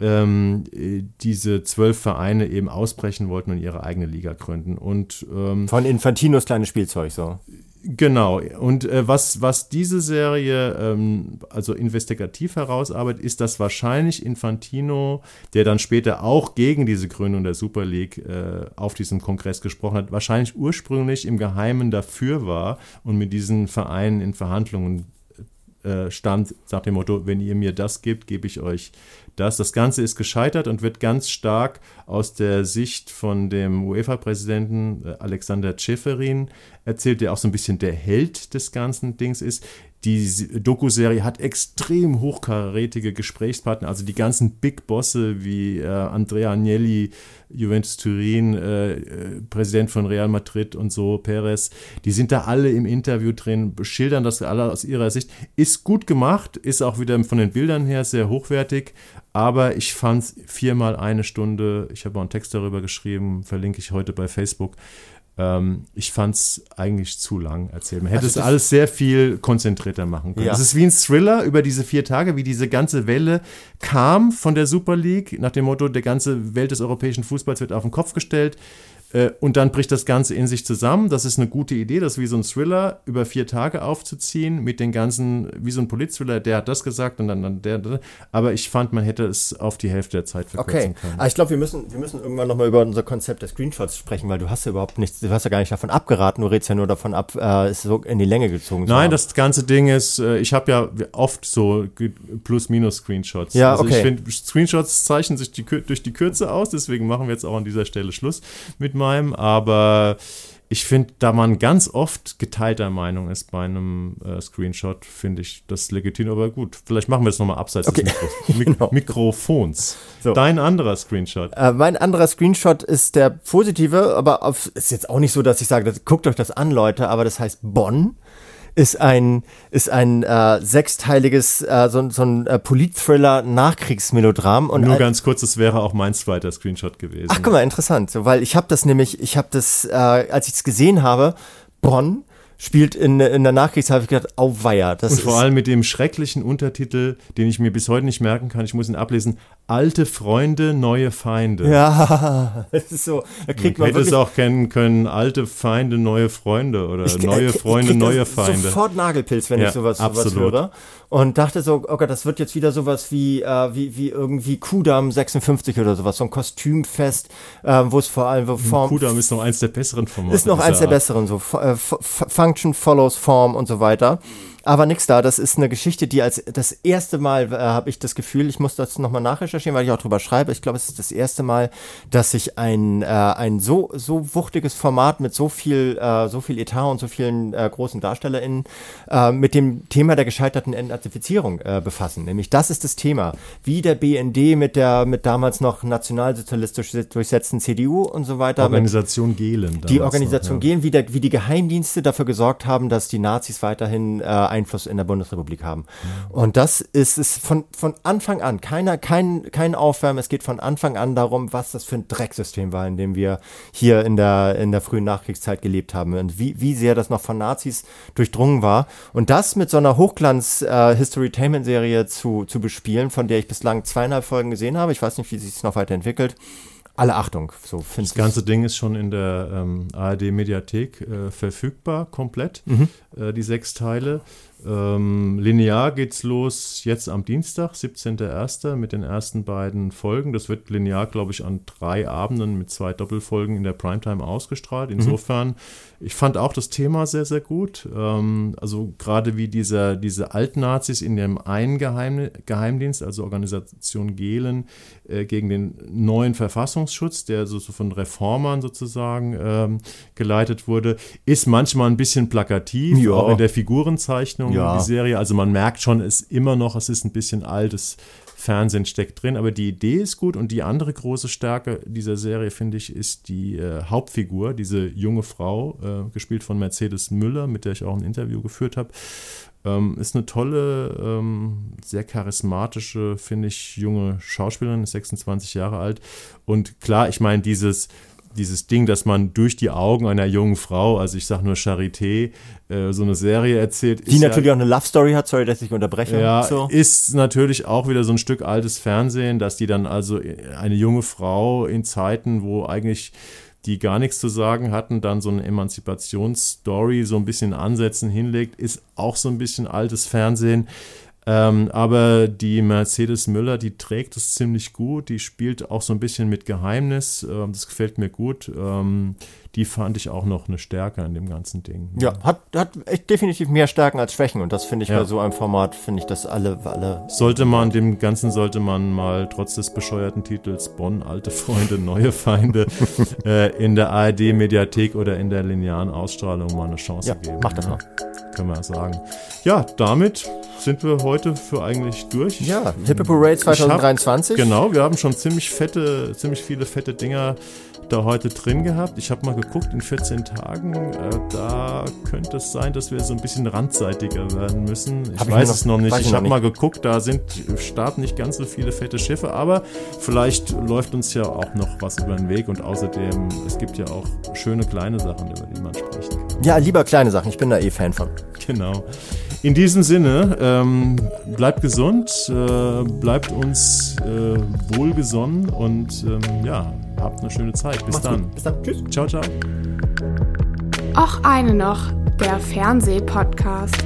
ähm, diese zwölf Vereine eben ausbrechen wollten und ihre eigene Liga gründen. Und,
ähm, Von Infantinos kleines Spielzeug so.
Genau. Und äh, was, was diese Serie ähm, also investigativ herausarbeitet, ist, dass wahrscheinlich Infantino, der dann später auch gegen diese Gründung der Super League äh, auf diesem Kongress gesprochen hat, wahrscheinlich ursprünglich im Geheimen dafür war und mit diesen Vereinen in Verhandlungen äh, stand, nach dem Motto, wenn ihr mir das gebt, gebe ich euch das. Das Ganze ist gescheitert und wird ganz stark aus der Sicht von dem UEFA-Präsidenten äh, Alexander Ceferin erzählt, der auch so ein bisschen der Held des ganzen Dings ist. Die Doku-Serie hat extrem hochkarätige Gesprächspartner, also die ganzen Big Bosse wie äh, Andrea Agnelli, Juventus Turin, äh, äh, Präsident von Real Madrid und so, Perez, die sind da alle im Interview drin, schildern das alle aus ihrer Sicht. Ist gut gemacht, ist auch wieder von den Bildern her sehr hochwertig, aber ich fand es viermal eine Stunde, ich habe auch einen Text darüber geschrieben, verlinke ich heute bei Facebook, ähm, ich fand es eigentlich zu lang erzählt. Man hätte also es alles sehr viel konzentrierter machen können. Es ist wie ein Thriller über diese vier Tage, wie diese ganze Welle kam von der Super League, nach dem Motto, der ganze Welt des europäischen Fußballs wird auf den Kopf gestellt. Äh, und dann bricht das Ganze in sich zusammen. Das ist eine gute Idee, das wie so ein Thriller über vier Tage aufzuziehen, mit den ganzen, wie so ein Politthriller, der hat das gesagt und dann, dann der, der. Aber ich fand, man hätte es auf die Hälfte der Zeit
verkürzen okay. können. Aber ich glaube, wir müssen, wir müssen irgendwann nochmal über unser Konzept der Screenshots sprechen, weil du hast ja überhaupt nichts, du hast ja gar nicht davon abgeraten, du redest ja nur davon ab, äh, es so in die Länge gezogen
Nein, das ganze Ding ist, äh, ich habe ja oft so Plus-Minus-Screenshots.
Ja, also
okay. ich finde, Screenshots zeichnen sich die, durch die Kürze aus, deswegen machen wir jetzt auch an dieser Stelle Schluss mit meinem, aber ich finde, da man ganz oft geteilter Meinung ist bei einem äh, Screenshot, finde ich das legitim. Aber gut, vielleicht machen wir das nochmal abseits okay. des Mikros Mik genau. Mikrofons. So. Dein anderer Screenshot.
Äh, mein anderer Screenshot ist der positive, aber auf, ist jetzt auch nicht so, dass ich sage, das, guckt euch das an, Leute, aber das heißt Bonn ist ein, ist ein äh, sechsteiliges, äh, so, so ein äh, Polit-Thriller-Nachkriegsmelodram.
Und Nur ganz kurz, das wäre auch mein zweiter Screenshot gewesen.
Ach, guck mal, interessant. So, weil ich habe das nämlich, ich habe das, äh, als ich es gesehen habe, Bonn, spielt in, in der Nachkriegszeit, habe ich gedacht, auweia.
Das Und vor allem mit dem schrecklichen Untertitel, den ich mir bis heute nicht merken kann, ich muss ihn ablesen, alte Freunde, neue Feinde.
Ja, das ist so.
Da kriegt man, man hätte es auch kennen können, alte Feinde, neue Freunde oder ich, neue Freunde, ich neue Feinde.
sofort Nagelpilz, wenn ja, ich sowas, sowas höre. Und dachte so, okay, das wird jetzt wieder sowas wie, äh, wie, wie irgendwie Kudam 56 oder sowas, so ein Kostümfest, äh, wo es vor allem wo
Form. Kudam ist noch eins der besseren
Formate. Ist noch eins der besseren, so äh, Function follows Form und so weiter. Aber nix da. Das ist eine Geschichte, die als das erste Mal äh, habe ich das Gefühl, ich muss das nochmal nachrecherchieren, weil ich auch drüber schreibe. Ich glaube, es ist das erste Mal, dass sich ein, äh, ein so, so wuchtiges Format mit so viel, äh, so viel Etat und so vielen äh, großen DarstellerInnen äh, mit dem Thema der gescheiterten Entnazifizierung äh, befassen. Nämlich das ist das Thema. Wie der BND mit der, mit damals noch nationalsozialistisch durchsetzten CDU und so weiter.
Organisation Gehlen.
Die Organisation noch, ja. Gehlen, wie, der, wie die Geheimdienste dafür gesorgt haben, dass die Nazis weiterhin äh, Einfluss in der Bundesrepublik haben. Und das ist, ist von, von Anfang an, keiner, kein, kein Aufwärmen, es geht von Anfang an darum, was das für ein Drecksystem war, in dem wir hier in der, in der frühen Nachkriegszeit gelebt haben und wie, wie sehr das noch von Nazis durchdrungen war. Und das mit so einer Hochglanz-History-Tainment-Serie äh, zu, zu bespielen, von der ich bislang zweieinhalb Folgen gesehen habe, ich weiß nicht, wie sich es noch weiterentwickelt, alle Achtung. So
das ganze Ding ist schon in der ähm, ARD-Mediathek äh, verfügbar, komplett, mhm. äh, die sechs Teile. Ähm, linear geht's los jetzt am Dienstag, 17.01. mit den ersten beiden Folgen. Das wird linear, glaube ich, an drei Abenden mit zwei Doppelfolgen in der Primetime ausgestrahlt. Mhm. Insofern, mhm. ich fand auch das Thema sehr, sehr gut. Ähm, also gerade wie dieser, diese Altnazis in dem einen Geheim, Geheimdienst, also Organisation Gehlen, äh, gegen den neuen Verfassungsschutz, der so, so von Reformern sozusagen ähm, geleitet wurde, ist manchmal ein bisschen plakativ, ja. auch in der Figurenzeichnung ja. die Serie. Also man merkt schon, es ist immer noch, es ist ein bisschen altes Fernsehen steckt drin, aber die Idee ist gut und die andere große Stärke dieser Serie, finde ich, ist die äh, Hauptfigur, diese junge Frau, äh, gespielt von Mercedes Müller, mit der ich auch ein Interview geführt habe. Ähm, ist eine tolle, ähm, sehr charismatische, finde ich, junge Schauspielerin, ist 26 Jahre alt. Und klar, ich meine, dieses dieses Ding, dass man durch die Augen einer jungen Frau, also ich sage nur Charité, äh, so eine Serie erzählt.
Die natürlich ja, auch eine Love Story hat, sorry, dass ich unterbreche.
Ja, so. ist natürlich auch wieder so ein Stück altes Fernsehen, dass die dann also eine junge Frau in Zeiten, wo eigentlich die gar nichts zu sagen hatten, dann so eine Emanzipationsstory so ein bisschen Ansätzen hinlegt, ist auch so ein bisschen altes Fernsehen. Ähm, aber die Mercedes Müller, die trägt es ziemlich gut. Die spielt auch so ein bisschen mit Geheimnis. Ähm, das gefällt mir gut. Ähm, die fand ich auch noch eine Stärke an dem ganzen Ding.
Ja, hat, hat echt definitiv mehr Stärken als Schwächen. Und das finde ich ja. bei so einem Format, finde ich das alle, alle.
Sollte man, dem Ganzen sollte man mal trotz des bescheuerten Titels Bonn, alte Freunde, neue Feinde äh, in der ARD-Mediathek oder in der linearen Ausstrahlung mal eine Chance ja, geben.
Mach das mal.
Können wir sagen. Ja, damit sind wir heute für eigentlich durch.
Ja, Hippe Parade 2023.
Hab, genau, wir haben schon ziemlich fette, ziemlich viele fette Dinger da heute drin gehabt. Ich habe mal geguckt, in 14 Tagen, äh, da könnte es sein, dass wir so ein bisschen randseitiger werden müssen. Ich hab weiß ich es noch nicht. Ich, ich habe mal geguckt, da sind starten nicht ganz so viele fette Schiffe, aber vielleicht läuft uns ja auch noch was über den Weg und außerdem, es gibt ja auch schöne kleine Sachen, über die man kann.
Ja, lieber kleine Sachen. Ich bin da eh Fan von.
Genau. In diesem Sinne, ähm, bleibt gesund, äh, bleibt uns äh, wohlgesonnen und ähm, ja, habt eine schöne Zeit. Bis Macht's dann. Gut. Bis dann. Tschüss. Ciao, ciao.
Auch eine noch, der Fernsehpodcast.